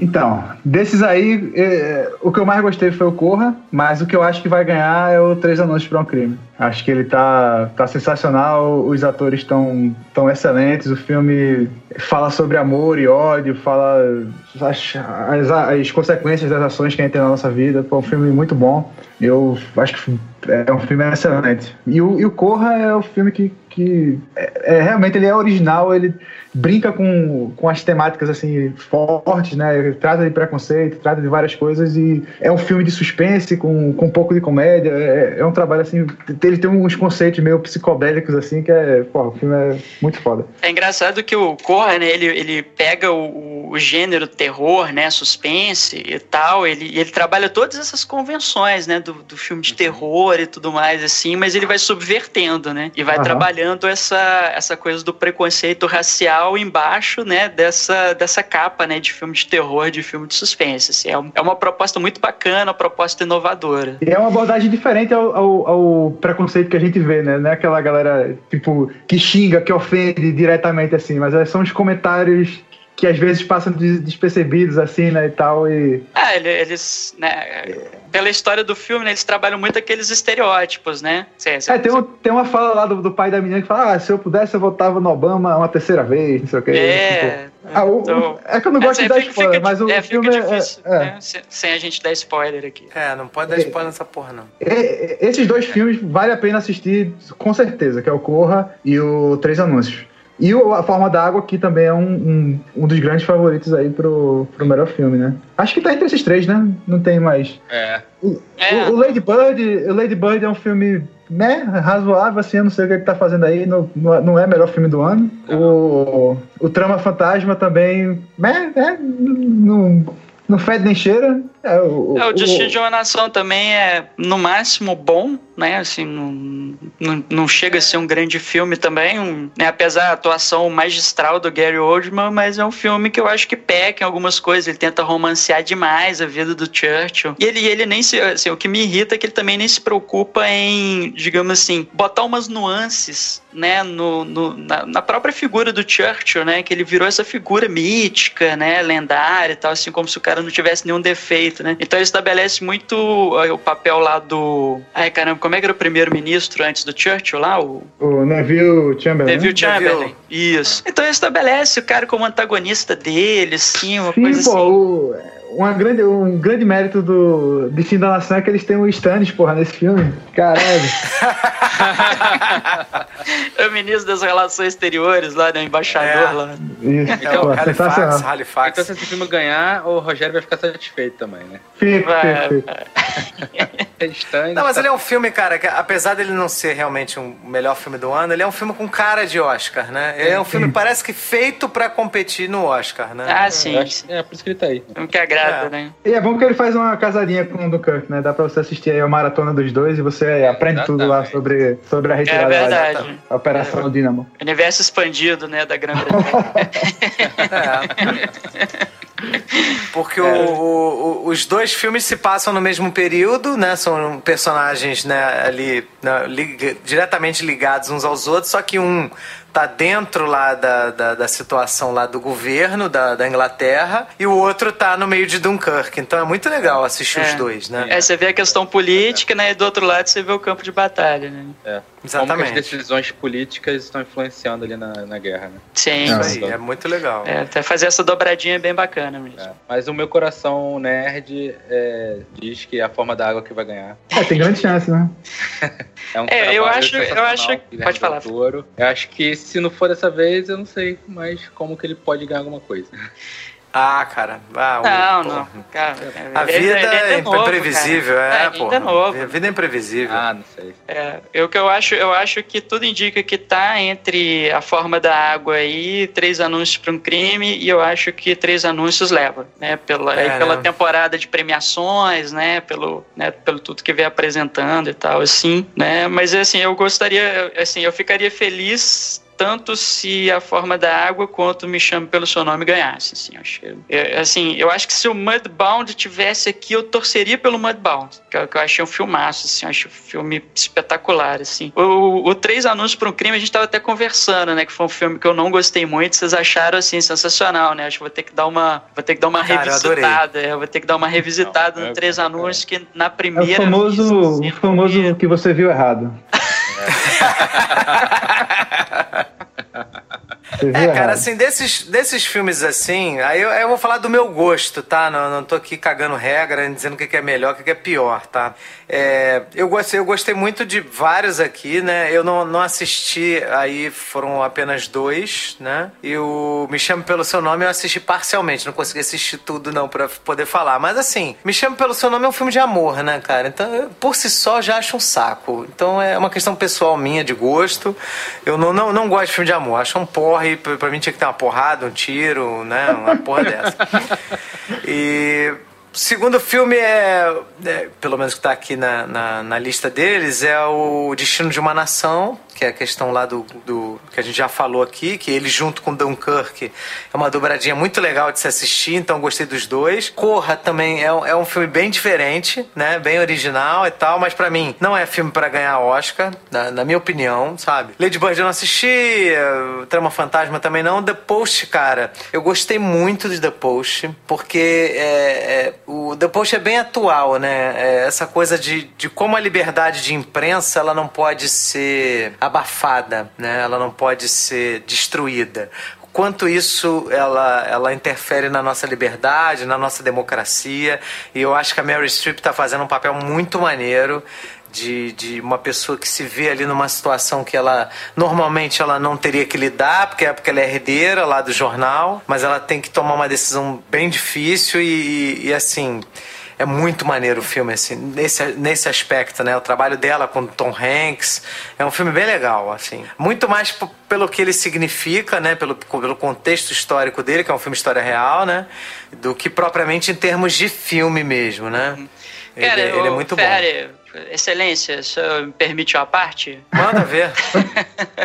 Então, desses aí, é, o que eu mais gostei foi o Corra, mas o que eu acho que vai ganhar é o Três Anões para um Crime. Acho que ele tá, tá sensacional, os atores estão tão excelentes, o filme fala sobre amor e ódio, fala as, as, as, consequências das ações que a gente tem na nossa vida. Foi um filme muito bom. Eu acho que é um filme excelente. E o, e o Corra é o filme que, que é, é, realmente ele é original, ele brinca com, com as temáticas assim fortes, né? Ele trata de preconceito, trata de várias coisas e é um filme de suspense com, com um pouco de comédia. É, é um trabalho assim ele tem uns conceitos meio psicodélicos, assim, que é. Porra, o filme é muito foda. É engraçado que o Corra, né, ele, ele pega o, o gênero terror, né, suspense e tal, ele, ele trabalha todas essas convenções, né, do, do filme de terror e tudo mais, assim, mas ele vai subvertendo, né, e vai Aham. trabalhando essa, essa coisa do preconceito racial embaixo, né, dessa, dessa capa, né, de filme de terror, de filme de suspense. Assim, é, é uma proposta muito bacana, uma proposta inovadora. E é uma abordagem diferente ao, ao, ao preconceito preconceito que a gente vê, né? Não é aquela galera, tipo, que xinga, que ofende diretamente, assim, mas é, são os comentários que às vezes passam despercebidos, assim, né, e tal, e... Ah, eles, né, pela história do filme, né, eles trabalham muito aqueles estereótipos, né? Sim, é, tem, um, tem uma fala lá do, do, pai da menina que fala, ah, se eu pudesse eu votava no Obama uma terceira vez, não sei o que. É, tipo, ah, o, então, é que eu não gosto é, de dar spoiler, fica, mas o é, filme é, difícil, é, né? sem a gente dar spoiler aqui. É, não pode dar spoiler nessa porra, não. esses dois filmes vale a pena assistir com certeza, que é o Corra e o Três Anúncios. E A Forma da Água aqui também é um, um, um, dos grandes favoritos aí pro, pro melhor filme, né? Acho que tá entre esses três, né? Não tem mais. É. O, é. o, o Lady Bird, o Lady Bird é um filme né, razoável, assim, eu não sei o que ele tá fazendo aí, não, não é o melhor filme do ano. O, o Trama Fantasma também, né, né não, Não fede nem cheira. É, o, é, o Destino de uma Nação também é, no máximo, bom, né? Assim, não, não, não chega a ser um grande filme também, um, né? apesar da atuação magistral do Gary Oldman, mas é um filme que eu acho que peca em algumas coisas. Ele tenta romancear demais a vida do Churchill. E ele, ele nem se. Assim, o que me irrita é que ele também nem se preocupa em, digamos assim, botar umas nuances né, no, no na, na, própria figura do Churchill, né, que ele virou essa figura mítica, né, lendária e tal, assim como se o cara não tivesse nenhum defeito, né. Então ele estabelece muito o papel lá do, ai caramba, como é que era o primeiro-ministro antes do Churchill lá, o, o Neville Chamberlain. Neville Chamberlain, isso. Então ele estabelece o cara como antagonista dele, assim, uma Sim, coisa pô, assim. O uma grande, um grande mérito do Destino da Nação é que eles têm o Stannis, porra, nesse filme. Caralho. é o ministro das Relações Exteriores lá, né? O embaixador é. lá. Isso, então, pô, Halifax, Halifax. Então, se esse filme ganhar, o Rogério vai ficar satisfeito também, né? Fico, fico, fico. não, mas ele é um filme, cara, que apesar dele não ser realmente um melhor filme do ano, ele é um filme com cara de Oscar, né? Ele é um filme, parece que feito pra competir no Oscar, né? Ah, sim. É, por isso que ele tá aí. Filme que agrada, é. né? E é bom que ele faz uma casadinha com o do Kirk, né? Dá pra você assistir aí a maratona dos dois e você aprende Exatamente. tudo lá sobre, sobre a retirada é verdade. da Operação é. Dínamo. Universo expandido, né, da Grã-Bretanha. é. Porque é. o, o, os dois filmes se passam no mesmo período, né? São personagens né, ali né, diretamente ligados uns aos outros, só que um tá dentro lá da, da, da, situação lá do governo da, da Inglaterra e o outro tá no meio de Dunkirk. Então é muito legal assistir é. os dois, né? É, você vê a questão política, né? E do outro lado você vê o campo de batalha, né? É. Exatamente. Como as decisões políticas estão influenciando ali na, na guerra, né? Sim. Isso aí, é muito legal. É, até fazer essa dobradinha é bem bacana mesmo. É. Mas o meu coração nerd é, diz que é a forma da água que vai ganhar. É, tem grande chance, né? é um é, eu acho, eu acho. Pode falar. Eu acho que se não for dessa vez, eu não sei mais como que ele pode ganhar alguma coisa. Ah, cara. Ah, não, não. Cara, a vida é, é novo, imprevisível, cara. é, pô. É novo. A vida é imprevisível. Ah, não sei. É, eu que eu acho, eu acho que tudo indica que tá entre a forma da água e três anúncios para um crime e eu acho que três anúncios leva, né, pela é, pela né? temporada de premiações, né, pelo, né, pelo tudo que vem apresentando e tal assim, né? Mas assim, eu gostaria, assim, eu ficaria feliz tanto se a forma da água quanto Me Chame Pelo Seu Nome ganhasse. Assim, acho, eu, assim, eu acho que se o Mudbound tivesse aqui, eu torceria pelo Mudbound, que, eu, que eu achei um filmaço, assim, eu acho um filme espetacular, assim. O, o Três Anúncios para um Crime, a gente estava até conversando, né, que foi um filme que eu não gostei muito, vocês acharam, assim, sensacional, né, acho que vou ter que dar uma, vou ter que dar uma Cara, revisitada, eu, é, vou ter que dar uma revisitada não, no é, Três Anúncios, que na primeira... É o famoso, o famoso que você viu errado. É, cara, assim, desses, desses filmes assim, aí eu, eu, vou falar do meu gosto, tá? Não, não tô aqui cagando regra, dizendo o que é melhor, o que é pior, tá? É, eu, gostei, eu gostei muito de vários aqui, né? Eu não, não assisti, aí foram apenas dois, né? E o Me Chame Pelo Seu Nome eu assisti parcialmente, não consegui assistir tudo não pra poder falar. Mas assim, Me Chame Pelo Seu Nome é um filme de amor, né, cara? Então, por si só, já acho um saco. Então é uma questão pessoal minha, de gosto. Eu não, não, não gosto de filme de amor, acho um porre, pra mim tinha que ter uma porrada, um tiro, né? Uma porra dessa. E segundo filme é, é, pelo menos que está aqui na, na, na, lista deles, é o Destino de uma Nação, que é a questão lá do, do, que a gente já falou aqui, que ele junto com Dunkirk é uma dobradinha muito legal de se assistir, então gostei dos dois. Corra também é, é um filme bem diferente, né? Bem original e tal, mas para mim não é filme para ganhar Oscar, na, na, minha opinião, sabe? Lady Bird eu não assisti, Trama Fantasma também não. The Post, cara, eu gostei muito de The Post, porque é, é, o The Post é bem atual, né? Essa coisa de, de como a liberdade de imprensa ela não pode ser abafada, né? Ela não pode ser destruída quanto isso ela, ela interfere na nossa liberdade, na nossa democracia. E eu acho que a Mary Streep está fazendo um papel muito maneiro de, de uma pessoa que se vê ali numa situação que ela normalmente ela não teria que lidar, porque é porque ela é herdeira lá do jornal, mas ela tem que tomar uma decisão bem difícil e, e, e assim é muito maneiro o filme, assim, nesse, nesse aspecto, né? O trabalho dela com Tom Hanks é um filme bem legal, assim. Muito mais pelo que ele significa, né? Pelo, pelo contexto histórico dele, que é um filme história real, né? Do que propriamente em termos de filme mesmo, né? Uhum. Cara, ele, ele é muito Ferrari, bom. Excelência, se me permite uma parte? Manda ver.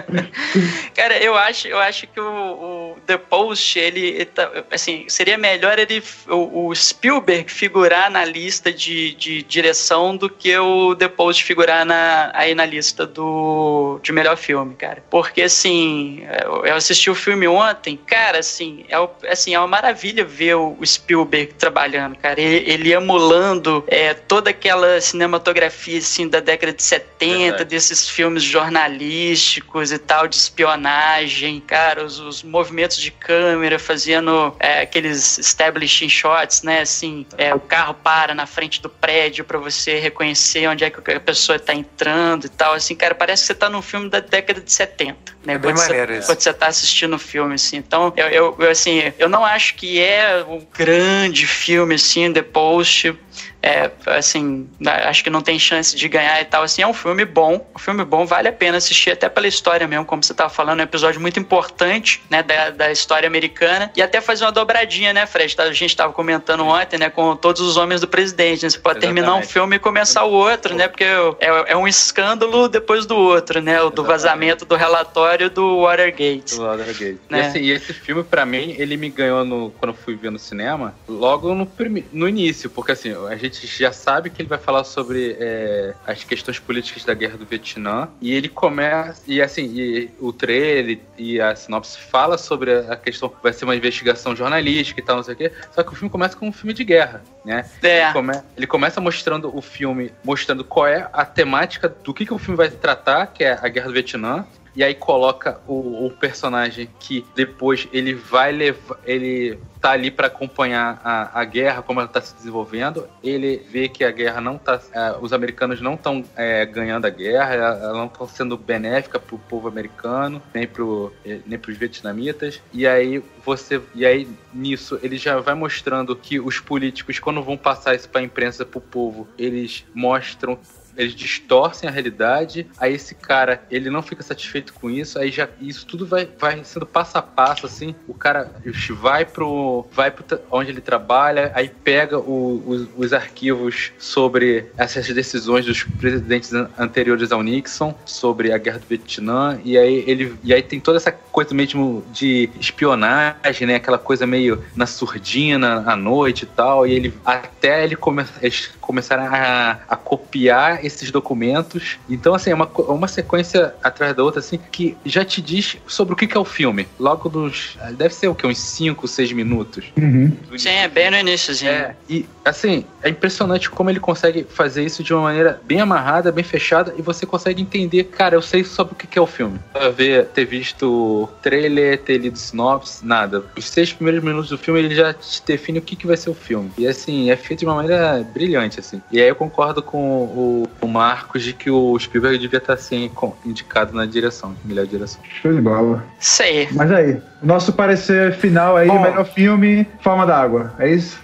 Cara, eu acho, eu acho que o, o The Post, ele, tá, assim, seria melhor ele, o, o, Spielberg figurar na lista de, de direção do que o The Post figurar na, aí na lista do, de melhor filme, cara. Porque, assim, eu assisti o filme ontem, cara, assim, é, assim, é uma maravilha ver o, Spielberg trabalhando, cara. Ele, ele emulando é, toda aquela cinematografia cinematografia assim da década de 70, Verdade. desses filmes jornalísticos e tal, de espionagem, cara, os, os movimentos de câmera fazendo é, aqueles establishing shots, né? Assim, é, o carro para na frente do prédio para você reconhecer onde é que a pessoa tá entrando e tal. Assim, cara, parece que você tá num filme da década de 70. Né, é bem quando maneiro você, isso. Quando você tá assistindo o filme, assim. Então, eu, eu, eu, assim, eu não acho que é um grande filme, assim, The Post. É, assim, acho que não tem chance de ganhar e tal. Assim, é um filme bom. Um filme bom, vale a pena assistir até pela história mesmo, como você tava falando. É um episódio muito importante, né, da, da história americana. E até fazer uma dobradinha, né, Fred? A gente tava comentando ontem, né, com todos os homens do presidente. Né? Você pode Exatamente. terminar um filme e começar o outro, né? Porque é, é um escândalo depois do outro, né? O do Exatamente. vazamento do relatório do Watergate. Do Watergate. Né? E, assim, e esse filme, para mim, ele me ganhou no, quando fui ver no cinema, logo no, no início, porque assim, a gente gente já sabe que ele vai falar sobre é, as questões políticas da guerra do Vietnã. E ele começa. E assim, e o trailer e a sinopse fala sobre a questão. Vai ser uma investigação jornalística e tal, não sei o quê. Só que o filme começa com um filme de guerra, né? É. Ele, come, ele começa mostrando o filme, mostrando qual é a temática do que, que o filme vai tratar, que é a guerra do Vietnã e aí coloca o, o, personagem que depois ele vai levar. Ele tá ali para acompanhar a, a guerra, como ela tá se desenvolvendo. Ele vê que a guerra não tá. É, os americanos não estão é, ganhando a guerra, ela não está sendo benéfica pro povo americano, nem, pro, é, nem pros vietnamitas. E aí você. E aí, nisso, ele já vai mostrando que os políticos, quando vão passar isso pra imprensa, pro povo, eles mostram eles distorcem a realidade, aí esse cara, ele não fica satisfeito com isso, aí já isso tudo vai, vai sendo passo a passo, assim, o cara vai pro, vai pro onde ele trabalha, aí pega o, os, os arquivos sobre essas decisões dos presidentes anteriores ao Nixon, sobre a guerra do Vietnã, e aí ele, e aí tem toda essa coisa mesmo de espionagem, né, aquela coisa meio na surdina, à noite e tal, e ele, até ele come, eles começaram a, a copiar esses documentos. Então, assim, é uma, uma sequência atrás da outra, assim, que já te diz sobre o que, que é o filme. Logo dos. Deve ser o que? Uns 5, 6 minutos. Uhum. Sim, é bem no início, É, e, assim, é impressionante como ele consegue fazer isso de uma maneira bem amarrada, bem fechada, e você consegue entender, cara, eu sei sobre o que, que é o filme. Ver, ter visto trailer, ter lido sinopse, nada. Os seis primeiros minutos do filme, ele já te define o que, que vai ser o filme. E, assim, é feito de uma maneira brilhante, assim. E aí eu concordo com o o Marcos de que o Spielberg devia estar assim indicado na direção, melhor direção. Show de bola. Sei. Mas aí, nosso parecer final aí, Bom, melhor filme, Forma d'Água, é isso?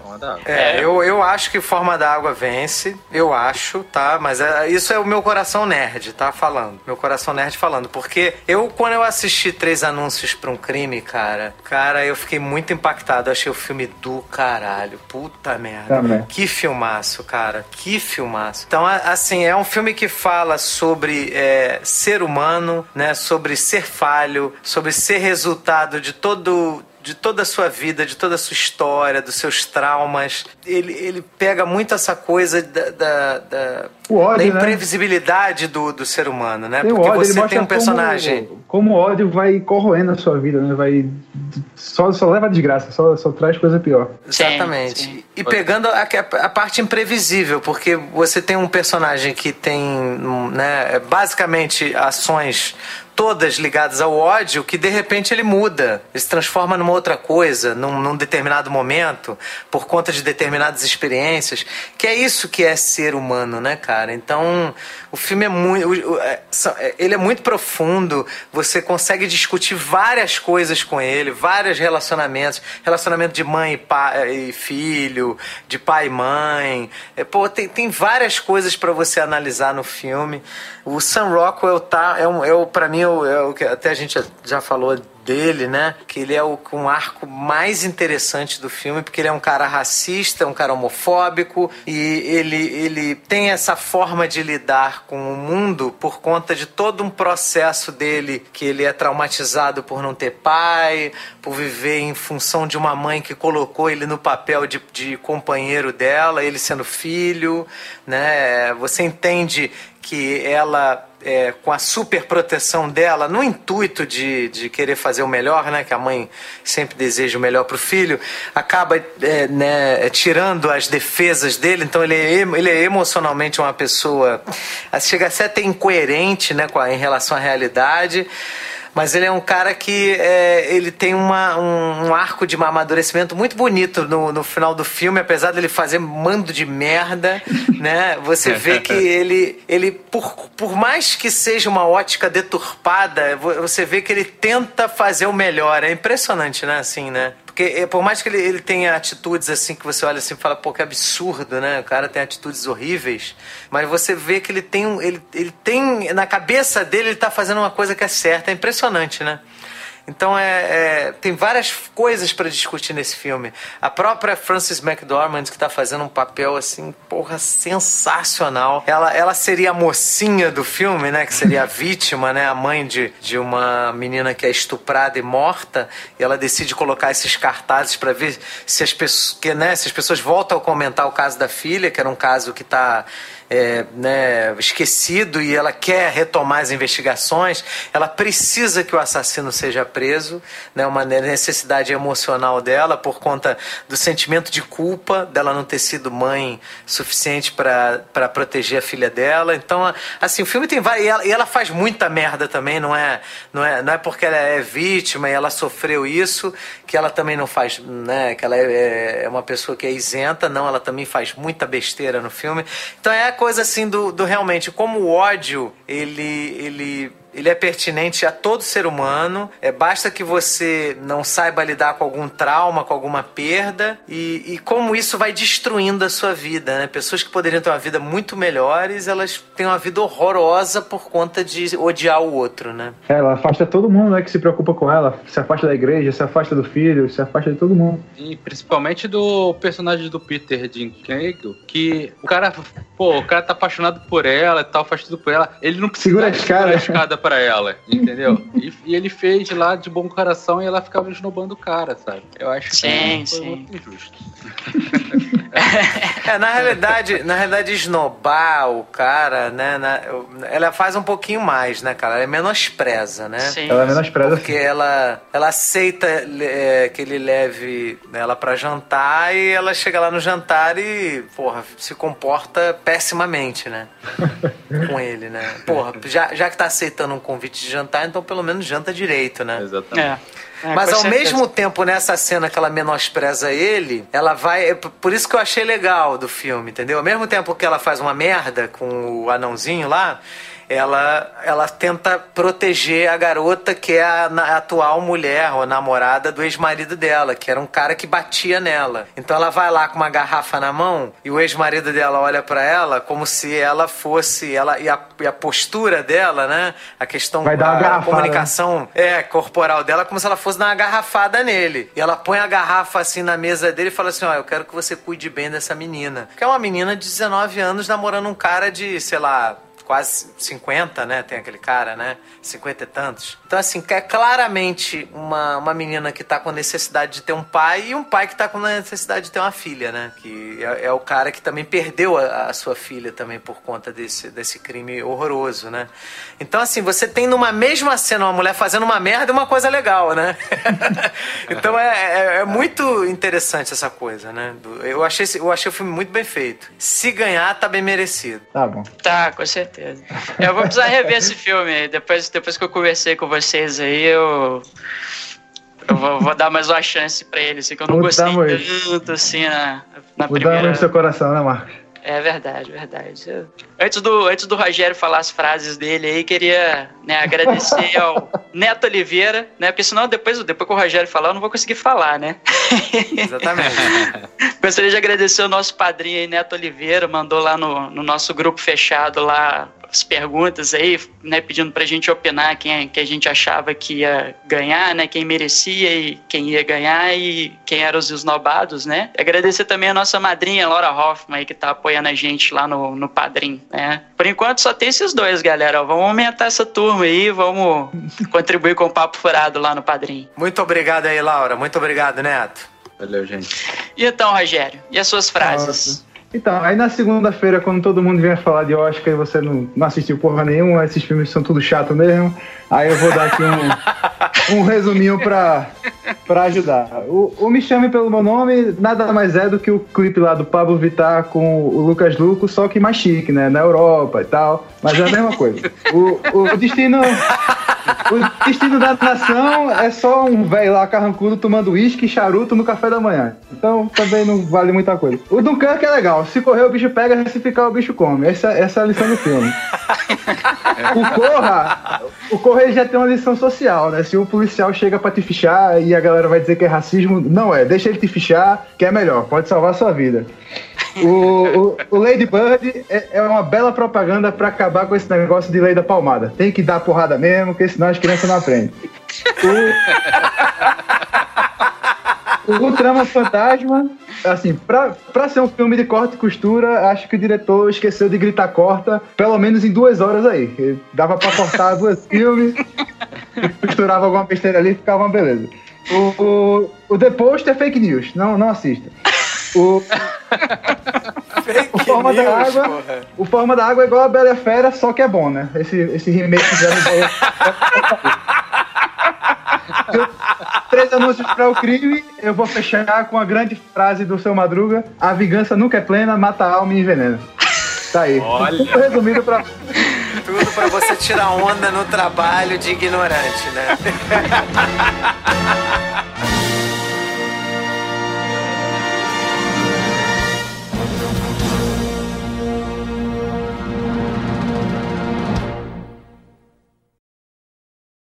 É, eu, eu acho que Forma d'Água vence, eu acho, tá? Mas é, isso é o meu coração nerd, tá? Falando. Meu coração nerd falando. Porque eu, quando eu assisti Três Anúncios pra um Crime, cara, cara, eu fiquei muito impactado. Eu achei o filme do caralho. Puta merda. Também. Que filmaço, cara. Que filmaço. Então, assim, é um filme que fala sobre é, ser humano, né? Sobre ser falho, sobre ser resultado de todo de toda a sua vida, de toda a sua história, dos seus traumas. Ele, ele pega muito essa coisa da, da, da, ódio, da né? imprevisibilidade né? do, do ser humano, né? Tem Porque ódio, você tem um personagem. Como, como, o ódio vai corroendo a sua vida, né? Vai. Só, só leva desgraça, só, só traz coisa pior. Exatamente. Sim, sim. E pegando a, a, parte imprevisível, porque você tem um personagem que tem, né, basicamente ações todas ligadas ao ódio, que de repente ele muda, ele se transforma numa outra coisa, num, num determinado momento, por conta de determinadas experiências, que é isso que é ser humano, né, cara? Então, o filme é muito. É, é, ele é muito profundo, você consegue discutir várias coisas com ele, vários relacionamentos relacionamento de mãe e, pai, e filho, de pai e mãe. É, pô, tem, tem várias coisas para você analisar no filme. O Sam Rockwell tá, é, um, é para mim, é o que até a gente já falou dele, né? Que ele é o um arco mais interessante do filme, porque ele é um cara racista, um cara homofóbico e ele, ele tem essa forma de lidar com o mundo por conta de todo um processo dele que ele é traumatizado por não ter pai, por viver em função de uma mãe que colocou ele no papel de, de companheiro dela, ele sendo filho, né? Você entende que ela é, com a super proteção dela, no intuito de, de querer fazer o melhor, né, que a mãe sempre deseja o melhor para o filho, acaba é, né, tirando as defesas dele, então ele é, ele é emocionalmente uma pessoa, chega a ser até incoerente né, com a, em relação à realidade. Mas ele é um cara que é, ele tem uma, um, um, arco de amadurecimento muito bonito no, no final do filme, apesar dele fazer mando de merda, né? Você vê que ele, ele por, por mais que seja uma ótica deturpada, você vê que ele tenta fazer o melhor. É impressionante, né? Assim, né? Porque eh, por mais que ele, ele tenha atitudes assim que você olha assim e fala, pô, que absurdo, né? O cara tem atitudes horríveis, mas você vê que ele tem ele, ele tem na cabeça dele ele tá fazendo uma coisa que é certa, é impressionante, né? Então é, é, tem várias coisas para discutir nesse filme. A própria Frances McDormand que está fazendo um papel assim, porra, sensacional. Ela, ela seria a mocinha do filme, né? Que seria a vítima, né? A mãe de, de uma menina que é estuprada e morta. E ela decide colocar esses cartazes para ver se as pessoas, que, né? Se as pessoas voltam a comentar o caso da filha, que era um caso que está é, né, esquecido e ela quer retomar as investigações, ela precisa que o assassino seja preso, né, uma necessidade emocional dela por conta do sentimento de culpa dela não ter sido mãe suficiente para proteger a filha dela. Então, assim, o filme tem várias. E ela, e ela faz muita merda também, não é, não, é, não é porque ela é vítima e ela sofreu isso que ela também não faz, né? Que ela é, é uma pessoa que é isenta, não, ela também faz muita besteira no filme. Então é coisa assim do, do realmente como o ódio ele ele ele é pertinente a todo ser humano. É, basta que você não saiba lidar com algum trauma, com alguma perda e, e como isso vai destruindo a sua vida. Né? Pessoas que poderiam ter uma vida muito melhores, elas têm uma vida horrorosa por conta de odiar o outro, né? É, ela afasta todo mundo né, que se preocupa com ela. Se afasta da igreja, se afasta do filho, se afasta de todo mundo. E principalmente do personagem do Peter Dinklage, que o cara, pô, o cara tá apaixonado por ela e tal, faz tudo por ela. Ele não precisa segura a escada, a escada para ela, entendeu? E, e, ele fez lá de bom coração e ela ficava esnobando o cara, sabe? Eu acho que sim, foi sim. muito injusto. é, na realidade, na realidade, esnobar o cara, né? Na, ela faz um pouquinho mais, né, cara? Ela menospreza, né? Sim. Ela menospreza. Porque ela, ela aceita é, que ele leve ela para jantar e ela chega lá no jantar e, porra, se comporta pessimamente, né? Com ele, né? Porra, já, já que tá aceitando um convite de jantar, então pelo menos janta direito, né? Exatamente. É. É, Mas ao certeza. mesmo tempo, nessa cena que ela menospreza ele, ela vai. É por isso que eu achei legal do filme, entendeu? Ao mesmo tempo que ela faz uma merda com o anãozinho lá, ela, ela tenta proteger a garota que é a, a atual mulher ou namorada do ex-marido dela, que era um cara que batia nela. Então ela vai lá com uma garrafa na mão e o ex-marido dela olha para ela como se ela fosse ela e a, e a postura dela, né? A questão vai dar a, a comunicação é corporal dela como se ela fosse dar uma garrafada nele. E ela põe a garrafa assim na mesa dele e fala assim: "Ó, oh, eu quero que você cuide bem dessa menina". Que é uma menina de 19 anos namorando um cara de, sei lá, quase 50, né? Tem aquele cara, né? 50 e tantos. Então, assim, é claramente uma, uma menina que tá com necessidade de ter um pai e um pai que tá com necessidade de ter uma filha, né? Que é, é o cara que também perdeu a, a, sua filha também por conta desse, desse crime horroroso, né? Então, assim, você tem numa mesma cena uma mulher fazendo uma merda e uma coisa legal, né? então é, é, é, muito interessante essa coisa, né? Eu achei, eu achei o filme muito bem feito. Se ganhar, tá bem merecido. Tá bom. Tá, com certeza certeza. Eu vou precisar rever esse filme. Depois, depois que eu conversei com vocês aí, eu. Eu vou, vou dar mais uma chance pra ele, assim, que eu não gostei tanto, assim, na, na Vou primeira... no seu coração, né, Marcos? É verdade, verdade. Antes do, antes do Rogério falar as frases dele aí, queria né, agradecer ao Neto Oliveira, né? Porque senão depois, depois que o Rogério falar, eu não vou conseguir falar, né? Exatamente. Gostaria de agradecer o nosso padrinho aí, Neto Oliveira, mandou lá no, no nosso grupo fechado lá as perguntas aí, né, pedindo pra gente opinar quem que a gente achava que ia ganhar, né, quem merecia e quem ia ganhar e quem eram os esnobados, né. Agradecer também a nossa madrinha, Laura Hoffman, aí, que tá apoiando a gente lá no, no Padrim, né. Por enquanto só tem esses dois, galera. Vamos aumentar essa turma aí, vamos contribuir com o Papo Furado lá no Padrim. Muito obrigado aí, Laura. Muito obrigado, Neto. Valeu, gente. E então, Rogério, e as suas frases? Nossa. Então, aí na segunda-feira, quando todo mundo vier falar de Oscar e você não, não assistiu porra nenhuma, esses filmes são tudo chato mesmo, aí eu vou dar aqui um, um resuminho pra, pra ajudar. O, o Me Chame Pelo Meu Nome nada mais é do que o clipe lá do Pablo Vittar com o Lucas Luco, só que mais chique, né? Na Europa e tal, mas é a mesma coisa. O, o destino... O destino da nação é só um velho lá carrancudo tomando uísque e charuto no café da manhã. Então também não vale muita coisa. O Dunkirk é legal. Se correr, o bicho pega, se ficar, o bicho come. Essa, essa é a lição do filme. o Corra, o Corra ele já tem uma lição social, né? Se o policial chega pra te fichar e a galera vai dizer que é racismo, não é. Deixa ele te fichar, que é melhor. Pode salvar a sua vida. O, o, o, Lady Bird é, é, uma bela propaganda para acabar com esse negócio de lei da palmada. Tem que dar porrada mesmo, porque senão as crianças não aprendem. O, o Trama Fantasma, assim, pra, pra ser um filme de corte e costura, acho que o diretor esqueceu de gritar corta, pelo menos em duas horas aí. Dava pra cortar duas filmes, costurava alguma besteira ali e ficava uma beleza. O, o, o The Post é fake news, não, não assista. O, o Forma news, da Água. Porra. O Forma da Água é igual a Bela Fera, só que é bom, né? Esse, esse remake fizeram. Três anúncios para o crime. Eu vou fechar com a grande frase do seu Madruga: A vingança nunca é plena, mata a alma e envenena. Tá aí. Olha. Tudo resumido pra. Tudo pra você tirar onda no trabalho de ignorante, né?